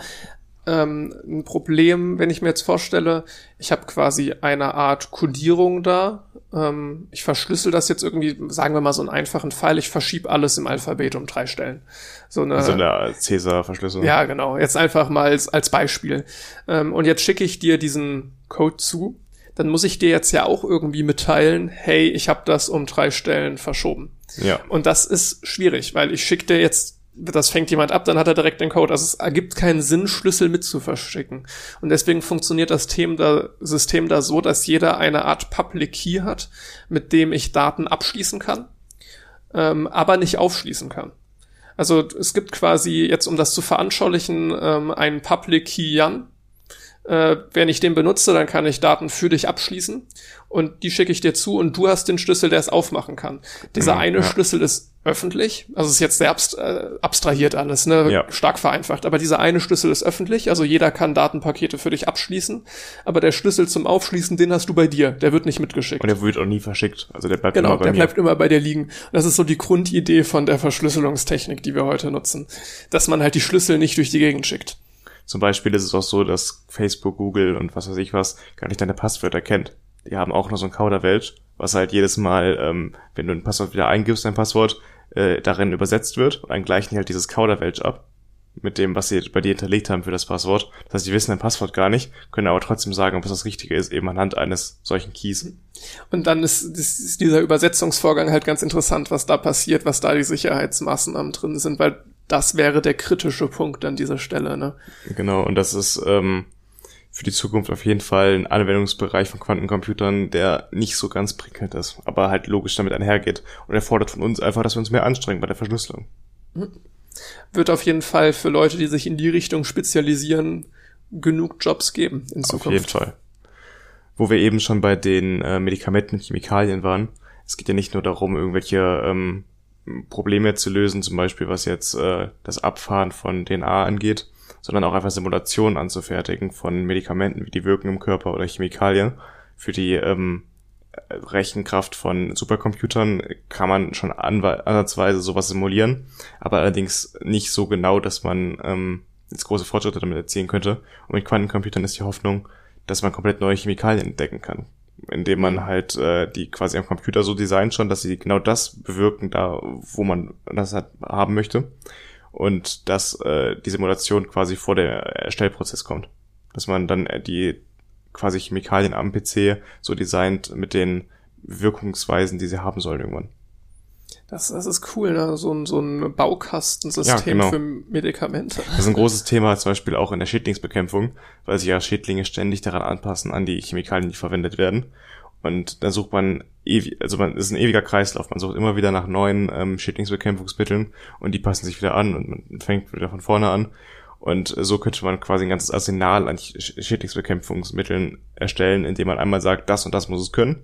ähm, ein Problem, wenn ich mir jetzt vorstelle, ich habe quasi eine Art Codierung da. Ähm, ich verschlüssel das jetzt irgendwie, sagen wir mal so einen einfachen Pfeil, ich verschiebe alles im Alphabet um drei Stellen. So eine, also eine Cäsar-Verschlüsselung. Ja, genau. Jetzt einfach mal als, als Beispiel. Ähm, und jetzt schicke ich dir diesen Code zu. Dann muss ich dir jetzt ja auch irgendwie mitteilen, hey, ich habe das um drei Stellen verschoben. Ja. Und das ist schwierig, weil ich schicke dir jetzt das fängt jemand ab, dann hat er direkt den Code. Also es ergibt keinen Sinn, Schlüssel mit zu verschicken. Und deswegen funktioniert das System da, System da so, dass jeder eine Art Public Key hat, mit dem ich Daten abschließen kann, ähm, aber nicht aufschließen kann. Also es gibt quasi, jetzt um das zu veranschaulichen, ähm, einen Public Key Jan. Äh, wenn ich den benutze, dann kann ich Daten für dich abschließen und die schicke ich dir zu und du hast den Schlüssel, der es aufmachen kann. Dieser mhm, eine ja. Schlüssel ist öffentlich, also ist jetzt sehr abst äh, abstrahiert alles, ne, ja. stark vereinfacht, aber dieser eine Schlüssel ist öffentlich, also jeder kann Datenpakete für dich abschließen, aber der Schlüssel zum Aufschließen, den hast du bei dir, der wird nicht mitgeschickt. Und der wird auch nie verschickt, also der bleibt genau, immer bei der mir. bleibt immer bei dir liegen. Und das ist so die Grundidee von der Verschlüsselungstechnik, die wir heute nutzen, dass man halt die Schlüssel nicht durch die Gegend schickt. Zum Beispiel ist es auch so, dass Facebook, Google und was weiß ich was gar nicht deine Passwörter kennt die haben auch noch so ein Kauderwelsch, was halt jedes Mal, ähm, wenn du ein Passwort wieder eingibst, dein Passwort, äh, darin übersetzt wird und dann gleichen die halt dieses Kauderwelsch ab mit dem, was sie bei dir hinterlegt haben für das Passwort. Das heißt, die wissen dein Passwort gar nicht, können aber trotzdem sagen, ob es das Richtige ist, eben anhand eines solchen Keys. Und dann ist, ist dieser Übersetzungsvorgang halt ganz interessant, was da passiert, was da die Sicherheitsmaßnahmen drin sind, weil das wäre der kritische Punkt an dieser Stelle, ne? Genau, und das ist, ähm, für die Zukunft auf jeden Fall ein Anwendungsbereich von Quantencomputern, der nicht so ganz prickelnd ist, aber halt logisch damit einhergeht. Und er fordert von uns einfach, dass wir uns mehr anstrengen bei der Verschlüsselung. Wird auf jeden Fall für Leute, die sich in die Richtung spezialisieren, genug Jobs geben in Zukunft. Auf jeden Fall. Wo wir eben schon bei den äh, Medikamenten und Chemikalien waren. Es geht ja nicht nur darum, irgendwelche ähm, Probleme zu lösen, zum Beispiel was jetzt äh, das Abfahren von DNA angeht, sondern auch einfach Simulationen anzufertigen von Medikamenten, wie die wirken im Körper oder Chemikalien. Für die ähm, Rechenkraft von Supercomputern kann man schon ansatzweise sowas simulieren, aber allerdings nicht so genau, dass man ähm, jetzt große Fortschritte damit erzielen könnte. Und mit Quantencomputern ist die Hoffnung, dass man komplett neue Chemikalien entdecken kann, indem man halt äh, die quasi am Computer so designt schon, dass sie genau das bewirken, da wo man das halt haben möchte und dass äh, die Simulation quasi vor der Erstellprozess kommt, dass man dann äh, die quasi Chemikalien am PC so designt mit den Wirkungsweisen, die sie haben sollen irgendwann. Das, das ist cool, ne? so, ein, so ein Baukastensystem ja, genau. für Medikamente. Das ist ein großes Thema zum Beispiel auch in der Schädlingsbekämpfung, weil sich ja Schädlinge ständig daran anpassen, an die Chemikalien, die verwendet werden. Und dann sucht man ewig, also man ist ein ewiger Kreislauf. Man sucht immer wieder nach neuen ähm, Schädlingsbekämpfungsmitteln und die passen sich wieder an und man fängt wieder von vorne an. Und so könnte man quasi ein ganzes Arsenal an Schädlingsbekämpfungsmitteln erstellen, indem man einmal sagt, das und das muss es können.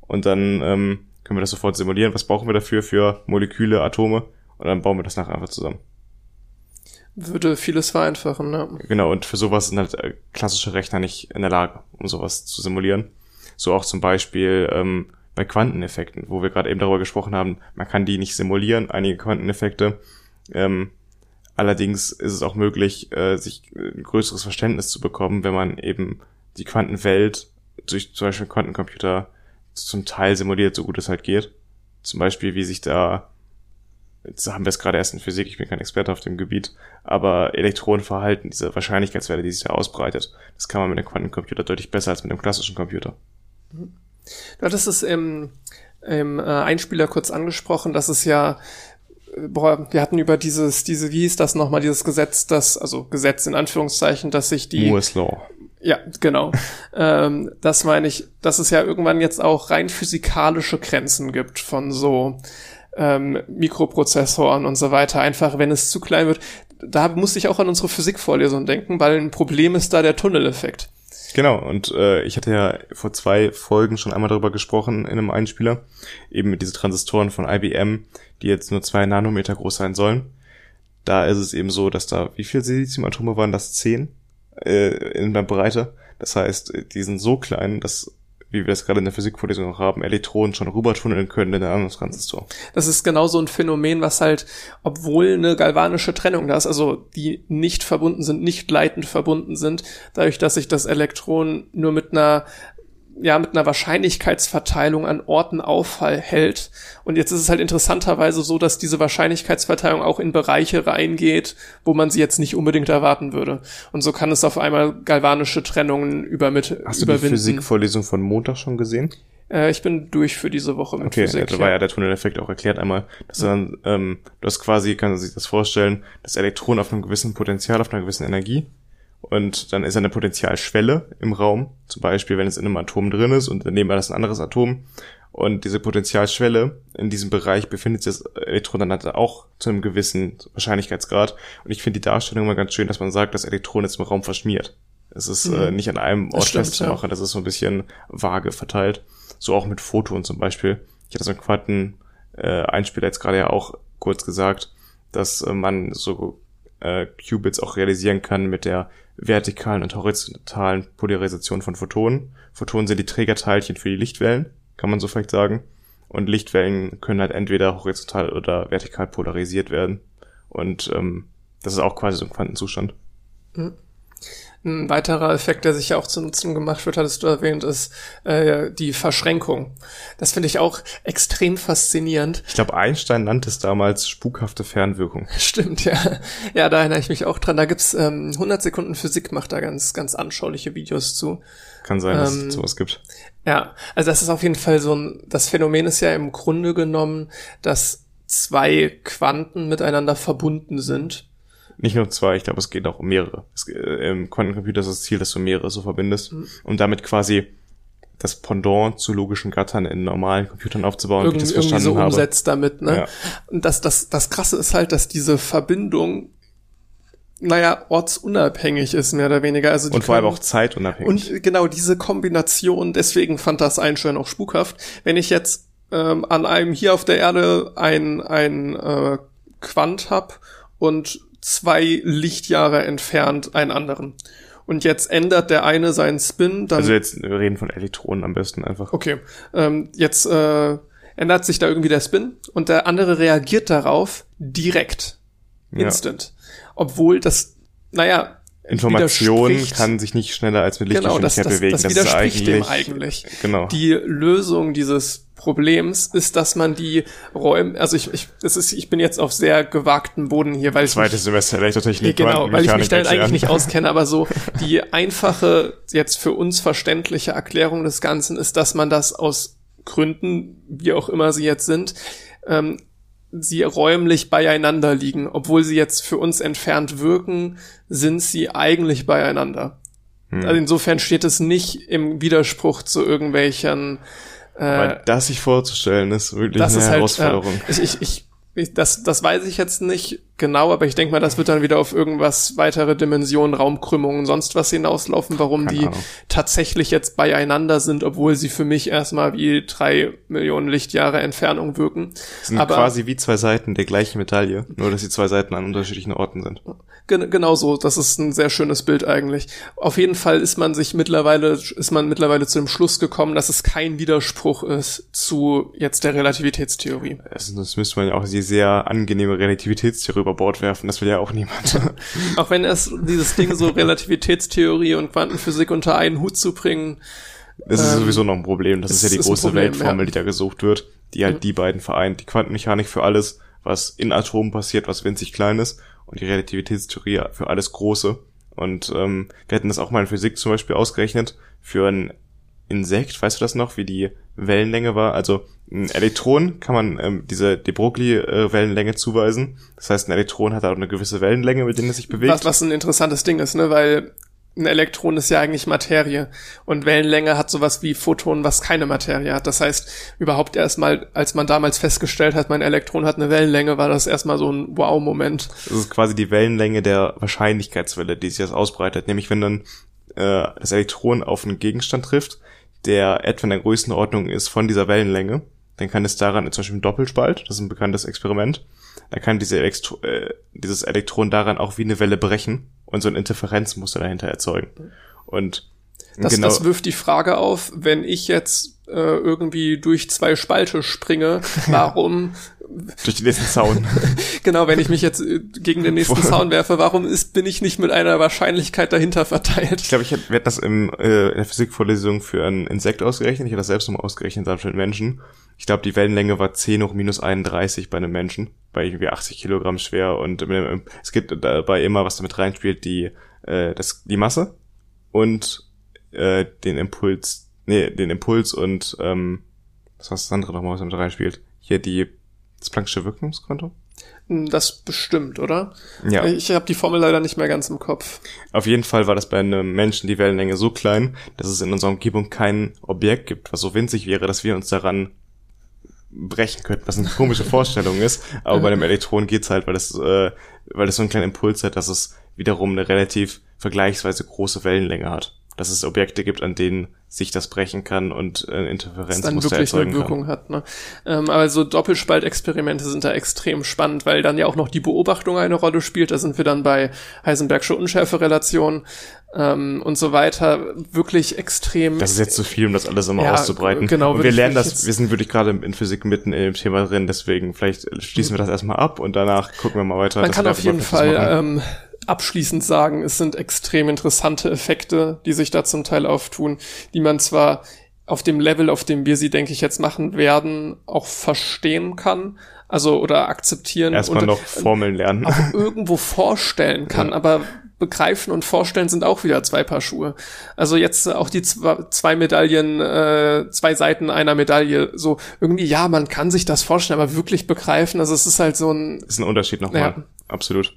Und dann ähm, können wir das sofort simulieren. Was brauchen wir dafür für Moleküle, Atome? Und dann bauen wir das nachher einfach zusammen. Würde vieles vereinfachen, ne? Genau, und für sowas sind halt äh, klassische Rechner nicht in der Lage, um sowas zu simulieren. So auch zum Beispiel ähm, bei Quanteneffekten, wo wir gerade eben darüber gesprochen haben, man kann die nicht simulieren, einige Quanteneffekte. Ähm, allerdings ist es auch möglich, äh, sich ein größeres Verständnis zu bekommen, wenn man eben die Quantenwelt durch zum Beispiel Quantencomputer zum Teil simuliert, so gut es halt geht. Zum Beispiel, wie sich da, jetzt haben wir es gerade erst in Physik, ich bin kein Experte auf dem Gebiet, aber Elektronenverhalten, diese Wahrscheinlichkeitswerte, die sich da ausbreitet, das kann man mit einem Quantencomputer deutlich besser als mit einem klassischen Computer. Du hattest es im, im äh, Einspieler kurz angesprochen, dass es ja äh, boah, wir hatten über dieses, diese, wie hieß das nochmal, dieses Gesetz, das, also Gesetz in Anführungszeichen, dass sich die Moore's Law. Ja, genau. ähm, das meine ich, dass es ja irgendwann jetzt auch rein physikalische Grenzen gibt von so ähm, Mikroprozessoren und so weiter. Einfach, wenn es zu klein wird. Da musste ich auch an unsere Physikvorlesung denken, weil ein Problem ist da der Tunneleffekt. Genau, und äh, ich hatte ja vor zwei Folgen schon einmal darüber gesprochen in einem Einspieler, eben mit diesen Transistoren von IBM, die jetzt nur zwei Nanometer groß sein sollen. Da ist es eben so, dass da, wie viel Siliziumatome waren das? Zehn? Äh, in der Breite. Das heißt, die sind so klein, dass wie wir das gerade in der Physikvorlesung auch haben, Elektronen schon rübertunneln können in der anderen Transistor. Das ist genau so ein Phänomen, was halt, obwohl eine galvanische Trennung da ist, also die nicht verbunden sind, nicht leitend verbunden sind, dadurch, dass sich das Elektron nur mit einer ja mit einer Wahrscheinlichkeitsverteilung an Orten aufhält. Und jetzt ist es halt interessanterweise so, dass diese Wahrscheinlichkeitsverteilung auch in Bereiche reingeht, wo man sie jetzt nicht unbedingt erwarten würde. Und so kann es auf einmal galvanische Trennungen übermit Hast überwinden. Hast du die Physikvorlesung von Montag schon gesehen? Äh, ich bin durch für diese Woche mit okay, Physik. Okay, da war ja der Tunneleffekt auch erklärt einmal. Dass ja. dann, ähm, du hast quasi, kann man sich das vorstellen, das Elektron auf einem gewissen Potenzial, auf einer gewissen Energie und dann ist eine Potentialschwelle im Raum, zum Beispiel wenn es in einem Atom drin ist und daneben ist ein anderes Atom. Und diese Potentialschwelle in diesem Bereich befindet sich das Elektron dann auch zu einem gewissen Wahrscheinlichkeitsgrad. Und ich finde die Darstellung immer ganz schön, dass man sagt, das Elektron ist im Raum verschmiert. Es ist mhm. äh, nicht an einem Ort festzumachen, das ist so ein bisschen vage verteilt. So auch mit Photon zum Beispiel. Ich hatte so einen Quanten äh, Einspieler jetzt gerade ja auch kurz gesagt, dass äh, man so äh, Qubits auch realisieren kann mit der vertikalen und horizontalen Polarisation von Photonen. Photonen sind die Trägerteilchen für die Lichtwellen, kann man so vielleicht sagen. Und Lichtwellen können halt entweder horizontal oder vertikal polarisiert werden. Und ähm, das ist auch quasi so ein Quantenzustand. Mhm. Ein weiterer Effekt, der sich ja auch zu Nutzen gemacht wird, hattest du erwähnt, ist äh, die Verschränkung. Das finde ich auch extrem faszinierend. Ich glaube, Einstein nannte es damals spukhafte Fernwirkung. Stimmt, ja. Ja, da erinnere ich mich auch dran. Da gibt's ähm, 100 Sekunden Physik, macht da ganz, ganz anschauliche Videos zu. Kann sein, dass ähm, es sowas gibt. Ja, also das ist auf jeden Fall so ein, das Phänomen ist ja im Grunde genommen, dass zwei Quanten miteinander verbunden sind nicht nur zwei, ich glaube, es geht auch um mehrere. Es, äh, Im Quantencomputer ist das Ziel, dass du mehrere so verbindest mhm. und damit quasi das Pendant zu logischen Gattern in normalen Computern aufzubauen, Irgend, wie ich das irgendwie verstanden so habe. umsetzt damit, ne? Ja. Und das, das, das krasse ist halt, dass diese Verbindung, naja, ortsunabhängig ist, mehr oder weniger. Also Und vor allem auch zeitunabhängig. Und genau diese Kombination, deswegen fand das Einstein auch spukhaft. Wenn ich jetzt ähm, an einem hier auf der Erde ein, ein äh, Quant hab und zwei Lichtjahre entfernt einen anderen. Und jetzt ändert der eine seinen Spin, dann also jetzt, wir reden von Elektronen am besten einfach. Okay, ähm, jetzt äh, ändert sich da irgendwie der Spin und der andere reagiert darauf direkt, Ja. instant. Obwohl das, naja, Information kann sich nicht schneller als mit genau, das, Lichtgeschwindigkeit das, bewegen. das widerspricht dem eigentlich. Genau. Die Lösung dieses Problems ist, dass man die Räume, also ich, ich, das ist, ich bin jetzt auf sehr gewagten Boden hier, weil ich mich- Zweites Semester Elektrotechnik. Genau, weil ich mich Quantenmechanik da eigentlich nicht auskenne, aber so die einfache, jetzt für uns verständliche Erklärung des Ganzen ist, dass man das aus Gründen, wie auch immer sie jetzt sind, ähm, sie räumlich beieinander liegen. Obwohl sie jetzt für uns entfernt wirken, sind sie eigentlich beieinander. Hm. Also insofern steht es nicht im Widerspruch zu irgendwelchen Aber äh, das sich vorzustellen, ist wirklich das eine ist halt, Herausforderung. äh, ich, ich, ich, das, das weiß ich jetzt nicht genau, aber ich denke mal, das wird dann wieder auf irgendwas weitere Dimensionen, Raumkrümmungen, sonst was hinauslaufen, warum Keine die Ahnung. tatsächlich jetzt beieinander sind, obwohl sie für mich erstmal wie drei Millionen Lichtjahre Entfernung wirken. Das sind aber quasi wie zwei Seiten der gleichen Medaille, nur dass die zwei Seiten an unterschiedlichen Orten sind. Gen genau so, das ist ein sehr schönes Bild eigentlich. Auf jeden Fall ist man sich mittlerweile, ist man mittlerweile zu dem Schluss gekommen, dass es kein Widerspruch ist zu jetzt der Relativitätstheorie. Also das müsste man ja auch die sehr angenehme Relativitätstheorie über Bord werfen, das will ja auch niemand. Auch wenn es dieses Ding so Relativitätstheorie und Quantenphysik unter einen Hut zu bringen, Das ist Ähm, sowieso noch ein Problem. Das ist ja die ist große Problem, Weltformel, ja. die da gesucht wird, die halt die beiden vereint. Die Quantenmechanik für alles, was in Atomen passiert, was winzig klein ist, und die Relativitätstheorie für alles Große. Und ähm, wir hatten das auch mal in Physik zum Beispiel ausgerechnet für ein Insekt, weißt du das noch, wie die Wellenlänge war? Also ein Elektron kann man ähm, diese de Broglie-Wellenlänge zuweisen. Das heißt, ein Elektron hat auch eine gewisse Wellenlänge, mit der es sich bewegt. was, was ein interessantes Ding ist, ne, weil ein Elektron ist ja eigentlich Materie und Wellenlänge hat sowas wie Photon, was keine Materie hat. Das heißt, überhaupt erstmal, als man damals festgestellt hat, mein Elektron hat eine Wellenlänge, war das erstmal so ein Wow-Moment. Das ist quasi die Wellenlänge der Wahrscheinlichkeitswelle, die sich das ausbreitet. Nämlich wenn dann äh, das Elektron auf einen Gegenstand trifft, der etwa in der Größenordnung ist von dieser Wellenlänge, dann kann es daran, zum Beispiel ein Doppelspalt, das ist ein bekanntes Experiment, dann kann diese Elektro äh, dieses Elektron daran auch wie eine Welle brechen und so ein Interferenzmuster dahinter erzeugen. Und Das, genau, das wirft die Frage auf, wenn ich jetzt äh, irgendwie durch zwei Spalte springe, warum durch den nächsten Zaun. Genau, wenn ich mich jetzt äh, gegen den nächsten Zaun werfe, warum ist, bin ich nicht mit einer Wahrscheinlichkeit dahinter verteilt? Ich glaube, ich hätte, das im, äh, in der Physikvorlesung für ein Insekt ausgerechnet. Ich hatte das selbst nochmal ausgerechnet, für einen Menschen. Ich glaube, die Wellenlänge war 10 hoch minus 31 bei einem Menschen, bei irgendwie 80 Kilogramm schwer. Und ähm, es gibt dabei immer, was damit reinspielt, die, äh, das, die Masse und äh, den Impuls, nee, den Impuls und ähm, was war das andere nochmal, was damit reinspielt? Hier die, das Planck'sche Wirkungskonto? Hm, Das bestimmt, oder? Ja. Ich habe die Formel leider nicht mehr ganz im Kopf. Auf jeden Fall war das bei einem Menschen die Wellenlänge so klein, dass es in unserer Umgebung kein Objekt gibt, was so winzig wäre, dass wir uns daran brechen könnten, was eine komische Vorstellung ist. Aber bei einem Elektron geht's halt, weil es, äh, weil es so einen kleinen Impuls hat, dass es wiederum eine relativ vergleichsweise große Wellenlänge hat. Dass es Objekte gibt, an denen sich das brechen kann und äh, dass dann Interferenzmuster wirklich eine erzeugen kann. Wirkung hat. Ne? Ähm, aber so Doppelspaltexperimente sind da extrem spannend, weil dann ja auch noch die Beobachtung eine Rolle spielt. Da sind wir dann bei Heisenbergsche Unschärferelation ähm, und so weiter. Wirklich extrem. Das ist jetzt zu viel, um das alles immer Ja, auszubreiten. genau, Und wir lernen das, wir sind wirklich gerade in Physik mitten in dem Thema drin, deswegen vielleicht schließen wir das erstmal ab und danach gucken wir mal weiter. Man kann auf jeden Fall ähm, abschließend sagen, es sind extrem interessante Effekte, die sich da zum Teil auftun, die man zwar auf dem Level, auf dem wir sie, denke ich, jetzt machen werden, auch verstehen kann, also oder akzeptieren Erstmal und noch Formeln lernen. auch irgendwo vorstellen kann, aber begreifen und vorstellen sind auch wieder zwei Paar Schuhe. Also jetzt auch die zwei, zwei Medaillen, äh, zwei Seiten einer Medaille, so irgendwie, ja, man kann sich das vorstellen, aber wirklich begreifen, also es ist halt so ein, ist ein Unterschied nochmal. Ja. Absolut.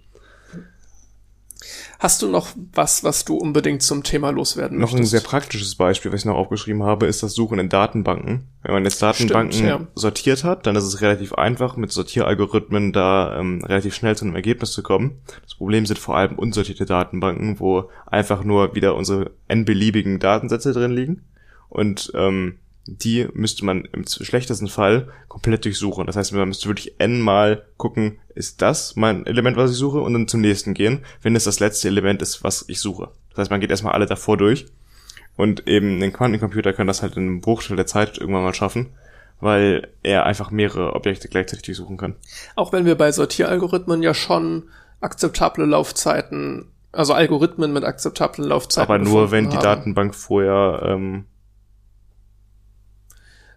Hast du noch was, was du unbedingt zum Thema loswerden Noch ein möchtest? sehr praktisches Beispiel, was ich noch aufgeschrieben habe, ist das Suchen in Datenbanken. Wenn man jetzt Datenbanken Stimmt, ja. sortiert hat, dann ist es relativ einfach, mit Sortieralgorithmen da ähm, relativ schnell zu einem Ergebnis zu kommen. Das Problem sind vor allem unsortierte Datenbanken, wo einfach nur wieder unsere n-beliebigen Datensätze drin liegen. Und ähm, die müsste man im schlechtesten Fall komplett durchsuchen. Das heißt, man müsste wirklich n-mal gucken, ist das mein Element, was ich suche, und dann zum nächsten gehen, wenn es das letzte Element ist, was ich suche. Das heißt, man geht erstmal alle davor durch. Und eben ein Quantencomputer kann das halt in einem Bruchteil der Zeit irgendwann mal schaffen, weil er einfach mehrere Objekte gleichzeitig durchsuchen kann. Auch wenn wir bei Sortieralgorithmen ja schon akzeptable Laufzeiten, also Algorithmen mit akzeptablen Laufzeiten. Aber nur, wenn die haben. Datenbank vorher ähm,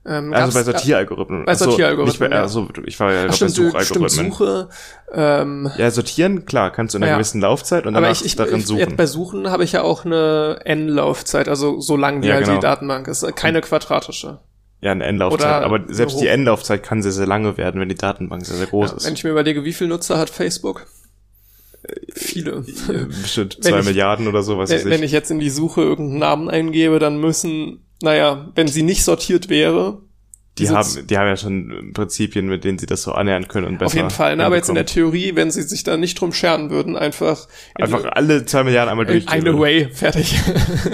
Ähm, Also bei Sortieralgorithmen. bei Sortieralgorithmen, bei, ja. also ich war ja Ach, bei du- stimmt, Suchalgorithmen. Suche. Ähm, Ja, sortieren, klar, kannst du in einer Ja. gewissen Laufzeit und danach ich, ich, darin ich suchen. jetzt bei Suchen habe ich ja auch eine N-Laufzeit, also so lang wie Ja, halt genau. die Datenbank ist, keine quadratische. ja, eine Endlaufzeit. Oder Aber selbst hoch. die Endlaufzeit kann sehr, sehr lange werden, wenn die Datenbank sehr, sehr groß Ja, ist. wenn ich mir überlege, wie viele Nutzer hat Facebook? Viele. Äh, Bestimmt Wenn zwei ich- Milliarden oder so, weiß ich Wenn, wenn nicht. ich jetzt in die Suche irgendeinen Namen eingebe, dann müssen, naja, wenn sie nicht sortiert wäre, Die haben, die haben ja schon Prinzipien, mit denen sie das so annähern können und besser. auf jeden Fall. Ne? Aber jetzt in der. Theorie, wenn sie sich da nicht drum scheren würden, einfach in Einfach alle zwei Milliarden einmal in durchgehen. eine Way, fertig.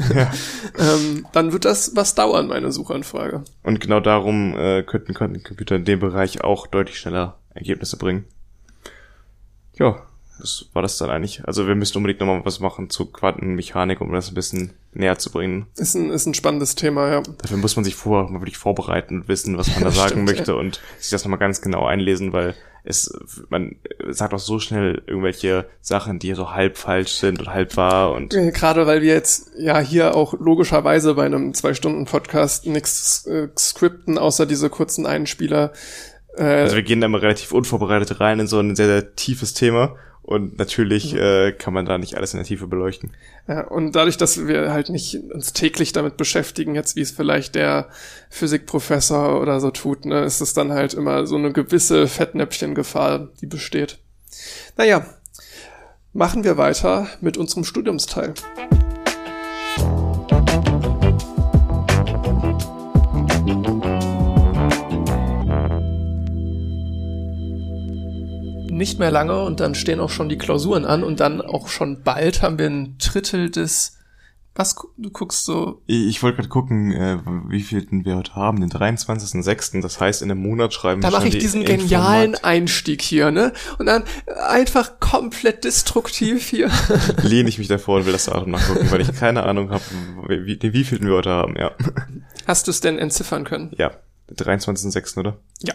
ähm, dann wird das was dauern, meine Suchanfrage. Und genau darum äh, könnten Quantencomputer in dem Bereich auch deutlich schneller Ergebnisse bringen. Ja, das war das dann eigentlich. Also wir müssen unbedingt nochmal was machen zu Quantenmechanik, um das ein bisschen näher zu bringen. Ist ein, ist ein spannendes Thema, ja. Dafür muss man sich vorher mal wirklich vorbereiten und wissen, was man da sagen Stimmt, möchte und sich das nochmal ganz genau einlesen, weil es, man sagt auch so schnell irgendwelche Sachen, die so halb falsch sind und halb wahr und Gerade weil wir jetzt ja hier auch logischerweise bei einem Zwei-Stunden-Podcast nichts äh, skripten, außer diese kurzen Einspieler. Äh, Also wir gehen da immer relativ unvorbereitet rein in so ein sehr, sehr tiefes Thema und natürlich äh, kann man da nicht alles in der Tiefe beleuchten. Ja, und dadurch, dass wir halt nicht uns täglich damit beschäftigen, jetzt wie es vielleicht der Physikprofessor oder so tut, ne, ist es dann halt immer so eine gewisse Fettnäpfchengefahr, die besteht. Naja, machen wir weiter mit unserem Studiumsteil. Nicht mehr lange und dann stehen auch schon die Klausuren an und dann auch schon bald haben wir ein Drittel des was du guckst so Ich, ich wollte gerade gucken, äh, wie viel wir heute haben, den 23.06. Das heißt, in einem Monat schreiben Da wir mache schon ich die diesen genialen Informat- Einstieg hier, ne? Und dann einfach komplett destruktiv hier. Lehne ich mich davor und will das Datum nachgucken, weil ich keine Ahnung habe, wie, wie, viel wir heute haben, ja. Hast du es denn entziffern können? Ja, den 23.06., oder? Ja.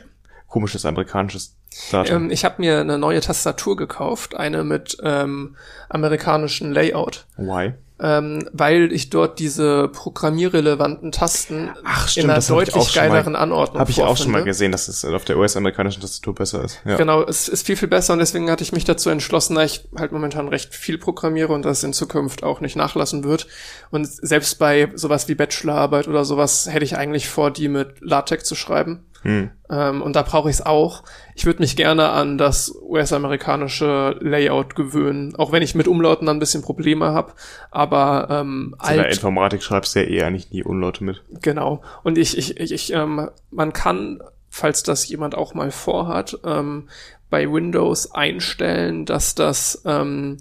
Komisches amerikanisches Datum. Ähm, ich habe mir eine neue Tastatur gekauft, eine mit ähm, amerikanischen Layout, Why? ähm, weil ich dort diese programmierrelevanten Tasten Ach, in stimmt, einer ich auch deutlich schon mal- geileren Anordnung Habe ich auch schon mal vorfinde. gesehen, dass es auf der US-amerikanischen Tastatur besser ist. Ja. Genau, es ist viel, viel besser und deswegen hatte ich mich dazu entschlossen, da ich halt momentan recht viel programmiere und das in Zukunft auch nicht nachlassen wird. Und selbst bei sowas wie Bachelorarbeit oder sowas hätte ich eigentlich vor, die mit LaTeX zu schreiben. Hm. Ähm, und da brauche ich es auch. Ich würde mich gerne an das US-amerikanische Layout gewöhnen, auch wenn ich mit Umlauten dann ein bisschen Probleme habe. Aber ähm, In der alt, Informatik schreibst du ja eh eigentlich nie Unlaute mit. Genau. Und ich, ich, ich, ich ähm, man kann, falls das jemand auch mal vorhat, ähm, bei Windows einstellen, dass das, ähm,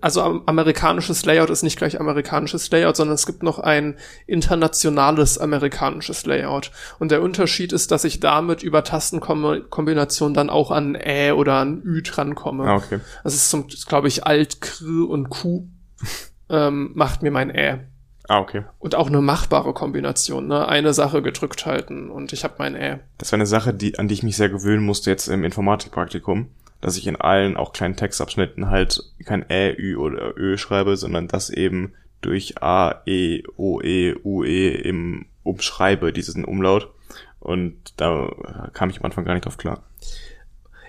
also am- amerikanisches Layout ist nicht gleich amerikanisches Layout, sondern es gibt noch ein internationales amerikanisches Layout. Und der Unterschied ist, dass ich damit über Tastenkombination dann auch an Ä oder an Ü drankomme. Ah, okay. Das ist zum, glaube ich, Alt, Kr und Q ähm, macht mir mein Ä. Ah, okay. Und auch eine machbare Kombination, ne? Eine Sache gedrückt halten und ich habe mein Ä. Das war eine Sache, die, an die ich mich sehr gewöhnen musste jetzt im Informatikpraktikum, dass ich in allen auch kleinen Textabschnitten halt kein Ä, Ü oder Ö schreibe, sondern das eben durch A, E, O, E, U, E im umschreibe, diesen Umlaut. Und da kam ich am Anfang gar nicht drauf klar.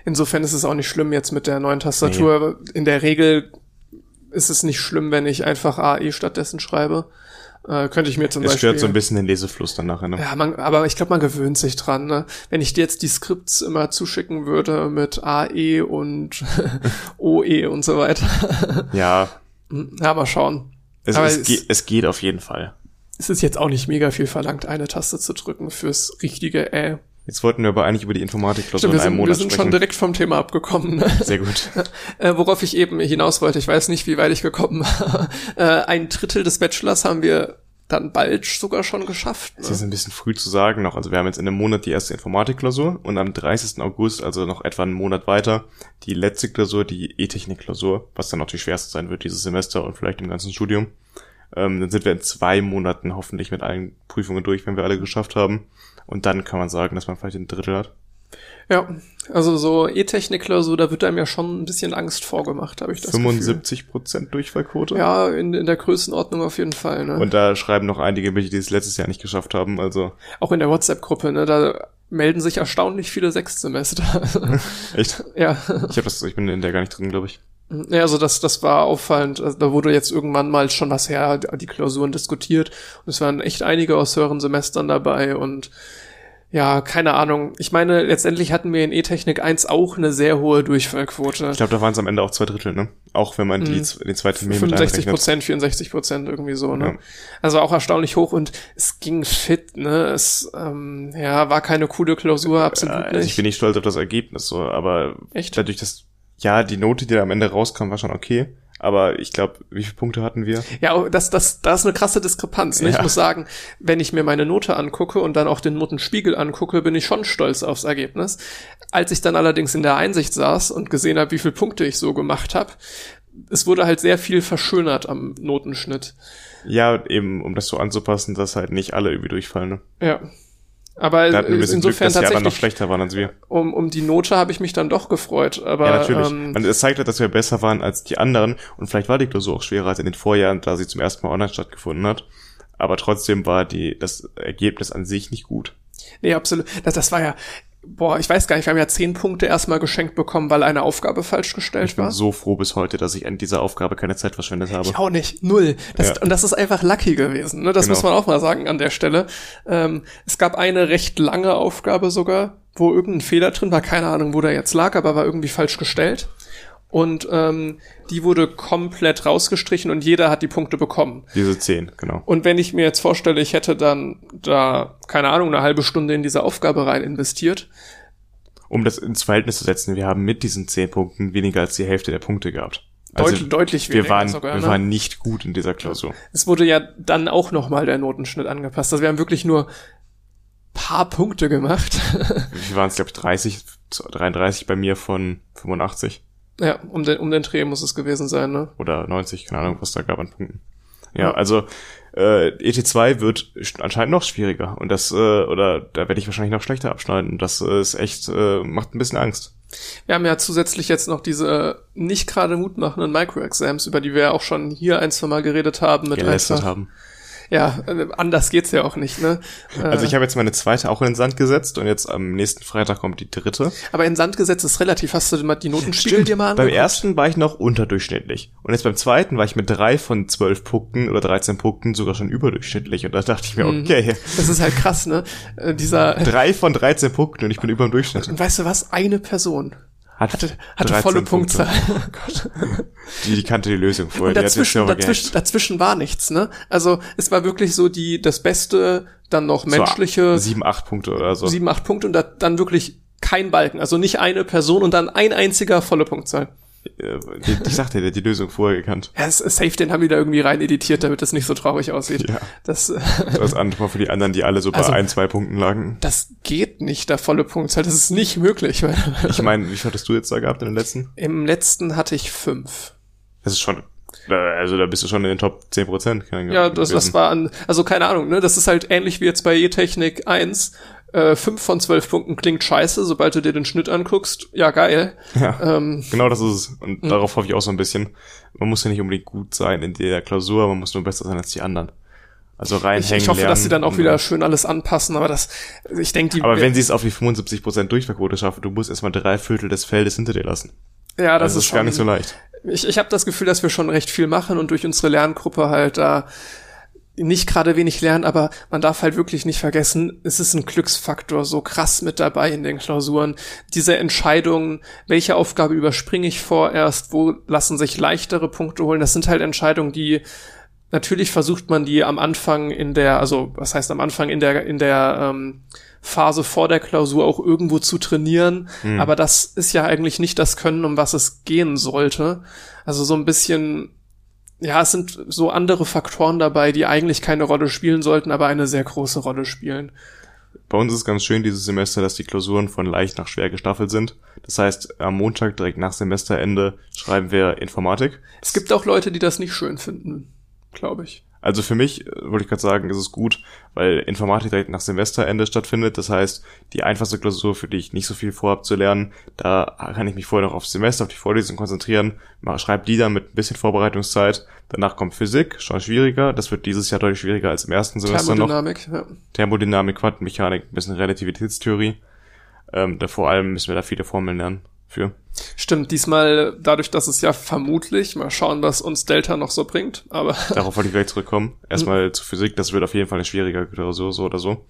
Insofern ist es auch nicht schlimm jetzt mit der neuen Tastatur. In der Regel ist es nicht schlimm, wenn ich einfach AE stattdessen schreibe. Äh, könnte ich mir zum Es Beispiel. stört so ein bisschen den Lesefluss dann nachher, ne? Ja, man, aber ich glaube, man gewöhnt sich dran. Ne? Wenn ich dir jetzt die Skripts immer zuschicken würde mit AE und OE und so weiter. Ja, Ja, mal schauen. Es, Aber es, es- geht, es geht auf jeden Fall. Es ist jetzt auch nicht mega viel verlangt, eine Taste zu drücken fürs richtige Äh. Jetzt wollten wir aber eigentlich über die Informatikklausur wir in einem sind, wir Monat sind sprechen. schon direkt vom Thema abgekommen. Ne? Sehr gut. Äh, worauf ich eben hinaus wollte, ich weiß nicht, wie weit ich gekommen war. Äh, ein Drittel des Bachelors haben wir dann bald sogar schon geschafft. Es Ne? ist ein bisschen früh zu sagen noch. Also wir haben jetzt in einem Monat die erste Informatikklausur und am 30. August, also noch etwa einen Monat weiter, die letzte Klausur, die E-Technik-Klausur, was dann noch die schwerste sein wird dieses Semester und vielleicht im ganzen Studium. Ähm, dann sind wir in zwei Monaten hoffentlich mit allen Prüfungen durch, wenn wir alle geschafft haben. Und dann kann man sagen, dass man vielleicht ein Drittel hat. Ja, also so E-Technik-Klausur, da wird einem ja schon ein bisschen Angst vorgemacht, habe ich das 75 Prozent Durchfallquote. Ja, in, in der Größenordnung auf jeden Fall. Ne? Und da schreiben noch einige mit, die es letztes Jahr nicht geschafft haben. Also Auch in der WhatsApp-Gruppe, ne, da melden sich erstaunlich viele Sechstsemester. echt. ja. Ich habe das, ich bin in der gar nicht drin, glaube ich. Ja, also das, das war auffallend. Also da wurde jetzt irgendwann mal schon was her, die Klausuren diskutiert. Und es waren echt einige aus höheren Semestern dabei und ja, keine Ahnung. Ich meine, letztendlich hatten wir in E-Technik 1 auch eine sehr hohe Durchfallquote. Ich glaube, da waren es am Ende auch zwei Drittel, ne? Auch wenn man die, Mhm. den zweiten Termin mit 65 einrechnet. Prozent, 64 Prozent irgendwie so, ne? Ja. Also auch erstaunlich hoch und es ging fit, ne? Es ähm, ja, war keine coole Klausur, absolut Äh, Also nicht. ich bin nicht stolz auf das Ergebnis, so, aber Echt? dadurch, dass, ja, die Note, die da am Ende rauskam, war schon okay. Aber ich glaube, wie viele Punkte hatten wir? Ja, oh, das, das, das ist eine krasse Diskrepanz. Ne? Ich Ja. muss sagen, wenn ich mir meine Note angucke und dann auch den Notenspiegel angucke, bin ich schon stolz aufs Ergebnis. Als ich dann allerdings in der Einsicht saß und gesehen habe, wie viele Punkte ich so gemacht habe, es wurde halt sehr viel verschönert am Notenschnitt. Ja, eben, um das so anzupassen, dass halt nicht alle irgendwie durchfallen, ne? Ja. Aber Da bisschen Glück, insofern dass die anderen noch schlechter waren als wir. um, um die Note habe ich mich dann doch gefreut. Aber Ja, natürlich. Ähm, Und es zeigt halt, dass wir besser waren als die anderen. Und vielleicht war die Klausur auch schwerer als in den Vorjahren, da sie zum ersten Mal online stattgefunden hat. Aber trotzdem war die, das Ergebnis an sich nicht gut. Nee, absolut. Das, das war ja, boah, ich weiß gar nicht, wir haben ja zehn Punkte erstmal geschenkt bekommen, weil eine Aufgabe falsch gestellt Ich bin war. so froh bis heute, dass ich an dieser Aufgabe keine Zeit verschwendet habe. Ich auch nicht. Null. Das, Ja. Und das ist einfach lucky gewesen. Ne? Das Genau. muss man auch mal sagen an der Stelle. Ähm, es gab eine recht lange Aufgabe sogar, wo irgendein Fehler drin war. Keine Ahnung, wo der jetzt lag, aber war irgendwie falsch gestellt. Und ähm, die wurde komplett rausgestrichen und jeder hat die Punkte bekommen. Diese zehn, genau. Und wenn ich mir jetzt vorstelle, ich hätte dann da, keine Ahnung, eine halbe Stunde in diese Aufgabe rein investiert, Um das ins Verhältnis zu setzen, wir haben mit diesen zehn Punkten weniger als die Hälfte der Punkte gehabt. Also Deut deutlich weniger wir waren, sogar. wir ne? waren nicht gut in dieser Klausur. Es wurde ja dann auch nochmal der Notenschnitt angepasst. Also wir haben wirklich nur paar Punkte gemacht. Wir waren es, glaube ich, 30, 33 bei mir von 85 ja, um den, um den Dreh muss es gewesen sein, ne? oder 90, keine Ahnung, was da gab an Punkten. Ja, also äh, ET2 wird sch- anscheinend noch schwieriger und das, äh, oder da werde ich wahrscheinlich noch schlechter abschneiden. Das äh, ist echt, äh, macht ein bisschen Angst. Wir haben ja zusätzlich jetzt noch diese nicht gerade mutmachenden Micro-Exams, über die wir ja auch schon hier ein, zwei Mal geredet haben. Mit Gelästert haben. Ja, äh, anders geht's ja auch nicht, ne? Also Äh, ich habe jetzt meine zweite auch in den Sand gesetzt und jetzt am nächsten Freitag kommt die dritte. aber in Sand gesetzt ist relativ. Hast du mal die Notenspiegel dir mal Beim angeguckt? ersten war ich noch unterdurchschnittlich. Und jetzt beim zweiten war ich mit drei von zwölf Punkten oder 13 Punkten sogar schon überdurchschnittlich. Und da dachte ich mir, Mhm. okay, Das ist halt krass, ne? Äh, dieser, drei von 13 Punkten und ich bin über dem Durchschnitt. und weißt du was? Eine Person Hat hatte, hatte 13 volle Punkte. Punktzahl. Oh. Die, die kannte die Lösung vorher. Und dazwischen, dazwischen, dazwischen war nichts, ne? Also es war wirklich so die das Beste, dann noch menschliche So, sieben, acht Punkte oder so. sieben, acht Punkte und da, dann wirklich kein Balken, also nicht eine Person und dann ein einziger volle Punktzahl. Ich sagte, der hat die Lösung vorher gekannt. Ja, safe, den haben die da irgendwie rein editiert, damit es nicht so traurig aussieht. Ja. Das, äh, Das andere für die anderen, die alle so bei Also- ein, zwei Punkten lagen. das geht nicht, der volle Punktzahl. Das ist nicht möglich. Ich meine, wie viel hattest du jetzt da gehabt in den letzten? Im letzten hatte ich fünf. Das ist schon, also da bist du schon in den Top 10 Prozent. Ja, das, das war an, also keine Ahnung, ne? Das ist halt ähnlich wie jetzt bei E-Technik 1. Äh, fünf von zwölf Punkten klingt scheiße, sobald du dir den Schnitt anguckst. Ja, geil. Ja. Ähm, Genau das ist es. Und Mhm. darauf hoffe ich auch so ein bisschen. Man muss ja nicht unbedingt gut sein in der Klausur, man muss nur besser sein als die anderen. Also ich, reinhängen, ich hoffe, dass sie dann auch lernen. wieder schön alles anpassen, aber das, ich denke, die, Aber wenn sie es auf die 75% Durchfallquote schaffen, du musst erstmal drei Viertel des Feldes hinter dir lassen. ja, das, Das, ist gar nicht so leicht. Ich, ich habe das Gefühl, dass wir schon recht viel machen und durch unsere Lerngruppe halt da nicht gerade wenig lernen, aber man darf halt wirklich nicht vergessen, es ist ein Glücksfaktor so krass mit dabei in den Klausuren. Diese Entscheidungen, welche Aufgabe überspringe ich vorerst, wo lassen sich leichtere Punkte holen, das sind halt Entscheidungen, die natürlich versucht man die am Anfang in der, also was heißt am Anfang in der, in der ähm, Phase vor der Klausur auch irgendwo zu trainieren, mhm. aber das ist ja eigentlich nicht das Können, um was es gehen sollte. Also so ein bisschen ja, es sind so andere Faktoren dabei, die eigentlich keine Rolle spielen sollten, aber eine sehr große Rolle spielen. Bei uns ist es ganz schön dieses Semester, dass die Klausuren von leicht nach schwer gestaffelt sind. Das heißt, am Montag direkt nach Semesterende schreiben wir Informatik. Es gibt auch Leute, die das nicht schön finden, glaube ich. Also für mich, äh, wollte ich gerade sagen, ist es gut, weil Informatik direkt nach Semesterende stattfindet. Das heißt, die einfachste Klausur, für die ich nicht so viel vorhab zu lernen, da kann ich mich vorher noch aufs Semester, auf die Vorlesung konzentrieren, schreibe die dann mit ein bisschen Vorbereitungszeit. Danach kommt Physik, schon schwieriger. Das wird dieses Jahr deutlich schwieriger als im ersten Semester Thermodynamik, noch. Ja. Thermodynamik, Quantenmechanik, ein bisschen Relativitätstheorie. Ähm, da vor allem müssen wir da viele Formeln lernen für. Stimmt, diesmal dadurch, dass es ja vermutlich, mal schauen, was uns Delta noch so bringt, aber. Darauf wollte ich gleich zurückkommen. Erstmal mhm. zu Physik, das wird auf jeden Fall eine schwierige Klausur, so oder so.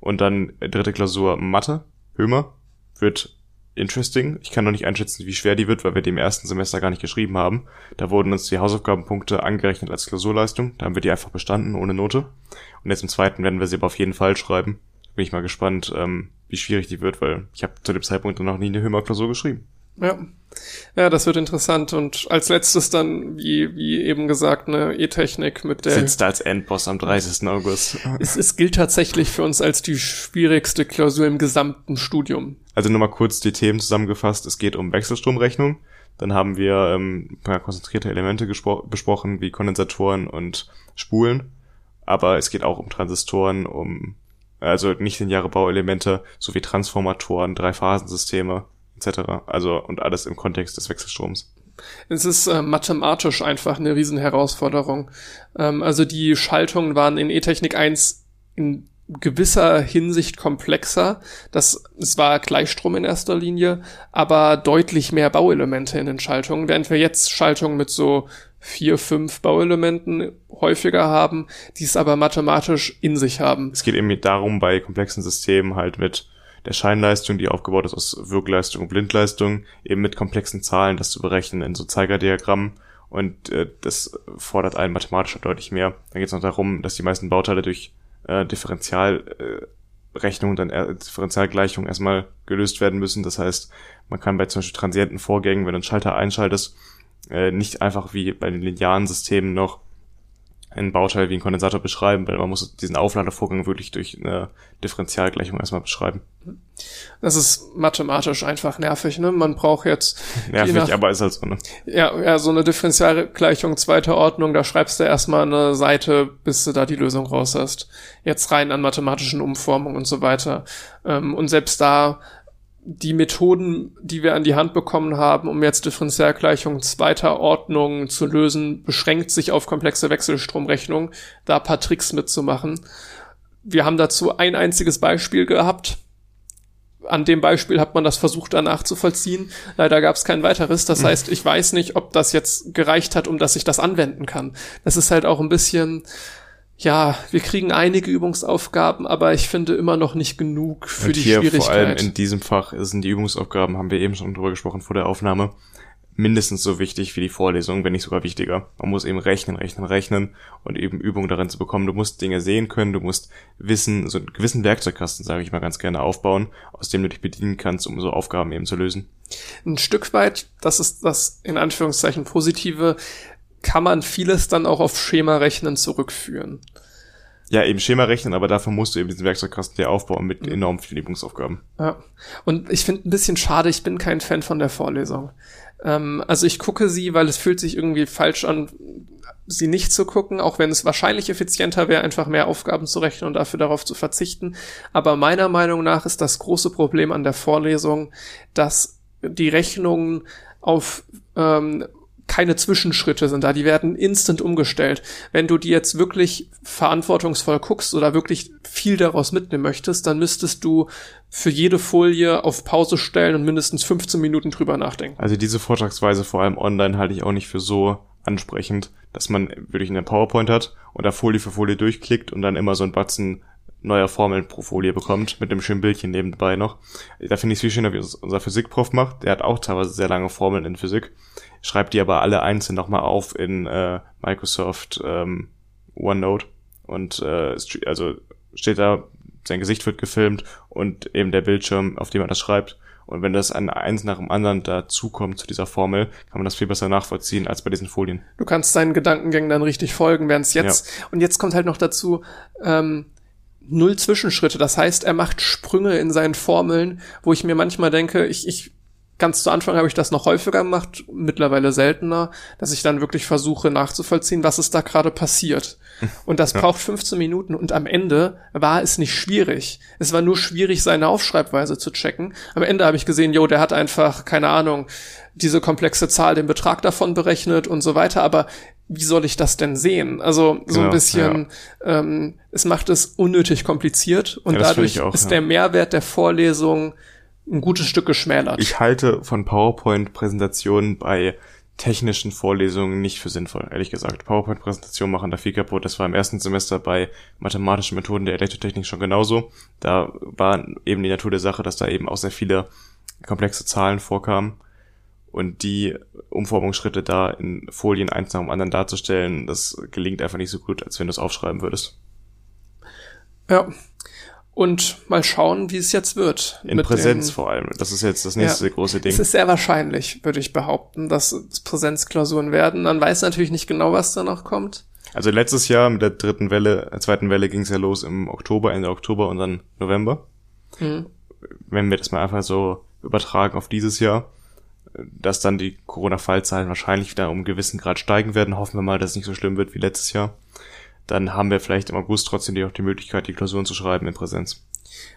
Und dann dritte Klausur Mathe, Hömer, wird interesting. Ich kann noch nicht einschätzen, wie schwer die wird, weil wir die im ersten Semester gar nicht geschrieben haben. Da wurden uns die Hausaufgabenpunkte angerechnet als Klausurleistung. Da haben wir die einfach bestanden, ohne Note. Und jetzt im zweiten werden wir sie aber auf jeden Fall schreiben. Bin ich mal gespannt, ähm, wie schwierig die wird, weil ich habe zu dem Zeitpunkt noch nie eine Hömer-Klausur geschrieben. Ja. Ja, das wird interessant. Und als letztes dann, wie, wie eben gesagt, eine E-Technik mit der. Sitzt da als Endboss am 30. August. Es, es gilt tatsächlich für uns als die schwierigste Klausur im gesamten Studium. Also nur mal kurz die Themen zusammengefasst. Es geht um Wechselstromrechnung. Dann haben wir ähm, ein paar konzentrierte Elemente besprochen, wie Kondensatoren und Spulen. Aber es geht auch um Transistoren, um also nicht lineare Bauelemente sowie Transformatoren, Dreiphasensysteme etc. Also und alles im Kontext des Wechselstroms. Es ist äh, mathematisch einfach eine Riesenherausforderung. Ähm, also die Schaltungen waren in E-Technik 1 in gewisser Hinsicht komplexer. Das, es war Gleichstrom in erster Linie, aber deutlich mehr Bauelemente in den Schaltungen, während wir jetzt Schaltungen mit so vier, fünf Bauelementen häufiger haben, die es aber mathematisch in sich haben. Es geht eben darum, bei komplexen Systemen halt mit der Scheinleistung, die aufgebaut ist aus Wirkleistung und Blindleistung, eben mit komplexen Zahlen das zu berechnen in so Zeigerdiagrammen. Und äh, das fordert einen mathematisch deutlich mehr. Dann geht es noch darum, dass die meisten Bauteile durch äh, Differentialrechnung, äh, dann äh, Differentialgleichung erstmal gelöst werden müssen. Das heißt, man kann bei zum Beispiel transienten Vorgängen, wenn du einen Schalter einschaltest, äh, nicht einfach wie bei den linearen Systemen noch ein Bauteil wie ein Kondensator beschreiben, weil man muss diesen Aufladevorgang wirklich durch eine Differentialgleichung erstmal beschreiben. Das ist mathematisch einfach nervig, ne? Man braucht jetzt. Nervig, nach, aber ist halt so, ne? Ja, ja, so eine Differentialgleichung zweiter Ordnung, da schreibst du erstmal eine Seite, bis du da die Lösung raus hast. Jetzt rein an mathematischen Umformungen und so weiter. Ähm, und selbst da die Methoden, die wir an die Hand bekommen haben, um jetzt Differentialgleichungen zweiter Ordnung zu lösen, beschränkt sich auf komplexe Wechselstromrechnung, da ein paar Tricks mitzumachen. Wir haben dazu ein einziges Beispiel gehabt. An dem Beispiel hat man das versucht danach zu vollziehen. Leider gab es kein weiteres. Das hm. heißt, ich weiß nicht, ob das jetzt gereicht hat, um dass ich das anwenden kann. Das ist halt auch ein bisschen, ja, wir kriegen einige Übungsaufgaben, aber ich finde immer noch nicht genug für Und die hier Schwierigkeit. Vor allem in diesem Fach sind die Übungsaufgaben, haben wir eben schon drüber gesprochen vor der Aufnahme, mindestens so wichtig wie die Vorlesung, wenn nicht sogar wichtiger. Man muss eben rechnen, rechnen, rechnen und eben Übungen darin zu bekommen. Du musst Dinge sehen können, du musst Wissen, so einen gewissen Werkzeugkasten, sage ich mal ganz gerne, aufbauen, aus dem du dich bedienen kannst, um so Aufgaben eben zu lösen. Ein Stück weit, das ist das in Anführungszeichen positive, kann man vieles dann auch auf Schema-Rechnen zurückführen. Ja, eben Schema rechnen, aber dafür musst du eben diesen Werkzeugkasten dir aufbauen mit mhm. enorm vielen Übungsaufgaben. Ja. Und ich finde ein bisschen schade, ich bin kein Fan von der Vorlesung. Ähm, also ich gucke sie, weil es fühlt sich irgendwie falsch an, sie nicht zu gucken, auch wenn es wahrscheinlich effizienter wäre, einfach mehr Aufgaben zu rechnen und dafür darauf zu verzichten. Aber meiner Meinung nach ist das große Problem an der Vorlesung, dass die Rechnungen auf ähm, keine Zwischenschritte sind da, die werden instant umgestellt. Wenn du die jetzt wirklich verantwortungsvoll guckst oder wirklich viel daraus mitnehmen möchtest, dann müsstest du für jede Folie auf Pause stellen und mindestens 15 Minuten drüber nachdenken. Also diese Vortragsweise vor allem online halte ich auch nicht für so ansprechend, dass man wirklich eine PowerPoint hat und da Folie für Folie durchklickt und dann immer so ein Batzen neuer Formeln pro Folie bekommt, mit dem schönen Bildchen nebenbei noch. Da finde ich es viel schöner, wie unser Physikprof macht. Der hat auch teilweise sehr lange Formeln in Physik, schreibt die aber alle einzeln nochmal auf in äh, Microsoft ähm, OneNote und äh, also steht da, sein Gesicht wird gefilmt und eben der Bildschirm, auf dem er das schreibt. Und wenn das an eins nach dem anderen dazukommt zu dieser Formel, kann man das viel besser nachvollziehen als bei diesen Folien. Du kannst deinen Gedankengängen dann richtig folgen, während es jetzt, ja. und jetzt kommt halt noch dazu, ähm, null Zwischenschritte. Das heißt, er macht Sprünge in seinen Formeln, wo ich mir manchmal denke, ich, ich ganz zu Anfang habe ich das noch häufiger gemacht, mittlerweile seltener, dass ich dann wirklich versuche nachzuvollziehen, was ist da gerade passiert. Und das ja. braucht 15 Minuten und am Ende war es nicht schwierig. Es war nur schwierig, seine Aufschreibweise zu checken. Am Ende habe ich gesehen, jo, der hat einfach, keine Ahnung, diese komplexe Zahl, den Betrag davon berechnet und so weiter, aber wie soll ich das denn sehen? Also so genau, ein bisschen, ja. ähm, es macht es unnötig kompliziert und ja, dadurch auch, ist der Mehrwert der Vorlesung ein gutes Stück geschmälert. Ich halte von PowerPoint-Präsentationen bei technischen Vorlesungen nicht für sinnvoll, ehrlich gesagt. PowerPoint-Präsentationen machen da viel kaputt. Das war im ersten Semester bei mathematischen Methoden der Elektrotechnik schon genauso. Da war eben die Natur der Sache, dass da eben auch sehr viele komplexe Zahlen vorkamen. Und die Umformungsschritte da in Folien eins nach dem anderen darzustellen, das gelingt einfach nicht so gut, als wenn du es aufschreiben würdest. Ja, und mal schauen, wie es jetzt wird. In Präsenz den, vor allem. Das ist jetzt das nächste ja, große Ding. Es ist sehr wahrscheinlich, würde ich behaupten, dass es Präsenzklausuren werden. Man weiß natürlich nicht genau, was da noch kommt. Also letztes Jahr mit der dritten Welle, der zweiten Welle ging es ja los im Oktober, Ende Oktober und dann November. Mhm. Wenn wir das mal einfach so übertragen auf dieses Jahr, dass dann die Corona-Fallzahlen wahrscheinlich wieder um einen gewissen Grad steigen werden. Hoffen wir mal, dass es nicht so schlimm wird wie letztes Jahr dann haben wir vielleicht im August trotzdem auch die Möglichkeit, die Klausuren zu schreiben in Präsenz.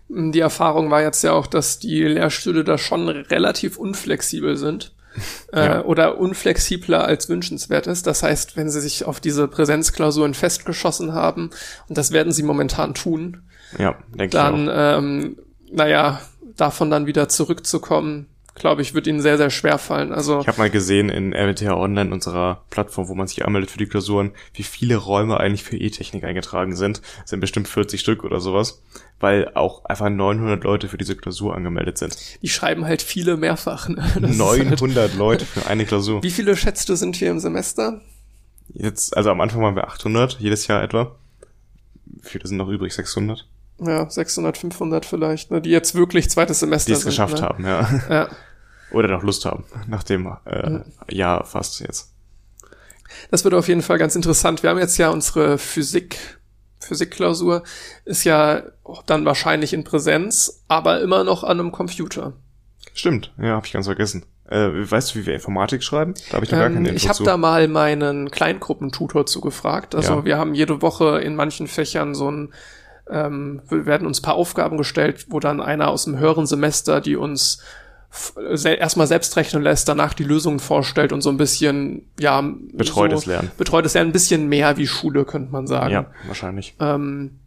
Die Erfahrung war jetzt ja auch, dass die Lehrstühle da schon relativ unflexibel sind. Äh, ja. oder unflexibler als wünschenswert ist. Das heißt, wenn sie sich auf diese Präsenzklausuren festgeschossen haben, und das werden sie momentan tun, ja, denke dann, ich auch. Ähm, naja, davon dann wieder zurückzukommen, glaube ich, wird ihnen sehr, sehr schwer fallen. Also ich habe mal gesehen in RWTH Online, unserer Plattform, wo man sich anmeldet für die Klausuren, wie viele Räume eigentlich für E-Technik eingetragen sind. Das sind bestimmt 40 Stück oder sowas, weil auch einfach 900 Leute für diese Klausur angemeldet sind. Die schreiben halt viele mehrfach. Ne? 900 halt Leute für eine Klausur. Wie viele schätzt du sind hier im Semester? Jetzt, also am Anfang waren wir 800, jedes Jahr etwa. Wie viele sind noch übrig? 600? Ja, 600, 500 vielleicht, ne, die jetzt wirklich zweites Semester Die es geschafft ne? haben, ja. ja. Oder noch Lust haben, nach dem äh, mhm. Jahr fast jetzt. Das wird auf jeden Fall ganz interessant. Wir haben jetzt ja unsere Physik, Physikklausur, ist ja dann wahrscheinlich in Präsenz, aber immer noch an einem Computer. Stimmt, ja, habe ich ganz vergessen. Äh, weißt du, wie wir Informatik schreiben? Da habe ich noch ähm, gar keine Info Ich habe da mal meinen Kleingruppentutor zugefragt. Also ja. wir haben jede Woche in manchen Fächern so ein ähm, werden uns paar Aufgaben gestellt, wo dann einer aus dem höheren Semester, die uns erstmal selbst rechnen lässt, danach die Lösungen vorstellt und so ein bisschen, ja, betreutes so, Lernen. Betreutes Lernen, ein bisschen mehr wie Schule, könnte man sagen. Ja, wahrscheinlich. Ähm,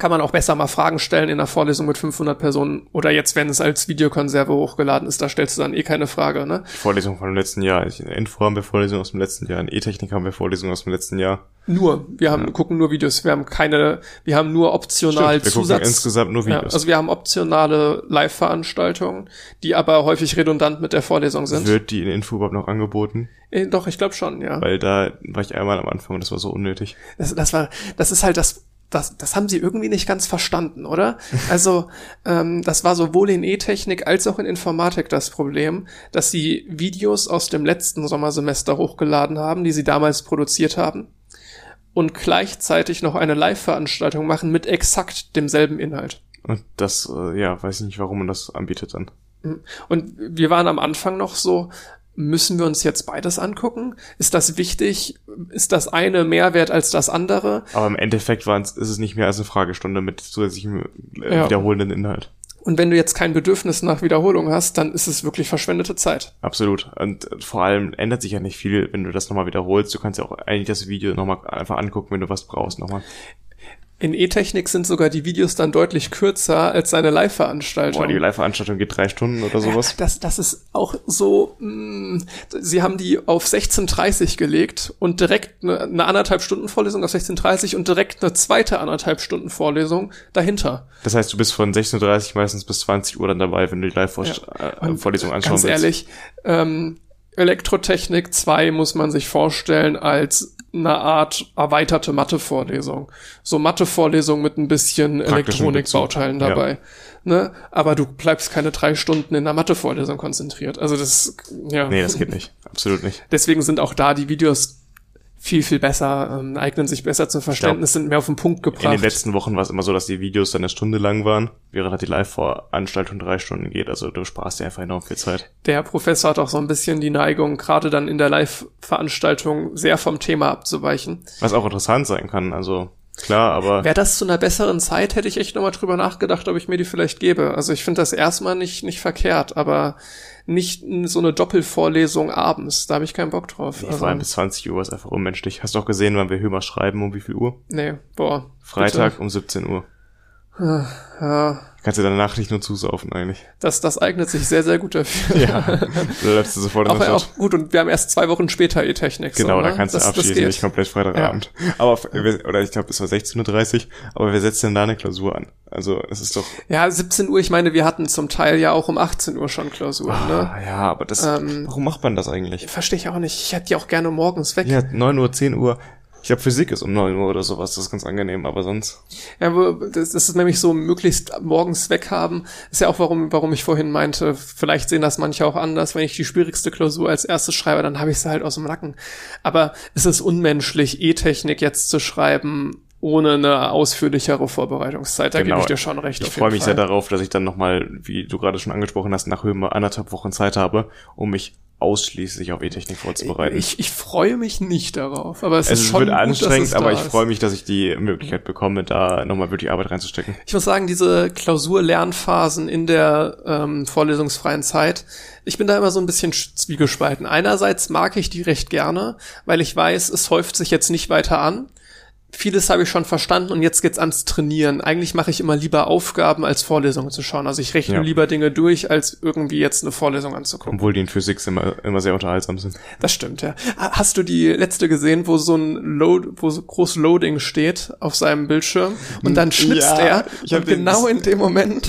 kann man auch besser mal Fragen stellen in einer Vorlesung mit 500 Personen oder jetzt, wenn es als Videokonserve hochgeladen ist, da stellst du dann eh keine Frage, ne? Die Vorlesung von dem letzten Jahr. In Info haben wir Vorlesungen aus dem letzten Jahr, in E-Technik haben wir Vorlesungen aus dem letzten Jahr. Nur, wir haben, ja. gucken nur Videos, wir haben keine, wir haben nur optional Stimmt, wir Zusatz. Gucken insgesamt nur Videos. Ja, also wir haben optionale Live-Veranstaltungen, die aber häufig redundant mit der Vorlesung sind. Wird die in Info überhaupt noch angeboten? Äh, doch, ich glaube schon, ja. Weil da war ich einmal am Anfang und das war so unnötig. Das, das war, das ist halt das das, das haben sie irgendwie nicht ganz verstanden, oder? Also ähm, das war sowohl in E-Technik als auch in Informatik das Problem, dass sie Videos aus dem letzten Sommersemester hochgeladen haben, die sie damals produziert haben, und gleichzeitig noch eine Live-Veranstaltung machen mit exakt demselben Inhalt. Und das, äh, ja, weiß ich nicht, warum man das anbietet dann. Und wir waren am Anfang noch so, Müssen wir uns jetzt beides angucken? Ist das wichtig? Ist das eine mehr wert als das andere? Aber im Endeffekt ist es nicht mehr als eine Fragestunde mit zusätzlichem äh, ja. wiederholenden Inhalt. Und wenn du jetzt kein Bedürfnis nach Wiederholung hast, dann ist es wirklich verschwendete Zeit. Absolut. Und vor allem ändert sich ja nicht viel, wenn du das nochmal wiederholst. Du kannst ja auch eigentlich das Video nochmal einfach angucken, wenn du was brauchst nochmal. In E-Technik sind sogar die Videos dann deutlich kürzer als seine Live-Veranstaltung. Boah, die Live-Veranstaltung geht drei Stunden oder sowas. Das, das ist auch so, mh, sie haben die auf 16.30 gelegt und direkt eine, eine anderthalb Stunden Vorlesung auf 16.30 und direkt eine zweite anderthalb Stunden Vorlesung dahinter. Das heißt, du bist von 16.30 Uhr meistens bis 20 Uhr dann dabei, wenn du die Live-Vorlesung Ja. äh, Vorlesung anschauen Ganz willst. ehrlich, ähm, Elektrotechnik 2 muss man sich vorstellen als eine Art erweiterte Mathe-Vorlesung. So Mathe-Vorlesung mit ein bisschen Elektronikbauteilen Bezug, ja. dabei. Ne? Aber du bleibst keine drei Stunden in der Mathe-Vorlesung konzentriert. Also das, ja. Nee, das geht nicht. Absolut nicht. Deswegen sind auch da die Videos viel, viel besser, ähm, eignen sich besser zum Verständnis, sind mehr auf den Punkt In den gebracht. letzten Wochen war es immer so, dass die Videos dann eine Stunde lang waren, während halt die Live-Veranstaltung drei Stunden geht. Also du sparst dir einfach enorm viel Zeit. Der Professor hat auch so ein bisschen die Neigung, gerade dann in der Live-Veranstaltung sehr vom Thema abzuweichen. Was auch interessant sein kann. Also klar, aber Wäre das zu einer besseren Zeit, hätte ich echt nochmal drüber nachgedacht, ob ich mir die vielleicht gebe. Also ich finde das erstmal nicht, nicht verkehrt, aber nicht so eine Doppelvorlesung abends. Da habe ich keinen Bock drauf. nee, also, vor allem bis 20 Uhr ist einfach unmenschlich. Hast du auch gesehen, wann wir Hömer schreiben, um wie viel Uhr? nee, boah. Freitag um 17 Uhr. Bitte. Ja, Kannst du danach nicht nur zusaufen eigentlich. das, das eignet sich sehr, sehr gut dafür. Ja. Da läufst du sofort in Auch, auch gut, und wir haben erst zwei Wochen später E-Technik. Genau, so, da ne? kannst du das, das abschließen, nicht komplett Freitagabend. Aber, wir- oder ich glaube, es war 16.30 Uhr, aber wer setzt denn da eine Klausur an? Also, es ist doch, Ja, 17 Uhr, ich meine, wir hatten zum Teil ja auch um 18 Uhr schon Klausuren, ne? ah, ja, aber das, Ähm, warum macht man das eigentlich? Verstehe ich auch nicht. Ich hätte die auch gerne morgens weg. Ja, 9 Uhr, 10 Uhr. Ich glaube, Physik ist um 9 Uhr oder sowas, das ist ganz angenehm, aber sonst. Ja, wo, das, das ist nämlich so möglichst morgens weghaben. Ist ja auch warum, warum ich vorhin meinte, vielleicht sehen das manche auch anders. Wenn ich die schwierigste Klausur als erstes schreibe, dann habe ich sie halt aus dem Nacken. Aber es ist unmenschlich, E-Technik jetzt zu schreiben, ohne eine ausführlichere Vorbereitungszeit. Da Genau. gebe ich dir schon recht. Ich freue mich sehr Fall. darauf, dass ich dann nochmal, wie du gerade schon angesprochen hast, nach Höhe anderthalb Wochen Zeit habe, um mich ausschließlich auf E-Technik vorzubereiten. Ich, ich freue mich nicht darauf, aber es es ist schon wird gut, anstrengend, aber ich freue mich, dass ich die Möglichkeit bekomme, da nochmal wirklich Arbeit reinzustecken. Ich muss sagen, diese Klausur-Lernphasen in der ähm, vorlesungsfreien Zeit, ich bin da immer so ein bisschen sch- zwiegespalten. Einerseits mag ich die recht gerne, weil ich weiß, es häuft sich jetzt nicht weiter an. Vieles habe ich schon verstanden und jetzt geht's ans Trainieren. Eigentlich mache ich immer lieber Aufgaben, als Vorlesungen zu schauen. Also ich rechne Ja. lieber Dinge durch, als irgendwie jetzt eine Vorlesung anzugucken. Obwohl die in Physik immer, immer sehr unterhaltsam sind. Das stimmt, ja. Ha- Hast du die letzte gesehen, wo so ein Load, wo so groß Loading steht auf seinem Bildschirm und dann schnipst Ja, er und genau in dem Moment,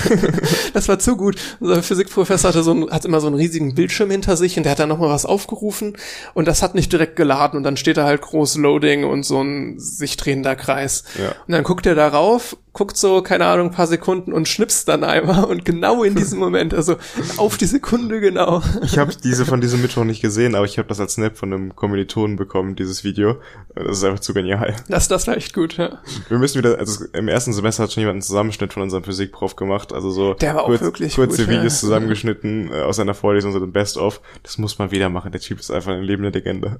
das war zu gut. Unser Physikprofessor hatte so ein, hat immer so einen riesigen Bildschirm hinter sich und der hat dann nochmal was aufgerufen und das hat nicht direkt geladen und dann steht da halt groß Loading und so ein sich drehender Kreis. Ja. Und dann guckt er darauf, guckt so, keine Ahnung, ein paar Sekunden und schnipst dann einmal und genau in diesem Moment, also auf die Sekunde genau. Ich habe diese von diesem Mittwoch nicht gesehen, aber ich habe das als Snap von einem Kommilitonen bekommen, dieses Video. Das ist einfach zu genial. Das, das war echt gut, ja. Wir müssen wieder, also im ersten Semester hat schon jemand einen Zusammenschnitt von unserem Physikprof gemacht, also so Der war auch wirklich kurze gut, ja. Videos zusammengeschnitten äh, aus einer Vorlesung, so ein Best-of. Das muss man wieder machen. Der Typ ist einfach eine lebende Legende.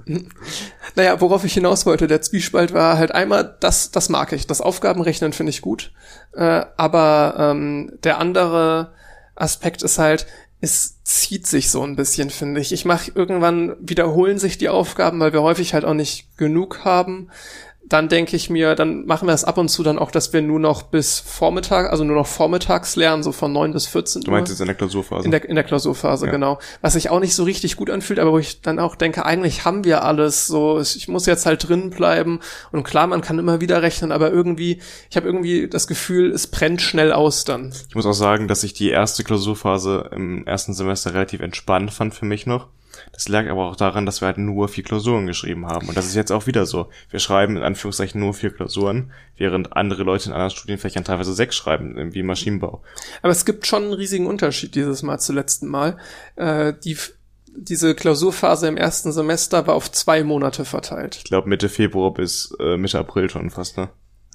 Naja, worauf ich hinaus wollte, der Zwiespalt war halt einmal, das, das mag ich. Das Aufgabenrechnen finde ich gut. Äh, aber ähm, der andere Aspekt ist halt, es zieht sich so ein bisschen, finde ich. Ich mache irgendwann wiederholen sich die Aufgaben, weil wir häufig halt auch nicht genug haben. Dann denke ich mir, dann machen wir es ab und zu dann auch, dass wir nur noch bis Vormittag, also nur noch vormittags lernen, so von 9 bis 14 Du Uhr. meinst jetzt in der Klausurphase? In der, in der Klausurphase, Ja. genau. Was sich auch nicht so richtig gut anfühlt, aber wo ich dann auch denke, eigentlich haben wir alles. So, ich muss jetzt halt drin bleiben. Und klar, man kann immer wieder rechnen, aber irgendwie, ich habe irgendwie das Gefühl, es brennt schnell aus dann. Ich muss auch sagen, dass ich die erste Klausurphase im ersten Semester relativ entspannt fand für mich noch. Das lag aber auch daran, dass wir halt nur vier Klausuren geschrieben haben. Und das ist jetzt auch wieder so. Wir schreiben in Anführungszeichen nur vier Klausuren, während andere Leute in anderen Studienfächern teilweise sechs schreiben, wie Maschinenbau. Aber es gibt schon einen riesigen Unterschied dieses Mal zum letzten Mal. Äh, die, diese Klausurphase im ersten Semester war auf zwei Monate verteilt. Ich glaube Mitte Februar bis äh, Mitte April schon fast, ne?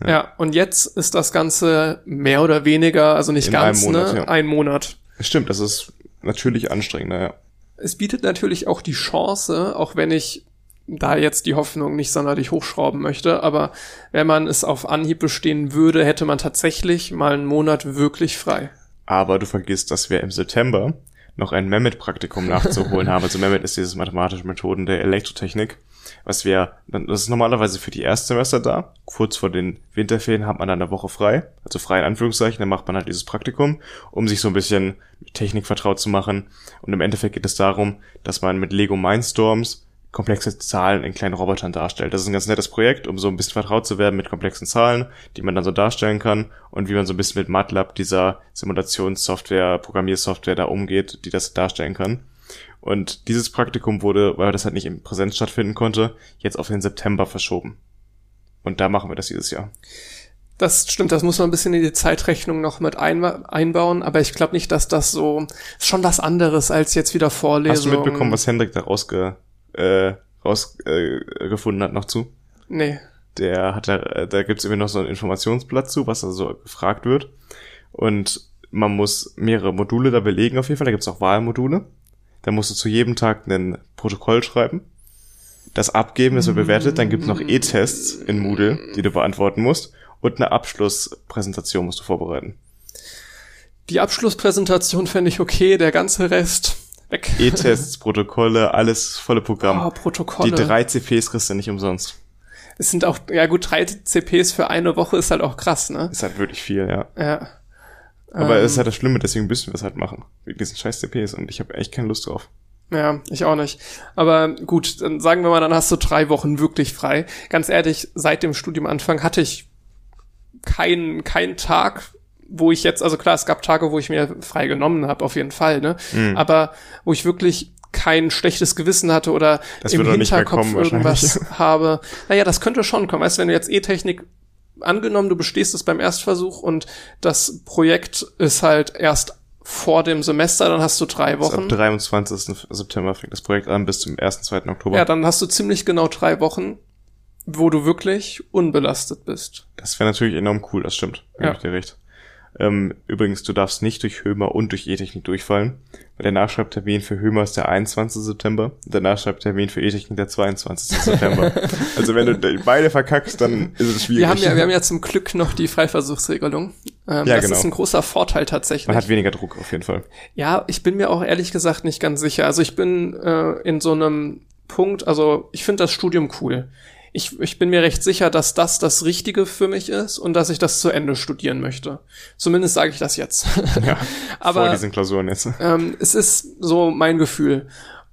Ja. und jetzt ist das Ganze mehr oder weniger, also nicht In ganz, einem Monat, ne? ja. Ein Monat. Stimmt, das ist natürlich anstrengender, ja. Es bietet natürlich auch die Chance, auch wenn ich da jetzt die Hoffnung nicht sonderlich hochschrauben möchte, aber wenn man es auf Anhieb bestehen würde, hätte man tatsächlich mal einen Monat wirklich frei. Aber du vergisst, dass wir im September noch ein Mehmet-Praktikum nachzuholen haben. Also Mehmet ist dieses mathematische Methoden der Elektrotechnik. Was wir, das ist normalerweise für die Erstsemester da. Kurz vor den Winterferien hat man dann eine Woche frei, also frei in Anführungszeichen, dann macht man halt dieses Praktikum, um sich so ein bisschen mit Technik vertraut zu machen. Und im Endeffekt geht es darum, dass man mit Lego Mindstorms komplexe Zahlen in kleinen Robotern darstellt. Das ist ein ganz nettes Projekt, um so ein bisschen vertraut zu werden mit komplexen Zahlen, die man dann so darstellen kann und wie man so ein bisschen mit MATLAB, dieser Simulationssoftware, Programmiersoftware da umgeht, die das darstellen kann. Und dieses Praktikum wurde, weil das halt nicht in Präsenz stattfinden konnte, jetzt auf den September verschoben. Und da machen wir das dieses Jahr. Das stimmt, das muss man ein bisschen in die Zeitrechnung noch mit einbauen, aber ich glaube nicht, dass das so ist schon was anderes als jetzt wieder Vorlesungen. Hast du mitbekommen, was Hendrik da rausge äh, rausgefunden äh, hat noch zu. Nee. Der hat da, da gibt's irgendwie noch so ein Informationsblatt zu, was da so gefragt wird. Und man muss mehrere Module da belegen auf jeden Fall. Da gibt's auch Wahlmodule. Da musst du zu jedem Tag ein Protokoll schreiben. Das abgeben, das wird bewertet. Dann gibt's noch E-Tests in Moodle, die du beantworten musst. Und eine Abschlusspräsentation musst du vorbereiten. Die Abschlusspräsentation fände ich okay, der ganze Rest Weg. E-Tests, Protokolle, alles volle Programm. Oh, Protokolle. Die drei CPs kriegst du nicht umsonst. Es sind auch, ja gut, drei CPs für eine Woche ist halt auch krass, ne? Ist halt wirklich viel, ja. Ja. Aber ähm, es ist halt das Schlimme, deswegen müssen wir es halt machen. Wegen diesen scheiß CPs und ich habe echt keine Lust drauf. Ja, ich auch nicht. Aber gut, dann sagen wir mal, dann hast du drei Wochen wirklich frei. Ganz ehrlich, seit dem Studiumanfang hatte ich keinen keinen Tag wo ich jetzt, also klar, es gab Tage, wo ich mir frei genommen habe, auf jeden Fall, ne? Mhm. Aber wo ich wirklich kein schlechtes Gewissen hatte oder das im Hinterkopf irgendwas habe. Naja, das könnte schon kommen. Weißt du, wenn du jetzt E-Technik angenommen, du bestehst es beim Erstversuch und das Projekt ist halt erst vor dem Semester, dann hast du drei Wochen. Also ab 23. September fängt das Projekt an bis zum 1. 2. Oktober. Ja, dann hast du ziemlich genau drei Wochen, wo du wirklich unbelastet bist. Das wäre natürlich enorm cool, das stimmt. Ja. Ich dir recht. Ähm, übrigens, du darfst nicht durch Hömer und durch E-Technik durchfallen. Weil der Nachschreibtermin für Hömer ist der 21. September der Nachschreibtermin für E-Technik der 22. September. also wenn du beide verkackst, dann ist es schwierig. Wir haben ja, wir haben ja zum Glück noch die Freiversuchsregelung. Ähm, ja, das genau. ist ein großer Vorteil tatsächlich. Man hat weniger Druck auf jeden Fall. Ja, ich bin mir auch ehrlich gesagt nicht ganz sicher. Also ich bin äh, in so einem Punkt, also ich finde das Studium cool ich, ich bin mir recht sicher, dass das das Richtige für mich ist und dass ich das zu Ende studieren möchte. Zumindest sage ich das jetzt. Ja, Aber vor diesen Klausuren jetzt. Ähm, es ist so mein Gefühl.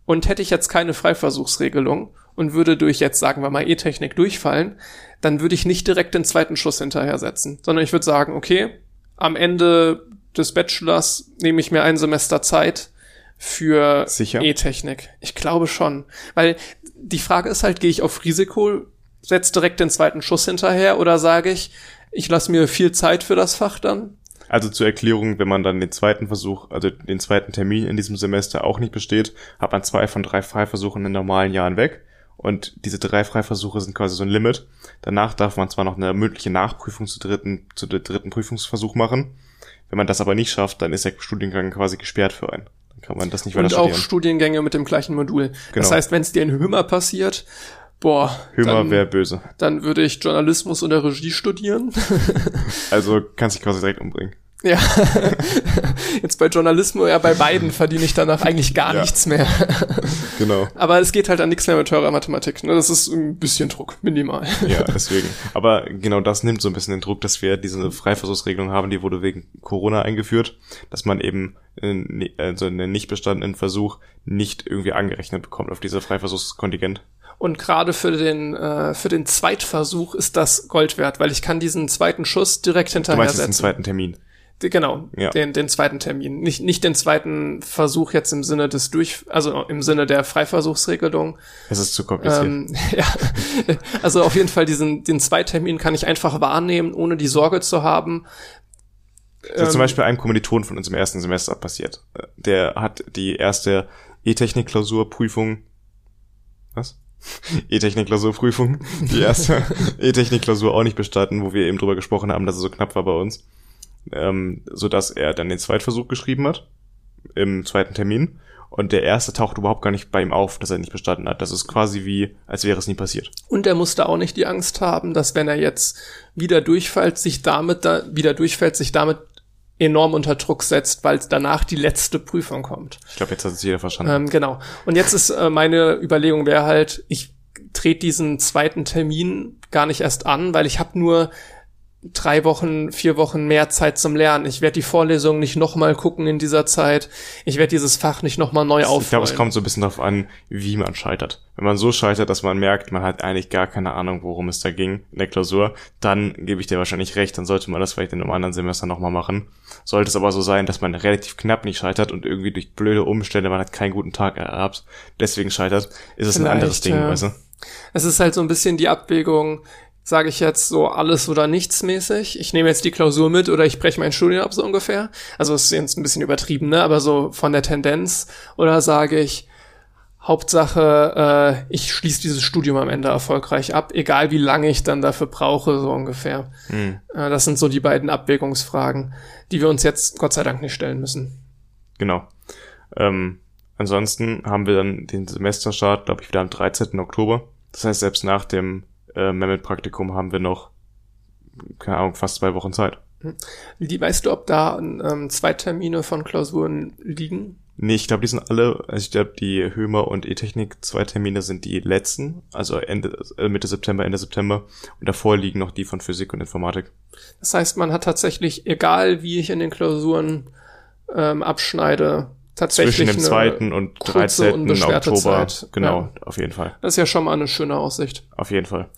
Und hätte ich jetzt keine Freiversuchsregelung und würde durch jetzt, sagen wir mal, E-Technik durchfallen, dann würde ich nicht direkt den zweiten Schuss hinterher setzen, sondern ich würde sagen, okay, am Ende des Bachelors nehme ich mir ein Semester Zeit für E-Technik. Ich glaube schon. Weil die Frage ist halt, gehe ich auf Risiko, setze direkt den zweiten Schuss hinterher oder sage ich, ich lasse mir viel Zeit für das Fach dann? Also zur Erklärung, wenn man dann den zweiten Versuch, also den zweiten Termin in diesem Semester auch nicht besteht, hat man zwei von drei Freiversuchen in normalen Jahren weg. Und diese drei Freiversuche sind quasi so ein Limit. Danach darf man zwar noch eine mündliche Nachprüfung zu dritten, zu der dritten Prüfungsversuch machen. Wenn man das aber nicht schafft, dann ist der Studiengang quasi gesperrt für einen kann man das nicht weiter Und studieren. auch Studiengänge mit dem gleichen Modul. Genau. Das heißt, wenn es dir in Hömer passiert, boah. Hömer wäre böse. Dann würde ich Journalismus oder Regie studieren. also kannst dich quasi direkt umbringen. Ja, jetzt bei Journalismus, ja bei beiden verdiene ich danach eigentlich gar ja. nichts mehr. Genau. Aber es geht halt an nichts mehr mit teurer Mathematik. Ne? Das ist ein bisschen Druck, minimal. ja, deswegen. Aber genau das nimmt so ein bisschen den Druck, dass wir diese Freiversuchsregelung haben, die wurde wegen Corona eingeführt, dass man eben also einen nicht bestandenen Versuch nicht irgendwie angerechnet bekommt auf diese Freiversuchskontingent. Und gerade für den äh, für den Zweitversuch ist das Gold wert, weil ich kann diesen zweiten Schuss direkt hinterher du meinst setzen. Den zweiten Termin. Genau, ja. den, den zweiten Termin. Nicht, nicht den zweiten Versuch jetzt im Sinne des Durch, also im Sinne der Freiversuchsregelung. Es ist zu kompliziert. Ähm, ja, also auf jeden Fall diesen, den Zweitermin kann ich einfach wahrnehmen, ohne die Sorge zu haben. Das ist zum ähm, Beispiel einem Kommiliton von uns im ersten Semester passiert. Der hat die erste E-Technik-Klausurprüfung, was? E-Technik-Klausurprüfung, die erste E-Technik-Klausur auch nicht bestanden, wo wir eben drüber gesprochen haben, dass es so knapp war bei uns ähm, so dass er dann den Zweitversuch geschrieben hat im zweiten Termin und der erste taucht überhaupt gar nicht bei ihm auf, dass er nicht bestanden hat. Das ist quasi wie, als wäre es nie passiert. Und er musste auch nicht die Angst haben, dass wenn er jetzt wieder durchfällt, sich damit da, wieder durchfällt, sich damit enorm unter Druck setzt, weil danach die letzte Prüfung kommt. Ich glaube, jetzt hat es jeder verstanden. Ähm, genau. Und jetzt ist äh, meine Überlegung wäre halt, ich trete diesen zweiten Termin gar nicht erst an, weil ich habe nur drei Wochen, vier Wochen mehr Zeit zum Lernen. Ich werde die Vorlesung nicht nochmal gucken in dieser Zeit. Ich werde dieses Fach nicht nochmal neu aufrollen. Ich glaube, es kommt so ein bisschen darauf an, wie man scheitert. Wenn man so scheitert, dass man merkt, man hat eigentlich gar keine Ahnung, worum es da ging in der Klausur, dann gebe ich dir wahrscheinlich recht, dann sollte man das vielleicht in einem anderen Semester nochmal machen. Sollte es aber so sein, dass man relativ knapp nicht scheitert und irgendwie durch blöde Umstände man hat keinen guten Tag erhabt, deswegen scheitert, ist es Vielleicht, ein anderes Ding, ja. weißt du? Es ist halt so ein bisschen die Abwägung, sage ich jetzt so alles oder nichts mäßig. Ich nehme jetzt die Klausur mit oder ich breche mein Studium ab so ungefähr. Also es ist jetzt ein bisschen übertrieben, ne? Aber so von der Tendenz. Oder sage ich, Hauptsache, äh, ich schließe dieses Studium am Ende erfolgreich ab, egal wie lange ich dann dafür brauche, so ungefähr. Hm. Äh, das sind so die beiden Abwägungsfragen, die wir uns jetzt Gott sei Dank nicht stellen müssen. Genau. Ähm, ansonsten haben wir dann den Semesterstart, glaube ich, wieder am 13. Oktober. Das heißt, selbst nach dem äh, Mehmet-Praktikum haben wir noch, keine Ahnung, fast zwei Wochen Zeit. Die, weißt du, ob da ähm, zwei Termine von Klausuren liegen? Nee, ich glaube, die sind alle, also ich glaube, die Hömer und E-Technik zwei Termine sind die letzten, also Ende, äh, Mitte September, Ende September. Und davor liegen noch die von Physik und Informatik. Das heißt, man hat tatsächlich, egal wie ich in den Klausuren ähm, abschneide, tatsächlich Zwischen dem zweiten und kurze, 13. unbeschwerte Oktober. Zeit. Genau, Ja. auf jeden Fall. Das ist ja schon mal eine schöne Aussicht. Auf jeden Fall.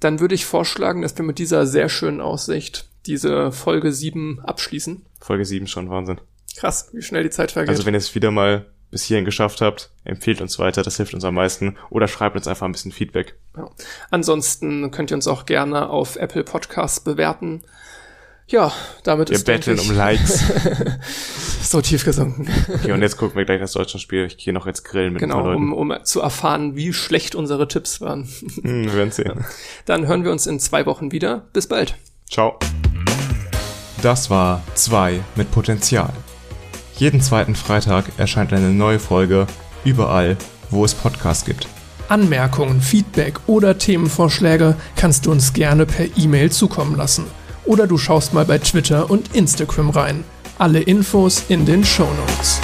Dann würde ich vorschlagen, dass wir mit dieser sehr schönen Aussicht diese Folge 7 abschließen. Folge 7 schon, Wahnsinn. Krass, wie schnell die Zeit vergeht. Also wenn ihr es wieder mal bis hierhin geschafft habt, empfehlt uns weiter, das hilft uns am meisten. Oder schreibt uns einfach ein bisschen Feedback. ja. Ansonsten könnt ihr uns auch gerne auf Apple Podcasts bewerten. Ja, damit Wir ist betteln um Likes. so tief gesunken. Okay, und jetzt gucken wir gleich das Deutschlandspiel. Ich gehe noch jetzt grillen mit Genau, ein paar Leuten. um, um zu erfahren, wie schlecht unsere Tipps waren. Hm, wir werden sehen. Dann hören wir uns in zwei Wochen wieder. Bis bald. Ciao. Das war 2 mit Potenzial. Jeden zweiten Freitag erscheint eine neue Folge überall, wo es Podcasts gibt. Anmerkungen, Feedback oder Themenvorschläge kannst du uns gerne per E-Mail zukommen lassen. Oder du schaust mal bei Twitter und Instagram rein. Alle Infos in den Show Notes.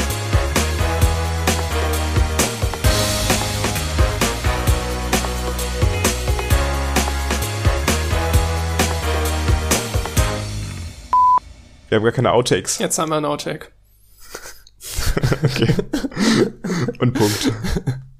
Wir haben gar keine Outtakes. Jetzt haben wir einen Outtake. Okay. Und Punkt.